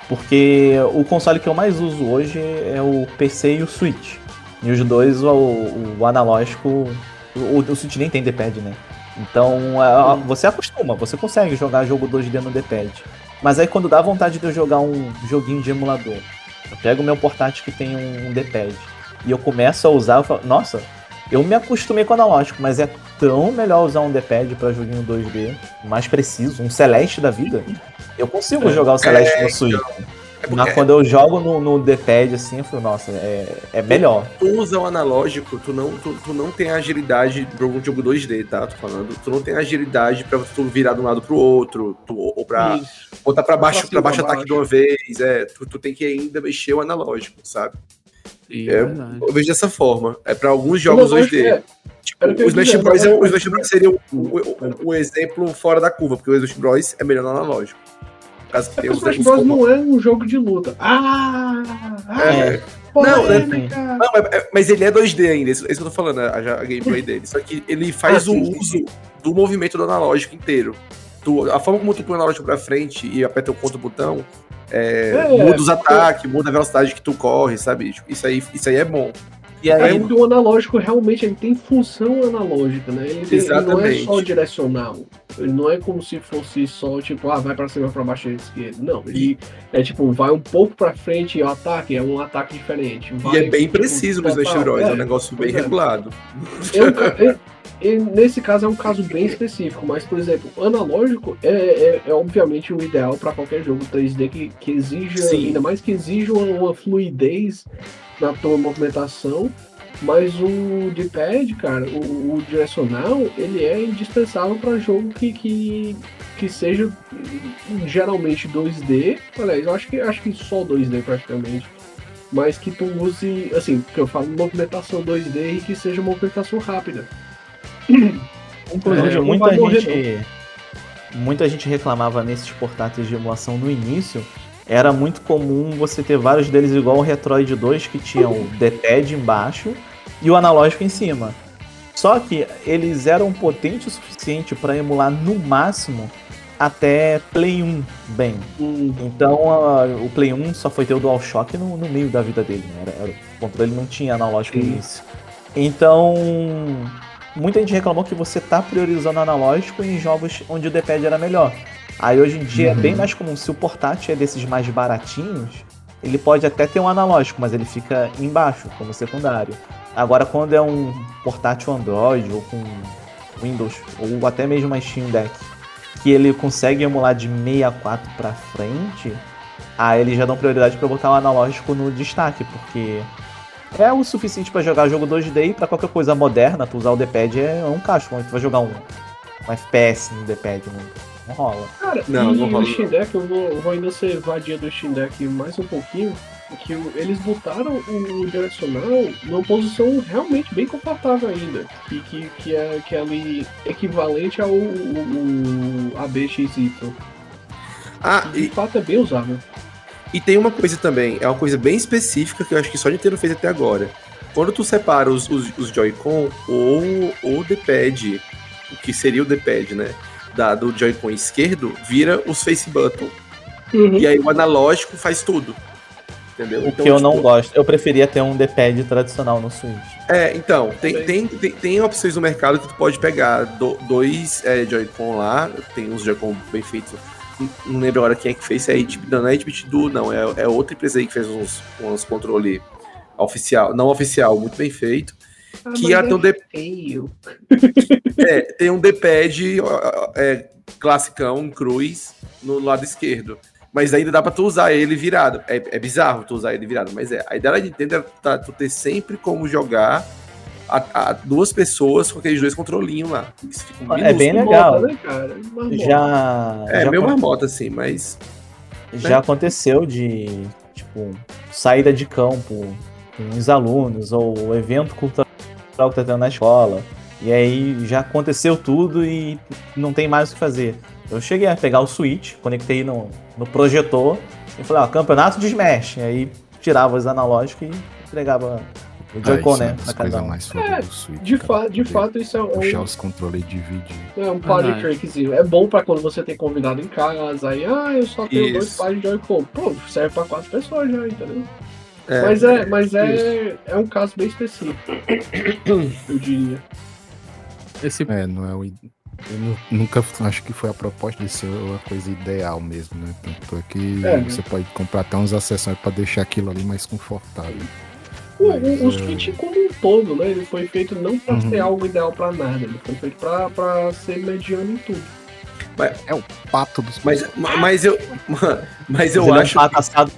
Porque o console que eu mais uso hoje é o PC e o Switch. E os dois, o, o analógico. O, o Switch nem tem D-pad, né? Então a- você acostuma, você consegue jogar jogo 2D no D-pad. Mas aí quando dá vontade de eu jogar um joguinho de emulador, eu pego o meu portátil que tem um, um D-pad e eu começo a usar, eu falo, nossa, eu me acostumei com o analógico, mas é tão melhor usar um D-pad pra joguinho 2D, mais preciso, um Celeste da vida. Eu consigo jogar o Celeste no Switch. É Mas quando eu jogo no, no D-pad assim, eu falo, nossa, é, é melhor. tu usa o analógico, tu não, tu, tu não tem agilidade pra um jogo 2D, tá? Tô falando. Tu não tem agilidade pra tu virar de um lado pro outro, tu, ou pra Isso. botar pra baixo, Pra baixo ataque de uma vez. É, tu, tu tem que ainda mexer o analógico, sabe? É, verdade. Eu vejo dessa forma. É pra alguns jogos Eu acho que 2D. é. Tipo, Era o que eu o ia Smash Bros. é, o Smash Bros. seria o, o- o- o exemplo fora da curva, porque o Smash Bros. é melhor no analógico. Caso que É o os Smash Bros não é um jogo de luta. Ah! ah É. Não, mas, é- mas ele é 2D ainda, isso, isso que eu tô falando, a, a gameplay [LAUGHS] dele. Só que ele faz Ah, o sim, sim, uso do movimento do analógico inteiro. Tu- a forma como tu põe o analógico pra frente e aperta o contra botão, é, É, muda os ataques, muda a velocidade que tu corre, sabe? Tipo, Isso aí, isso aí é bom. E É aí, porque o analógico realmente ele tem função analógica, né? Ele, tem- ele não é só direcional. Ele não é como se fosse só, tipo, ah, vai pra cima, pra baixo, esquerda. Não, ele é tipo, vai um pouco pra frente e o ataque é um ataque diferente. E Vai, é bem tipo, preciso no Smash. Bros. É um É, negócio bem é. regulado. É um é- nesse caso é um caso bem específico, mas, por exemplo, analógico é, é, é obviamente o ideal para qualquer jogo 3D que, que exija, Sim. ainda mais que exija uma, uma fluidez na tua movimentação. Mas o D-pad, cara, o, o direcional, ele é indispensável para jogo que, que, que seja geralmente 2D. Aliás, eu acho que, acho que só 2D praticamente. Mas que tu use, assim, que eu falo movimentação 2D e que seja movimentação rápida. Inclusive, É, muita gente. Muita gente reclamava nesses portáteis de emulação no início. Era muito comum você ter vários deles igual o Retroid 2, que tinha o D-pad embaixo e o analógico em cima. Só que eles eram potentes o suficiente para emular no máximo até Play 1 bem. Hum, Então o Play 1 só foi ter o DualShock no, no meio da vida dele, né? Era, era- o controle não tinha analógico no início. Então, muita gente reclamou que você tá priorizando analógico em jogos onde o D-pad era melhor. Aí hoje em dia é Uhum. bem mais comum, se o portátil é desses mais baratinhos, ele pode até ter um analógico, mas ele fica embaixo, como secundário. Agora, quando é um portátil Android ou com Windows, ou até mesmo uma Steam Deck, que ele consegue emular de 64 pra frente, aí eles já dão prioridade pra botar o analógico no destaque, porque é o suficiente pra jogar jogo 2D e pra qualquer coisa moderna, tu usar o D-pad é um cacho, quando tu vai jogar um, um FPS no D-pad, não, não rola. Cara, Não, e não o rola. Steam Deck, eu vou, eu vou ainda ser vadia do Steam Deck mais um pouquinho, que o- eles botaram o direcional numa posição realmente bem confortável ainda, que, que, que, é, que é ali equivalente ao o, o ABXY. Ah, De e, fato é bem usável. E tem uma coisa também, é uma coisa bem específica que eu acho que só Nintendo fez até agora. Quando tu separa os, os, os Joy-Con ou o D-pad, o que seria o D-pad, né? Da, do Joy-Con esquerdo, vira os Face Button. E aí o analógico faz tudo. Entendeu? O Então, que eu tipo, não gosto, eu preferia ter um D-pad tradicional no Switch. É, então, tem, tem, tem, tem opções no mercado que tu pode pegar do- dois é, Joy-Con lá, tem uns Joy-Con bem feitos. Não- lembro agora quem é que fez, é a 8 não, não é 8 Duo, não, é, é outra empresa aí que fez uns, uns controle oficial, não oficial, muito bem feito. Ah, que é ter um D- feio. [LAUGHS] É, tem um D-pad é, classicão, cruz, no lado esquerdo. Mas ainda dá pra tu usar ele virado. É, é bizarro tu usar ele virado, mas é. A ideia da Nintendo é tá- tu ter sempre como jogar a, a duas pessoas com aqueles dois controlinhos lá. Isso fica um É bem legal. Marmota, né, cara? Marmota. Já. É, já meio marmota, assim, mas. Já aconteceu de, tipo, saída de campo com os alunos, ou evento cultural que tá tendo na escola. E aí já aconteceu tudo e não tem mais o que fazer. Eu cheguei a pegar o Switch, conectei no, no projetor e falei, ó, campeonato de Smash. E aí tirava os analógicos e entregava o é né? pra das cada coisas um. mais É, do Switch. De, fa de fato, isso é um, Puxar os controles e dividir. é um party Verdade. trickzinho. É bom pra quando você tem convidado em casa, aí, ah, eu só tenho dois Isso. pares de Joy-Con. Pô, serve pra quatro pessoas já, entendeu? É, mas é, mas é, é um caso bem específico, [COUGHS] eu diria. Esse É, não é o. Eu nu- nunca acho que foi a proposta de ser uma coisa ideal mesmo, né? Tanto é que É, né? você pode comprar até uns acessórios pra deixar aquilo ali mais confortável. O, Mas, o, o é, Switch como um todo, né? Ele foi feito não pra Uhum. ser algo ideal pra nada, ele foi feito pra, pra ser mediano em tudo. Pato dos Mas, [LAUGHS] mas eu. Mas eu Ele é um acho. pato assado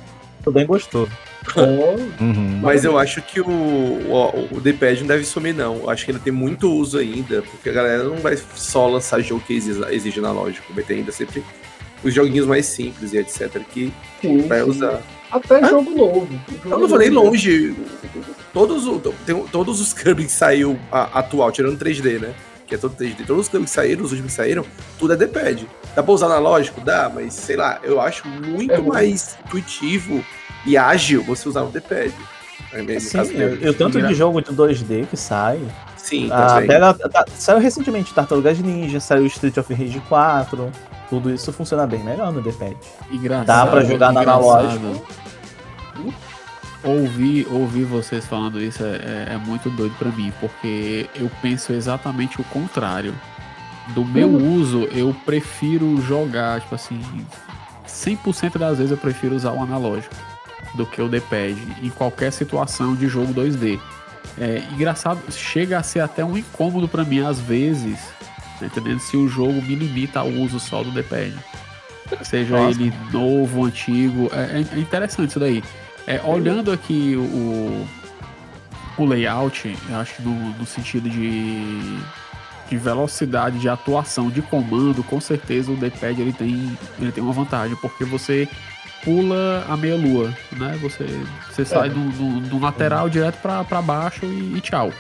bem gostoso. [LAUGHS] Oh, Uhum. Mas eu acho que o, o, o D-pad não deve sumir, não. Eu acho que ele tem muito uso ainda, porque a galera não vai só lançar jogo que exige, exige analógico. Vai ter ainda sempre os joguinhos mais simples e etc. que sim, vai sim. usar. Até Ah, jogo novo. Jogo Eu não vou nem longe. Todos, o- tem- todos os Kirby que saiu a- atual, tirando 3D, né? Que é todo 3D. Todos os Kirby que saíram, os últimos que saíram, tudo é D-pad. Dá pra usar analógico? Dá, mas sei lá, eu acho muito É mais intuitivo e ágil você usar um D-pad. É no Sim, caso eu, eu tanto de jogo de 2D que sai. Sim, Ah, pega, tá- saiu recentemente Tartarugas Ninja, saiu Street of Rage 4. Tudo isso funciona bem melhor no D-pad. Dá pra jogar engraçado. analógico. Ouvir, ouvir vocês falando isso é, é- é muito doido pra mim, porque eu penso exatamente o contrário. do meu uso, eu prefiro jogar, tipo assim, 100% das vezes eu prefiro usar o analógico do que o D-pad em qualquer situação de jogo 2D. É engraçado, chega a ser até um incômodo pra mim às vezes, tá entendendo? Se o jogo me limita ao uso só do D-pad. Seja Nossa. ele novo, antigo, é, é interessante isso daí. É, olhando aqui o, o layout, eu acho que no, no sentido de, de velocidade de atuação de comando, com certeza o D-pad ele tem, ele tem uma vantagem, porque você pula a meia lua, né? Você, você sai do, do, do lateral direto para baixo e, e tchau.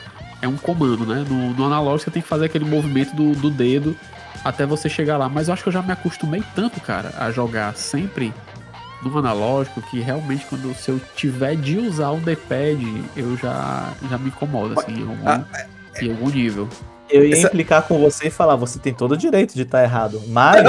É um comando, né? No, no analógico você tem que fazer aquele movimento do, do dedo até você chegar lá. Mas eu acho que eu já me acostumei tanto, cara, a jogar sempre no analógico que realmente quando se eu tiver de usar o D-pad, eu já, já me incomodo, assim, em algum, Ah, em algum nível. Eu ia Essa- implicar com você e falar, você tem todo o direito de estar errado. Mas, [LAUGHS]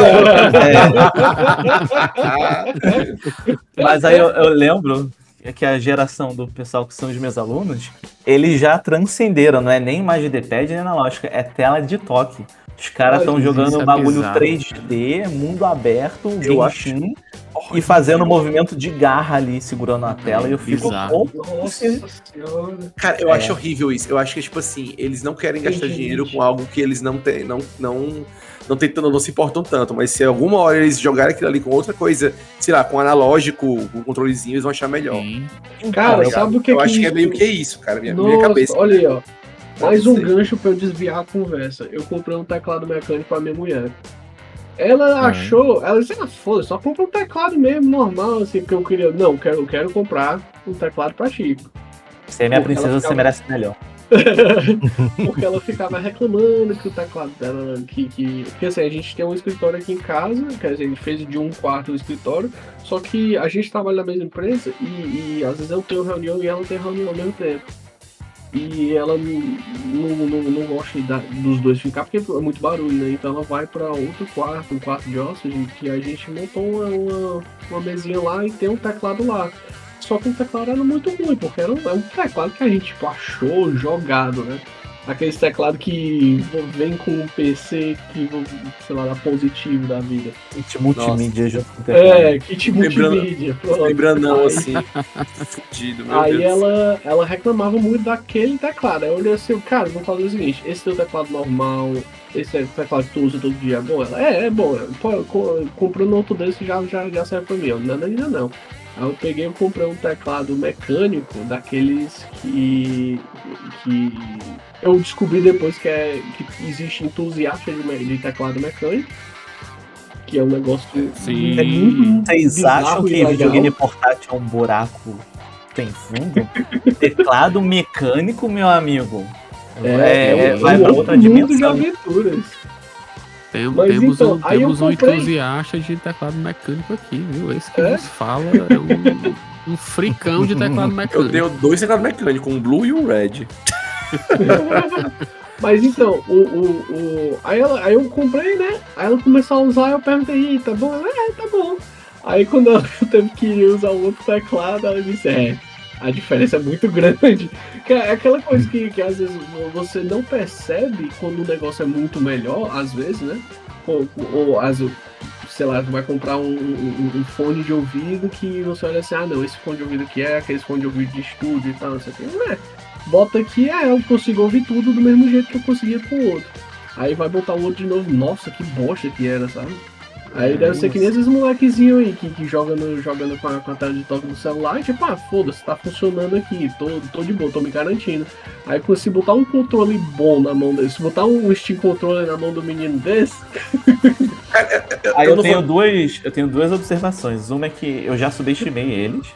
é, mas aí eu, eu lembro que a geração do pessoal que são os meus alunos, eles já transcenderam, não é nem mais de D-pad nem analógica, é tela de toque. Os caras estão jogando é um bagulho bizarro. 3D, mundo aberto, Eu acho- Genshin, e fazendo movimento de garra ali, segurando a tela. E eu fico, Nossa. Cara, eu É. acho horrível isso. Eu acho que, tipo assim, eles não querem gastar Entendi. dinheiro com algo que eles não têm, não, não, não, tem, não, se importam tanto. Mas se alguma hora eles jogarem aquilo ali com outra coisa, sei lá, com analógico, com controlezinho, eles vão achar melhor. Sim. Cara, eu, sabe o que eu que acho que é meio que isso, cara, minha, Nossa, minha cabeça. olha aí, ó. Mais um gancho pra eu desviar a conversa. Eu comprei um teclado mecânico pra minha mulher. Ela Ah, achou, ela disse, ah, foda, só compra um teclado mesmo, normal, assim, porque eu queria. Não, eu quero, quero comprar um teclado pra ti. você é minha Pô, princesa, ela você ficava- merece melhor. [LAUGHS] porque ela ficava reclamando que o teclado dela. Que, que... Porque assim, a gente tem um escritório aqui em casa, quer dizer, a gente fez de um quarto o escritório, só que a gente trabalha na mesma empresa e, e às vezes eu tenho reunião e ela tem reunião ao mesmo tempo. E ela não, não, não, gosta dos dois ficar porque é muito barulho, né? Então ela vai pra outro quarto, um quarto de hóspede, que a gente montou uma, uma, uma mesinha lá e tem um teclado lá. Só que o teclado era muito ruim, porque era um, é um teclado que a gente tipo, achou jogado, né? Aqueles teclados que vem com um PC que, sei lá, da positivo da vida. Kit multimídia junto com o teclado. É, kit multimídia. Lembrando assim. Fudido, meu Aí Deus. ela, ela reclamava muito daquele teclado. Aí eu olhei assim, cara, vamos fazer o seguinte, esse teu teclado normal, esse teclado que tu usa todo dia é bom? Ela, é, é bom. Comprando outro desse já, já, já serve pra mim. Eu, não, ainda não. Aí eu peguei e comprei um teclado mecânico daqueles que. que eu descobri depois que, é, que existe entusiasta de, de teclado mecânico. Que é um negócio Sim. é muito Vocês acham que videogame portátil é um buraco sem fundo? [LAUGHS] Teclado mecânico, meu amigo. É, um vai pra outra mundo de dimensão. aventuras. Tem- Mas temos então, um, aí eu temos um entusiasta de teclado mecânico aqui, viu? Esse que É? nos fala é um, um fricão de teclado [LAUGHS] Eu mecânico. tenho dois teclados mecânicos, um blue e um red. [LAUGHS] Mas então, o, o, o- aí, ela, aí eu comprei, né? Aí ela começou a usar, eu perguntei, "Ih, tá bom? Ela, é, tá bom. Aí quando ela [LAUGHS] teve que usar o outro teclado, ela disse, é, a diferença é muito [LAUGHS] grande. É aquela coisa que, que às vezes você não percebe quando o negócio é muito melhor, às vezes, né? Ou, ou às sei lá, tu vai comprar um, um- um fone de ouvido que você olha assim, ah não, esse fone de ouvido aqui é aquele fone de ouvido de estúdio e tal, não sei o que. Não é. Bota aqui, é, eu consigo ouvir tudo do mesmo jeito que eu conseguia com o outro. Aí vai botar o outro de novo, nossa, que bosta que era, sabe? Aí deve ser que nem esses molequezinhos aí que, que joga no, jogando com a, com a tela de toque do celular, e tipo, ah, foda-se, tá funcionando aqui, tô, tô de boa, tô me garantindo. Aí se botar um controle bom na mão dele, se botar um Steam Controller na mão do menino desse, [LAUGHS] Aí Eu eu tenho, vou- duas, eu tenho duas observações. Uma é que eu já subestimei eles.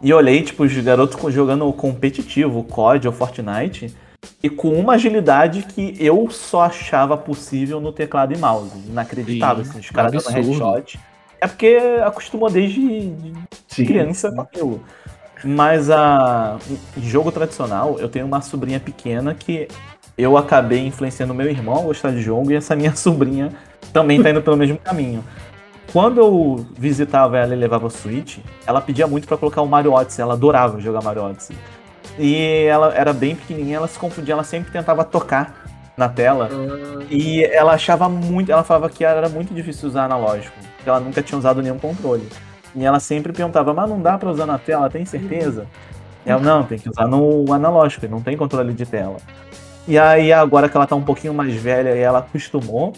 E olhei, tipo, os garotos jogando competitivo, COD ou Fortnite, e com uma agilidade que eu só achava possível no teclado e mouse. Inacreditável, Sim, assim, os caras dando headshot. É porque acostumou desde de criança com aquilo. Mas a em jogo tradicional, eu tenho uma sobrinha pequena que eu acabei influenciando meu irmão a gostar de jogo e essa minha [LAUGHS] sobrinha também tá indo pelo mesmo caminho. Quando eu visitava ela e levava o Switch, ela pedia muito pra colocar o Mario Odyssey, ela adorava jogar Mario Odyssey. E ela era bem pequenininha, ela se confundia, ela sempre tentava tocar na tela. Ah, E ela achava muito. Ela falava que era muito difícil usar analógico. Que ela nunca tinha usado nenhum controle. E ela sempre perguntava, mas não dá pra usar na tela, tem certeza? E ela, não, tem que usar no analógico, não tem controle de tela. E aí, agora que ela tá um pouquinho mais velha e ela acostumou,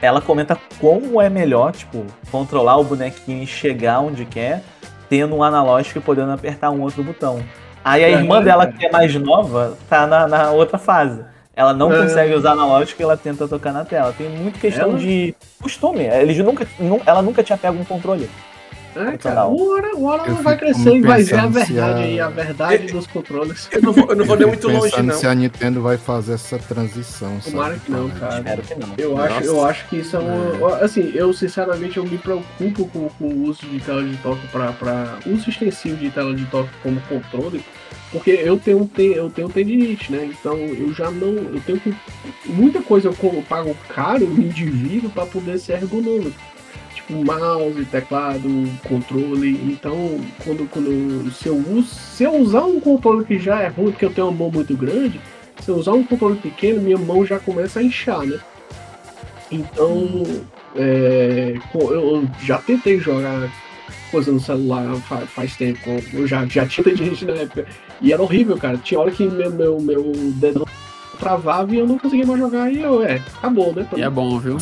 ela comenta como é melhor, tipo, controlar o bonequinho e chegar onde quer, tendo um analógico e podendo apertar um outro botão. Aí a É, irmã dela, que é mais nova, tá na, na outra fase. Ela não É. consegue usar analógico e ela tenta tocar na tela. Tem muito questão Ela- de costume. Eles nunca, nu- ela nunca tinha pego um controle. É, cara, Total. uma hora, uma hora Eu ela vai crescer e vai ver a verdade a- aí, a verdade dos controles. Eu não vou, eu não vou nem muito longe, não. se a Nintendo vai fazer essa transição. Tomara sabe? que não, cara. Espero que não. Eu acho, eu acho que isso é uma. Assim, eu sinceramente eu me preocupo com, com o uso de tela de toque para uso extensivo de tela de toque como controle, porque eu tenho, te- eu tenho tendinite, né? Então eu já não. Eu tenho que. Muita coisa eu pago caro no indivíduo para poder ser ergonômico. Tipo mouse, teclado, controle. Então, quando, quando se eu uso. Se eu usar um controle que já é ruim, porque eu tenho uma mão muito grande, se eu usar um controle pequeno, minha mão já começa a inchar, né? Então, é, eu já tentei jogar coisa no celular fa- faz tempo. Eu já, já tinha tendinite [LAUGHS] na época. E era horrível, cara. Tinha hora que meu, meu, meu dedo travava e eu não conseguia mais jogar. E eu, é, acabou, né? E é bom, viu?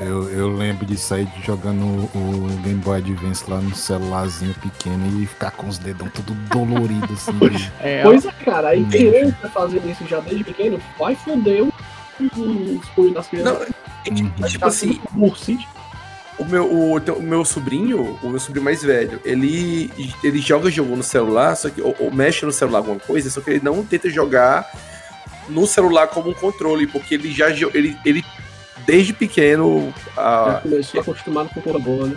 Eu, eu lembro de sair de jogando o Game Boy Advance lá no celularzinho pequeno e ficar com os dedão tudo dolorido assim. [LAUGHS] de- É, Pois é, cara. Aí criança fazendo isso já desde pequeno, vai foder os punhos das crianças. Não, Uhum. tipo assim, Bursite. o meu, o, o meu sobrinho, o meu sobrinho mais velho, ele, ele joga jogo no celular, só que ou, ou mexe no celular alguma coisa, só que ele não tenta jogar no celular como um controle, porque ele já ele, ele desde pequeno Já a, começou acostumado com coisa boa, né?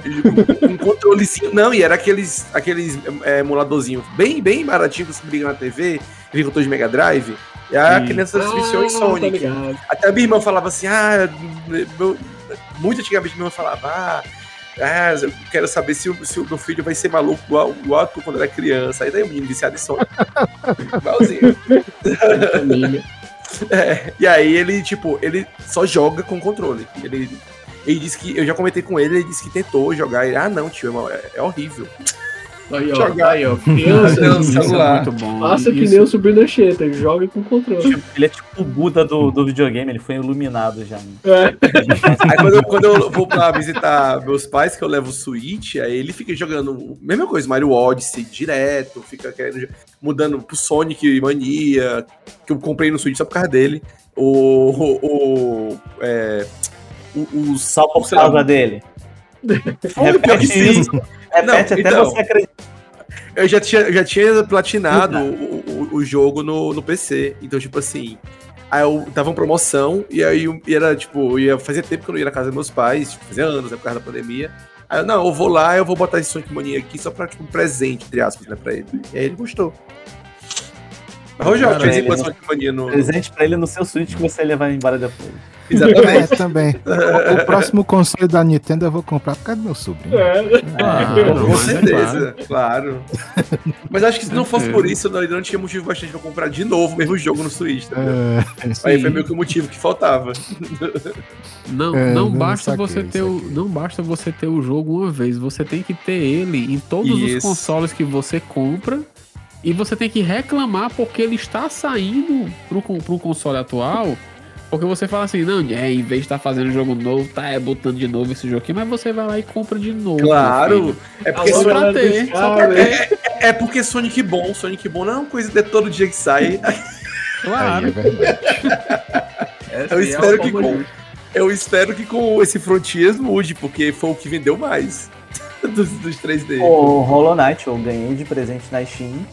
um controlezinho, não, e era aqueles aqueles é, emuladorzinho bem bem baratinho que você liga na TV, vem com de Mega Drive. E a Sim. criança se viciou em tá Sonic. ligado. Até a minha irmã falava assim, ah, meu- muito antigamente minha irmã falava, ah, ah, eu quero saber se o, se o meu filho vai ser maluco igual, igual tu quando era criança. Aí daí o menino viciado em Sonic. [LAUGHS] Igualzinho. [LAUGHS] É, e aí ele, tipo, ele só joga com controle. Ele, ele disse que, eu já comentei com ele, ele disse que tentou jogar. Ele, ah, não, tio, é, é horrível. Aí, ó. Jogar. Aí, ó. Criança. Não, Isso é celular. muito bom. Faça que nem o sobrinho da Cheta, joga com controle. Ele é tipo o Buda do, do videogame, ele foi iluminado já. É. Aí quando eu, quando eu vou pra visitar meus pais, que eu levo o Switch, aí ele fica jogando mesma coisa, Mario Odyssey direto, fica querendo, mudando pro Sonic Mania, que eu comprei no Switch só por causa dele. O. o, o é, o- os- Só por causa dele. Foi, pior que sim. Repete até então. você acreditar. Eu já tinha, eu já tinha platinado o, o, o jogo no, no PC. Então, tipo assim. Aí eu tava em promoção, e aí e era, tipo, ia fazer tempo que eu não ia na casa dos meus pais, tipo, fazia anos, né, por causa da pandemia. Aí eu, não, eu vou lá, eu vou botar esse Sonic Mania aqui só pra, tipo, um presente, entre aspas, né, pra ele. E aí ele gostou. Jogo de Mania no. Presente pra ele no seu Switch que você levar embora depois. É, Exatamente. [LAUGHS] também. O, o próximo console da Nintendo eu vou comprar por causa do meu sobrinho. É. Claro, Com mas é certeza, [LAUGHS] claro. Mas acho que se não fosse Certeza. por isso, eu não, tinha motivo bastante pra comprar de novo o mesmo jogo no Switch, tá? É, Aí Sim. foi meio que o motivo que faltava. Não, É, não não basta saquei, você ter o, não basta você ter o jogo uma vez, você tem que ter ele em todos os Isso. consoles que você compra e você tem que reclamar porque ele está saindo pro, pro console atual. Porque você fala assim, não, é, em vez de estar fazendo jogo novo, tá é, botando de novo esse jogo aqui, mas você vai lá e compra de novo. Claro. É porque, Só Alô, Sonic, pra galera ter, só pra Sky, ter. é porque Sonic bom, Sonic bom não é uma coisa de todo dia que sai. aí Claro. é [LAUGHS] Eu é espero que com- Eu espero que com esse Frontiers mude, porque foi o que vendeu mais [LAUGHS] dos, dos 3D. O Hollow Knight eu ganhei de presente na Steam,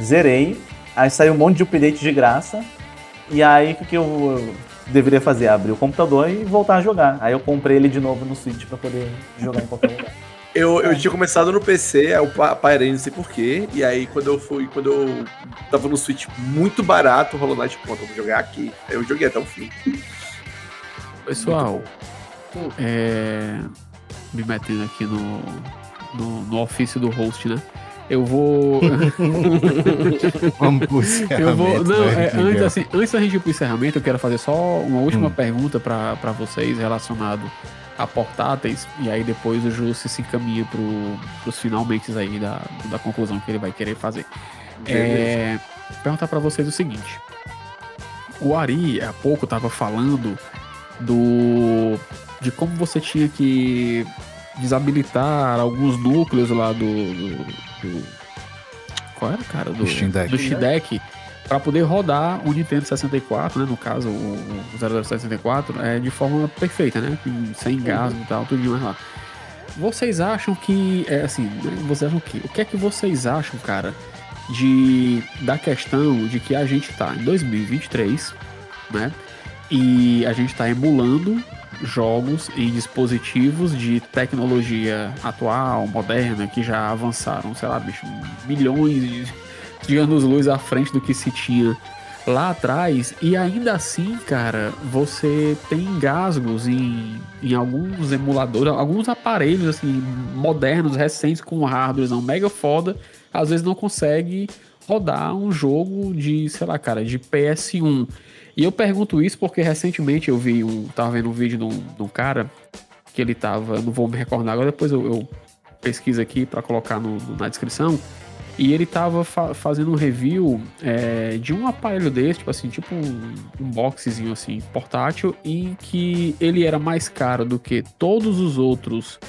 zerei, aí saiu um monte de update de graça, e aí o que que eu deveria fazer? Abrir o computador e voltar a jogar. Aí eu comprei ele de novo no Switch pra poder jogar em qualquer lugar. [LAUGHS] Eu, eu tinha começado no PC, aí eu pa- parei, não sei porquê. E aí, quando eu fui, quando eu tava no Switch muito barato, o Hollow Knight, pronto, eu vou jogar aqui. Aí eu joguei até o fim. Pessoal, é, me metendo aqui no, no, no ofício do host, né? Eu vou. [LAUGHS] Vamos pro [LAUGHS] Eu vou. encerramento, Não, né, é, antes, assim, antes da gente ir pro encerramento, eu quero fazer só uma última Hum. pergunta pra vocês relacionado a portáteis. E aí depois o Jussi se encaminha pro, pros finalmente aí da, da conclusão que ele vai querer fazer. É, perguntar pra vocês o seguinte. O Ari, há pouco, tava falando do. de como você tinha que desabilitar alguns núcleos lá do. do, do- qual era, cara? Do, Do Steam Deck. do Steam Deck para poder rodar o Nintendo 64, né? No caso, o, o 064, é, de forma perfeita, né? Sem engasgo e tal, tudo mais lá. Vocês acham que. É, assim, né, vocês acham que. O que é que vocês acham, cara, de da questão de que a gente tá em 2023, né? E a gente tá emulando jogos em dispositivos de tecnologia atual, moderna, que já avançaram, sei lá, bicho, milhões de, de anos-luz à frente do que se tinha lá atrás. E ainda assim, cara, você tem engasgos em, em alguns emuladores, alguns aparelhos assim, modernos, recentes, com hardware não mega foda, às vezes não consegue rodar um jogo de, sei lá, cara, de PS1. E eu pergunto isso porque recentemente eu vi um. Tava vendo um vídeo de um, cara que ele tava. Não vou me recordar agora, depois eu, eu pesquiso aqui pra colocar no- no- na descrição. E ele tava fa- fazendo um review é, de um aparelho desse, tipo assim, tipo um, um boxezinho assim, portátil, em que ele era mais caro do que todos os outros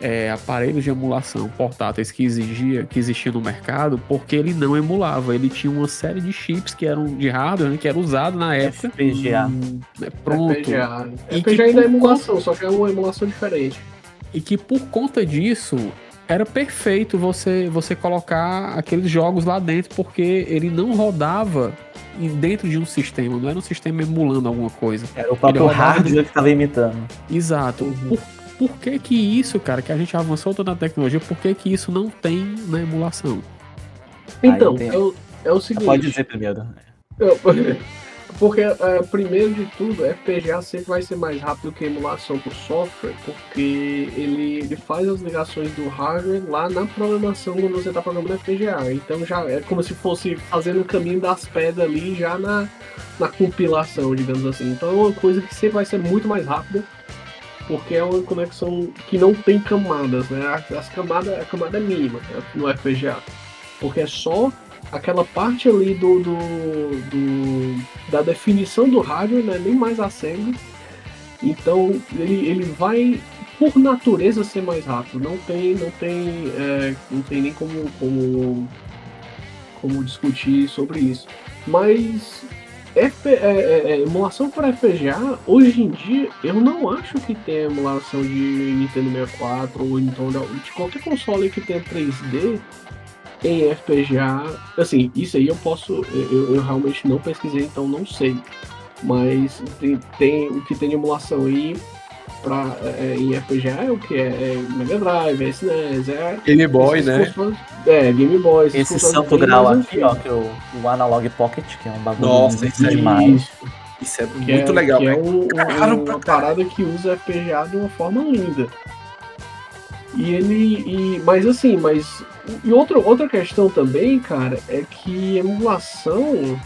é, aparelhos de emulação portáteis que exigia, que existia no mercado, porque ele não emulava. Ele tinha uma série de chips que eram de hardware, né, que era usado na época. FPGA. né, pronto. FPGA. E FPGA que ainda é por emulação, só que é uma emulação diferente. E que por conta disso era perfeito você você colocar aqueles jogos lá dentro, porque ele não rodava dentro de um sistema, não era um sistema emulando alguma coisa. Era o próprio hardware que tava imitando. Exato. Uhum. Por, por que que isso, cara, que a gente avançou toda a tecnologia, por que que isso não tem na emulação? Então, é o, é o seguinte. Pode dizer primeiro. Eu- [LAUGHS] Porque, é, primeiro de tudo, FPGA sempre vai ser mais rápido que emulação por software, porque ele, ele faz as ligações do hardware lá na programação quando você está programando FPGA. Então já é como se fosse fazendo o caminho das pedras ali já na, na compilação, digamos assim. Então é uma coisa que sempre vai ser muito mais rápida, porque é uma conexão que não tem camadas, né? As, as camadas, a camada é mínima né, no FPGA. Porque é só aquela parte ali do, do, do- da definição do hardware, né? nem mais assembly. Então ele, ele vai por natureza ser mais rápido. Não tem, não tem, é, não tem nem como, como, como discutir sobre isso. Mas F, é, é, é, emulação por FPGA, hoje em dia, eu não acho que tenha emulação de Nintendo 64 ou então de qualquer console que tenha 3D em FPGA. Assim, isso aí eu posso. Eu, eu realmente não pesquisei, então não sei. Mas tem, tem o que tem de emulação aí pra, é, em FPGA é o que? É, é Mega Drive, é SNES, é. Game Boy, né? É, Game Boy. Esse santo grau aqui, ó, que é o, o Analog Pocket, que é um bagulho Nossa, isso aí. demais. Isso é Que muito é, legal, que é um- um- Caro pra uma parada que usa FPGA de uma forma linda. E ele. E, mas assim, mas. E outra, outra questão também, cara, é que emulação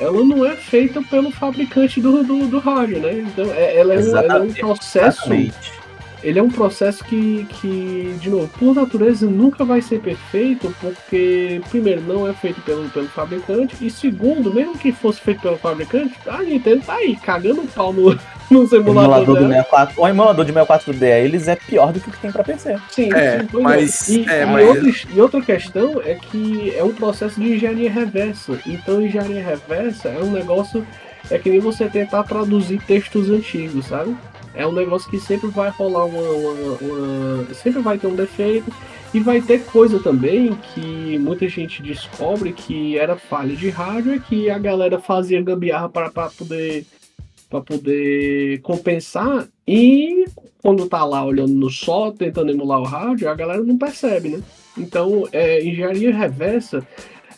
ela não é feita pelo fabricante do, do, do rádio, né? Então é- ela é, um, ela é um processo. Exatamente. Ele é um processo que, que, de novo, por natureza nunca vai ser perfeito, porque, primeiro, não é feito pelo, pelo fabricante, e segundo, mesmo que fosse feito pelo fabricante, a Nintendo tá aí, cagando o pau no, [LAUGHS] nos O emuladores emulador do dela. 64, o emulador de 64D, eles é pior do que o que tem pra PC. Sim, É, sim, mas- E, é, e mas- outra, e outra questão é que é um processo de engenharia reversa. Então, engenharia reversa é um negócio. É que nem você tentar traduzir textos antigos, sabe? É um negócio que sempre vai rolar uma, uma- uma- Sempre vai ter um defeito. E vai ter coisa também que muita gente descobre que era falha de hardware, que a galera fazia gambiarra para poder para poder compensar e quando tá lá olhando no sol, tentando emular o rádio, a galera não percebe, né? Então, é, engenharia reversa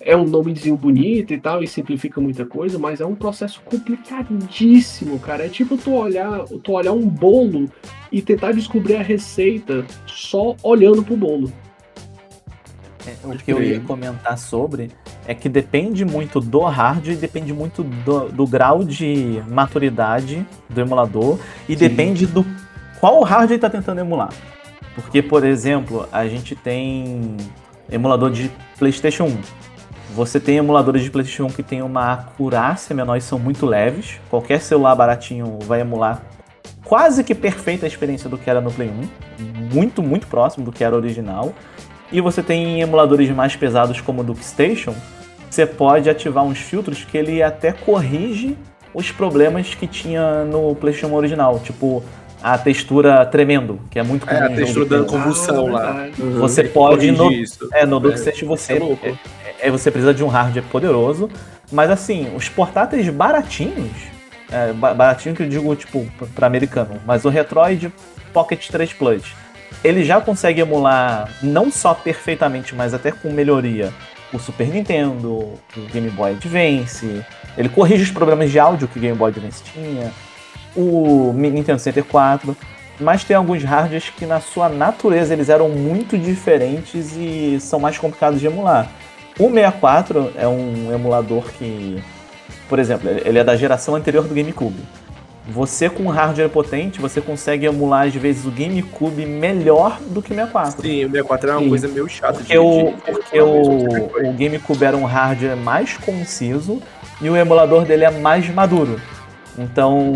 é um nomezinho bonito e tal, e simplifica muita coisa, mas é um processo complicadíssimo, cara. É tipo tu olhar, tu olhar um bolo e tentar descobrir a receita só olhando pro bolo. É, o que eu ia comentar sobre é que depende muito do hardware e depende muito do, do grau de maturidade do emulador e depende do qual hardware está tentando emular. Porque, por exemplo, a gente tem emulador de PlayStation 1. Você tem emuladores de PlayStation 1 que tem uma acurácia menor e são muito leves. Qualquer celular baratinho vai emular quase que perfeita a experiência do que era no Play 1. Muito, muito próximo do que era original. E você tem emuladores mais pesados como o DuckStation, você pode ativar uns filtros que ele até corrige os problemas que tinha no PlayStation original, tipo a textura tremendo, que é muito É, a comum em jogo textura dando PS. combustão lá. verdade. Você pode no, isso. é, no É, DuckStation você é louco. é, é, você precisa de um hardware poderoso, mas assim, os portáteis baratinhos, é, ba- baratinho que eu digo tipo para americano, mas o Retroid Pocket 3 Plus, ele já consegue emular não só perfeitamente, mas até com melhoria o Super Nintendo, o Game Boy Advance, ele corrige os problemas de áudio que o Game Boy Advance tinha, o Nintendo 64, mas tem alguns hardwares que na sua natureza eles eram muito diferentes e são mais complicados de emular. O 64 é um emulador que, por exemplo, ele é da geração anterior do GameCube. Você com um hardware potente, você consegue emular às vezes o GameCube melhor do que o 64. Sim, o 64 era uma Sim. coisa meio chata Porque, o, porque o, o GameCube era um hardware mais conciso e o emulador dele é mais maduro. Então,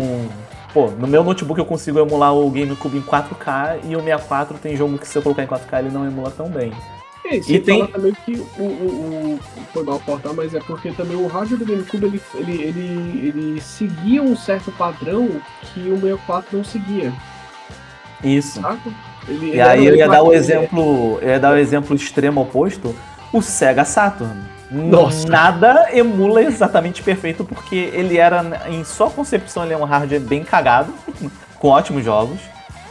pô, no meu notebook eu consigo emular o GameCube em 4K e o 64 tem jogo que se eu colocar em 4K ele não emula tão bem. É, E tem- também que o, o, o foi mal cortar, mas é porque também o hardware do GameCube ele, ele, ele, ele seguia um certo padrão que o 64 não seguia, Isso. Ele, E ele aí eu ia dar o exemplo, eu ia dar o exemplo extremo oposto, o Sega Saturn. Nossa. Nada emula exatamente perfeito porque ele era em sua concepção ele é um hardware bem cagado, [LAUGHS] com ótimos jogos.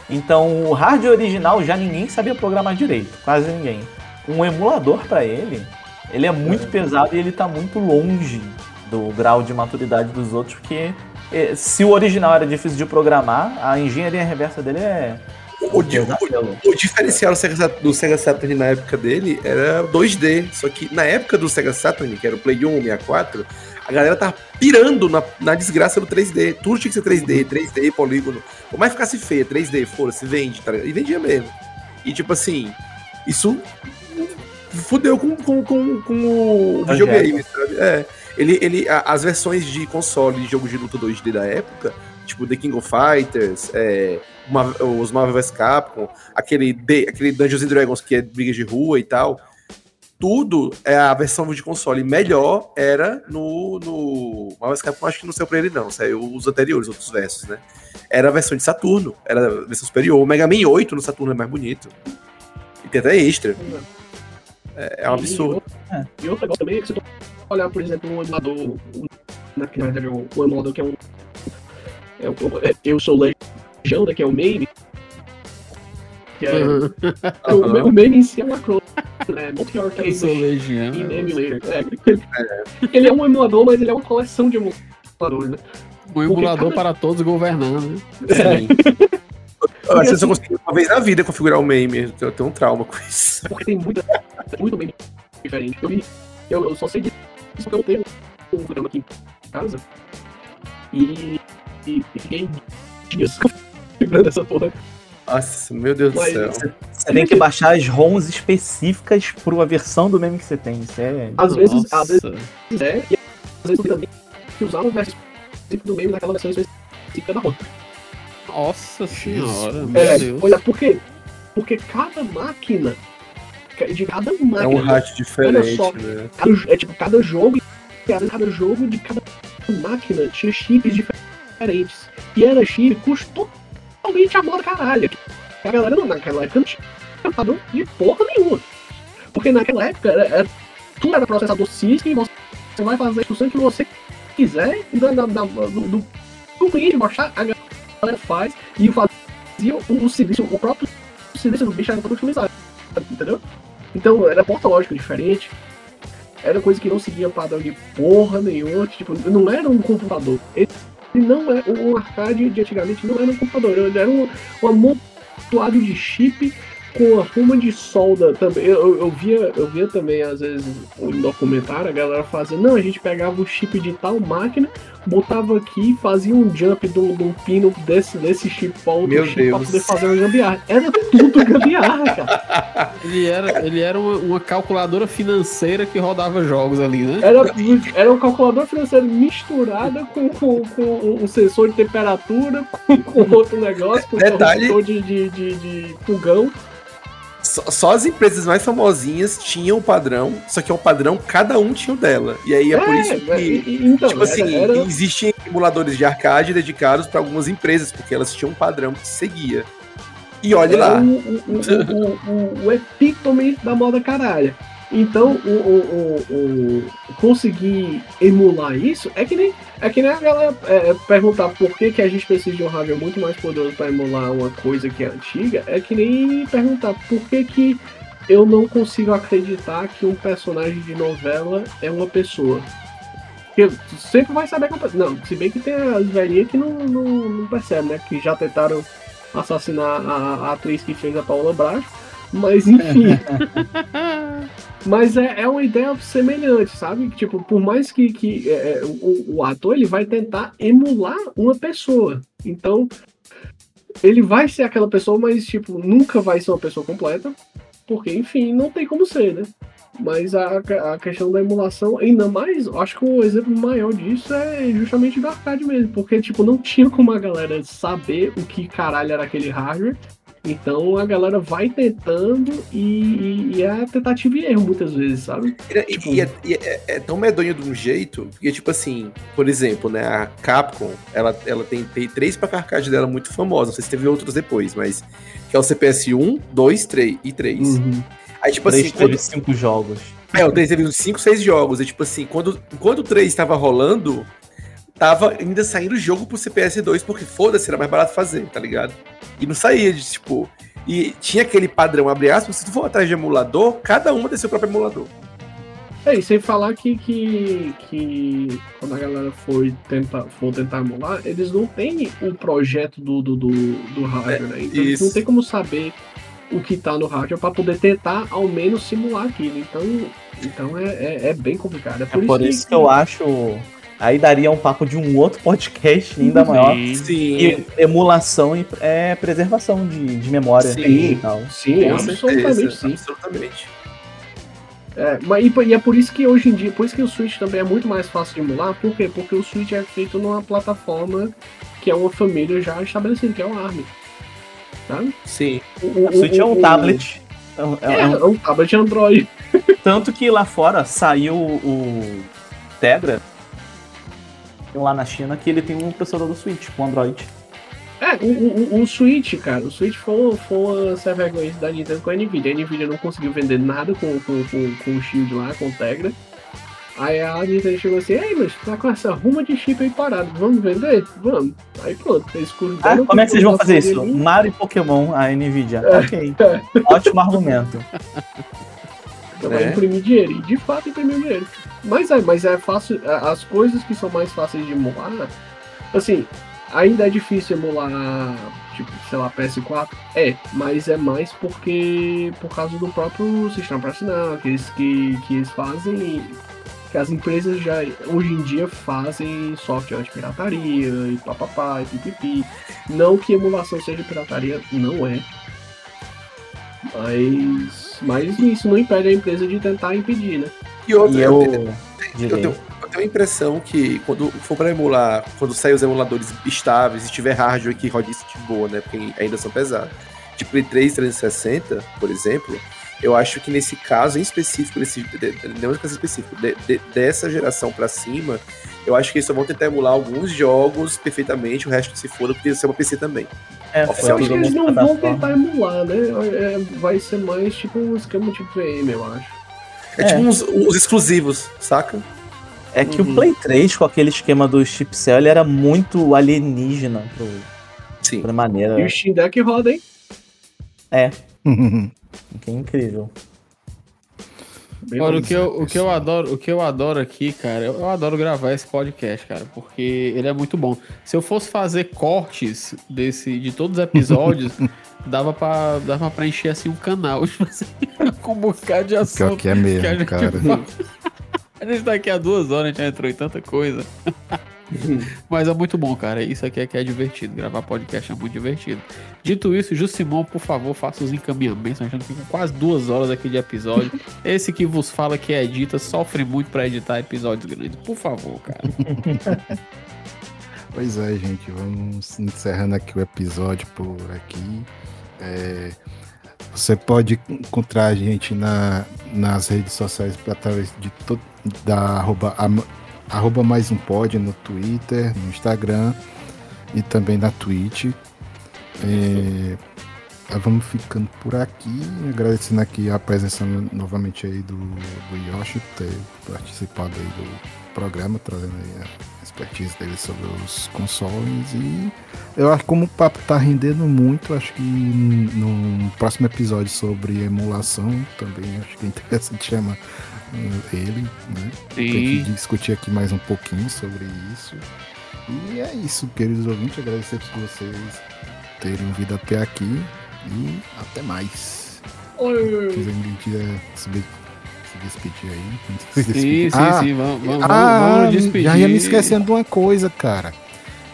Então o hardware original já ninguém sabia programar direito, quase ninguém. Um emulador pra ele, ele é muito pesado e ele tá muito longe do grau de maturidade dos outros, porque eh, se o original era difícil de programar, a engenharia reversa dele é O, o- pesadelo. o diferencial do Sega, Sat- do Sega Saturn na época dele era 2D. Só que na época do Sega Saturn, que era o Play 1, 64, a galera tava pirando na, na desgraça do 3D. Tudo tinha que ser 3D, 3D, polígono. Por mais ficasse feia, 3D, foda-se, vende, tá ligado? E vendia mesmo. E tipo assim, isso fudeu com, com, com, com o videogame, sabe? É. Ele, ele, as versões de console de jogos de luta 2D da época, tipo The King of Fighters, é, uma- os Marvel vs Capcom, aquele, D- aquele Dungeons and Dragons que é briga de rua e tal, tudo é a versão de console melhor era no, no Marvel vs Capcom, acho que não saiu pra ele não, saiu os anteriores, outros versos, né? Era a versão de Saturno, era a versão superior. O Mega Man 8 no Saturno é mais bonito. E tem até extra. É, é um absurdo. E outro negócio também é que se tu olhar, por exemplo, um emulador, um- na, verdade, o, o emulador que é um. É, o- é, eu sou né, que é o MAME. Que é, Uhum. o, o, o MAME em si é uma acrônimo, né? Multi-Arcade Eu sou legião. É, ele é um emulador, mas ele é uma coleção de emuladores, né? Um emulador cada- para todos governar, né? Eu acho que eu só assim- consegui uma vez na vida configurar o MAME. Eu tenho um trauma com isso. Porque tem muita, muito MAME diferente. Eu, vi, eu, eu só sei disso porque eu tenho um programa aqui em casa. E, e, e fiquei dias configurando essa porra. Nossa, meu Deus do Mas- céu. Você tem que baixar as ROMs específicas para a versão do meme que você tem. Isso é. Às vezes, às vezes é, e às vezes também que usar uma versão específica do meme naquela versão específica da outra. Nossa senhora, meu É, Deus. olha, por quê? Porque cada máquina, de cada máquina, É um rato diferente, só. né? cada, é tipo, cada jogo, e cada jogo de cada máquina tinha chips diferentes. E era chip custo totalmente a moda caralho. A galera não, naquela época não tinha padrão de porra nenhuma. Porque naquela época era, era- tudo era processador Cisco, você vai fazer a instrução que você quiser, e da, da, da- do, do, do cliente baixar, a galera faz e fazia o, o serviço, o próprio serviço do bicho era todo otimizado, entendeu? Então era porta lógica diferente, era coisa que não seguia padrão de porra nenhuma, tipo, não era um computador. Ele não é um arcade de antigamente não era um computador, ele era um, um amontoado de chip com a forma de solda também. Eu, eu, via, eu via também, às vezes, um documentário, a galera fazendo, não, a gente pegava o chip de tal máquina, botava aqui, fazia um jump de um de um pino desse, desse chip para outro Meu chip pra Deus. poder fazer uma gambiarra. Era tudo gambiarra, cara. Ele era, ele era uma, uma calculadora financeira que rodava jogos ali, né? Era, era um calculador financeiro misturada com, com, com um sensor de temperatura, com, com outro negócio, com Detalhe- um de, de, de, de fogão. Só, só as empresas mais famosinhas tinham o padrão, só que é um padrão, cada um tinha o dela. E aí é, por isso que. e- então, tipo assim, era- existem emuladores de arcade dedicados para algumas empresas, porque elas tinham um padrão que seguia. E olhe Era lá. O, o, o, o, o epítome da moda caralho. Então, o, o, o, o- conseguir emular isso é que nem, é que nem a galera é, perguntar por que, que a gente precisa de um hardware muito mais poderoso para emular uma coisa que é antiga. É que nem perguntar por que, que eu não consigo acreditar que um personagem de novela é uma pessoa. Porque sempre vai saber que é uma pessoa. Não, se bem que tem as velhinhas que não, não, não percebem, né? Que já tentaram assassinar a, a atriz que fez a Paula Bracho. Mas enfim. [LAUGHS] Mas é, é uma ideia semelhante, sabe? Tipo, por mais que, que é, é, o, o ator ele vai tentar emular uma pessoa. Então, ele vai ser aquela pessoa, mas tipo, nunca vai ser uma pessoa completa. Porque, enfim, não tem como ser, né? Mas a, a questão da emulação, ainda mais, acho que o exemplo maior disso é justamente do arcade mesmo. Porque, tipo, não tinha como a galera saber o que caralho era aquele hardware. Então a galera vai tentando e, e- e é tentativa e erro muitas vezes, sabe? E, e- e é, e é- é tão medonho de um jeito, porque, tipo assim, por exemplo, né, a Capcom, ela, ela tem, tem três pra arcade dela muito famosos, não sei se teve outros depois, mas que é o CPS 1, 2, 3 e 3. Aí, tipo Três assim, quando, teve cinco jogos. é, o 3 teve uns 5, 6 jogos, e tipo assim, quando, quando o 3 tava rolando, tava ainda saindo o jogo pro CPS 2, porque foda-se, era mais barato fazer, tá ligado? E não saía de, tipo... E tinha aquele padrão, abre aspas, se tu for atrás de emulador, cada uma tem seu próprio emulador. É, e sem falar que, que, que quando a galera for tentar, for tentar emular, eles não têm o projeto do, do, do, do hardware, né? Então eles isso. não tem como saber o que tá no hardware para poder tentar ao menos simular aquilo. Então, então é, é, é bem complicado. É É por, por isso que eu acho. Aí daria um papo de um outro podcast ainda maior. Sim. E emulação e é, preservação de, de memória Sim. e tal. Sim, Com absolutamente certeza, sim. Absolutamente. É, mas, e, e é por isso que hoje em dia, por isso que o Switch também é muito mais fácil de emular, por quê? Porque o Switch é feito numa plataforma que é uma família já estabelecida, que é o ARM. Sabe? Sim. O, O Switch é um tablet. É um- É, é um- é um tablet Android. tanto que lá fora saiu o Tegra. Lá na China, que ele tem um processador do Switch com Android. É, o, o, o- o Switch, cara, o Switch foi, foi uma ser vergonha da Nintendo com a Nvidia. A Nvidia não conseguiu vender nada com, com, com, com o Shield lá, com o Tegra. Aí a Nintendo chegou assim, ei, mas tá com essa ruma de chip aí parado, vamos vender? Vamos. Aí pronto, eles Ah, como é que vocês vão fazer isso? ali. Mario e Pokémon, a Nvidia. É. Ok. [LAUGHS] Ótimo argumento. Então vai né? imprimir dinheiro. E de fato imprimiu dinheiro. Mas é, mas é fácil. a- As coisas que são mais fáceis de emular, assim, ainda é difícil emular, tipo, sei lá, PS4. É, mas é mais porque. por causa do próprio sistema operacional, que eles, que, que eles fazem. Que as empresas já hoje em dia fazem software de pirataria e papapá e pipipi. Não que emulação seja pirataria, não é. Mas, mas isso não impede a empresa de tentar impedir, né? E outra, E eu, eu eu, direi. tenho, eu tenho a impressão que quando for pra emular, quando sair os emuladores estáveis e tiver hardware que rode isso de boa, né? Porque ainda são pesados. De Play 3 360, por exemplo, eu acho que nesse caso em específico, nesse, não caso específico, de- de- dessa geração pra cima, eu acho que eles só vão tentar emular alguns jogos perfeitamente, o resto se foda, porque isso é uma PC também. É, Eu acho que eles não vão tentar emular, né? É, vai ser mais tipo um esquema tipo VM, eu acho. É, É. tipo uns, uns exclusivos, saca? É que Uhum. o Play 3, com aquele esquema do chipcell, ele era muito alienígena pro, Sim. pra maneira. E o Steam Deck roda, hein? [LAUGHS] Que é incrível. Bem Olha, o que, eu, o, que eu adoro, o que eu adoro aqui, cara, eu, eu adoro gravar esse podcast, cara, porque ele é muito bom. Se eu fosse fazer cortes desse, de todos os episódios, [LAUGHS] dava pra, dava pra preencher assim um canal [LAUGHS] assim, com um bocado de Pior assunto. que é que a mesmo, gente cara. fala. [LAUGHS] A gente tá aqui há duas horas, a gente já entrou em tanta coisa. [LAUGHS] Mas é muito bom, cara. Isso aqui é que é divertido. Gravar podcast é muito divertido. Dito isso, Jussimon, por favor, faça os encaminhamentos. A gente fica quase duas horas aqui de episódio. [LAUGHS] Esse que vos fala que edita sofre muito pra editar episódios grandes. Por favor, cara. [LAUGHS] Pois é, gente, vamos encerrando aqui o episódio por aqui. É, você pode encontrar a gente na, nas redes sociais através de to, da arroba, arroba mais um pod no Twitter, no Instagram e também na Twitch. É, vamos ficando por aqui, agradecendo aqui a presença no- novamente aí do, do Yoshi ter participado aí do programa, trazendo aí a expertise dele sobre os consoles e eu acho que como o papo tá rendendo muito, acho que no próximo episódio sobre emulação também acho que é interessante chamar ele, né? Tem que discutir aqui mais um pouquinho sobre isso. E é isso, queridos ouvintes, agradecer por vocês terem ouvido até aqui e até mais. Oi. Se alguém quiser se se despedir aí. [LAUGHS] se sim, despedir. sim, Ah, sim. Vamos, vamos, ah, vamos despedir. já ia me esquecendo de uma coisa, cara.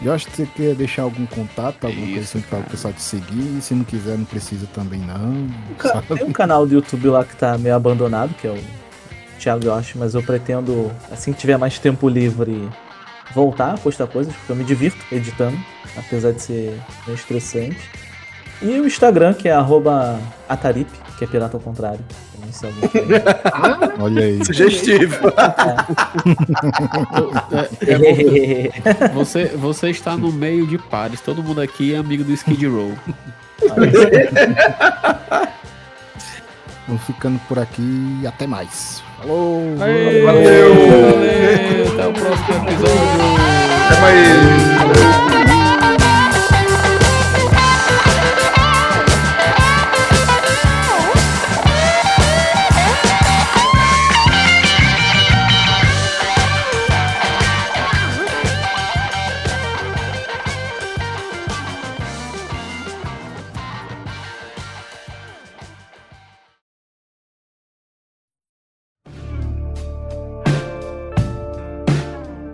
Eu acho que você quer deixar algum contato, alguma coisa Isso, assim para o pessoal te seguir. Se não quiser, não precisa também não. Tem um canal do YouTube lá que tá meio abandonado, que é o Thiago Yoshi, mas eu pretendo, assim que tiver mais tempo livre, voltar a postar coisas, porque eu me divirto editando, apesar de ser meio estressante. E o Instagram, que é arroba Atarip, que é pirata ao contrário. Quer. [LAUGHS] Olha aí. Sugestivo. É, é, [LAUGHS] você, você está no meio de pares. Todo mundo aqui é amigo do Skid Row. Vamos ficando por aqui e até mais. Falou! Aê, Valeu! valeu, Até o próximo episódio. Até mais. E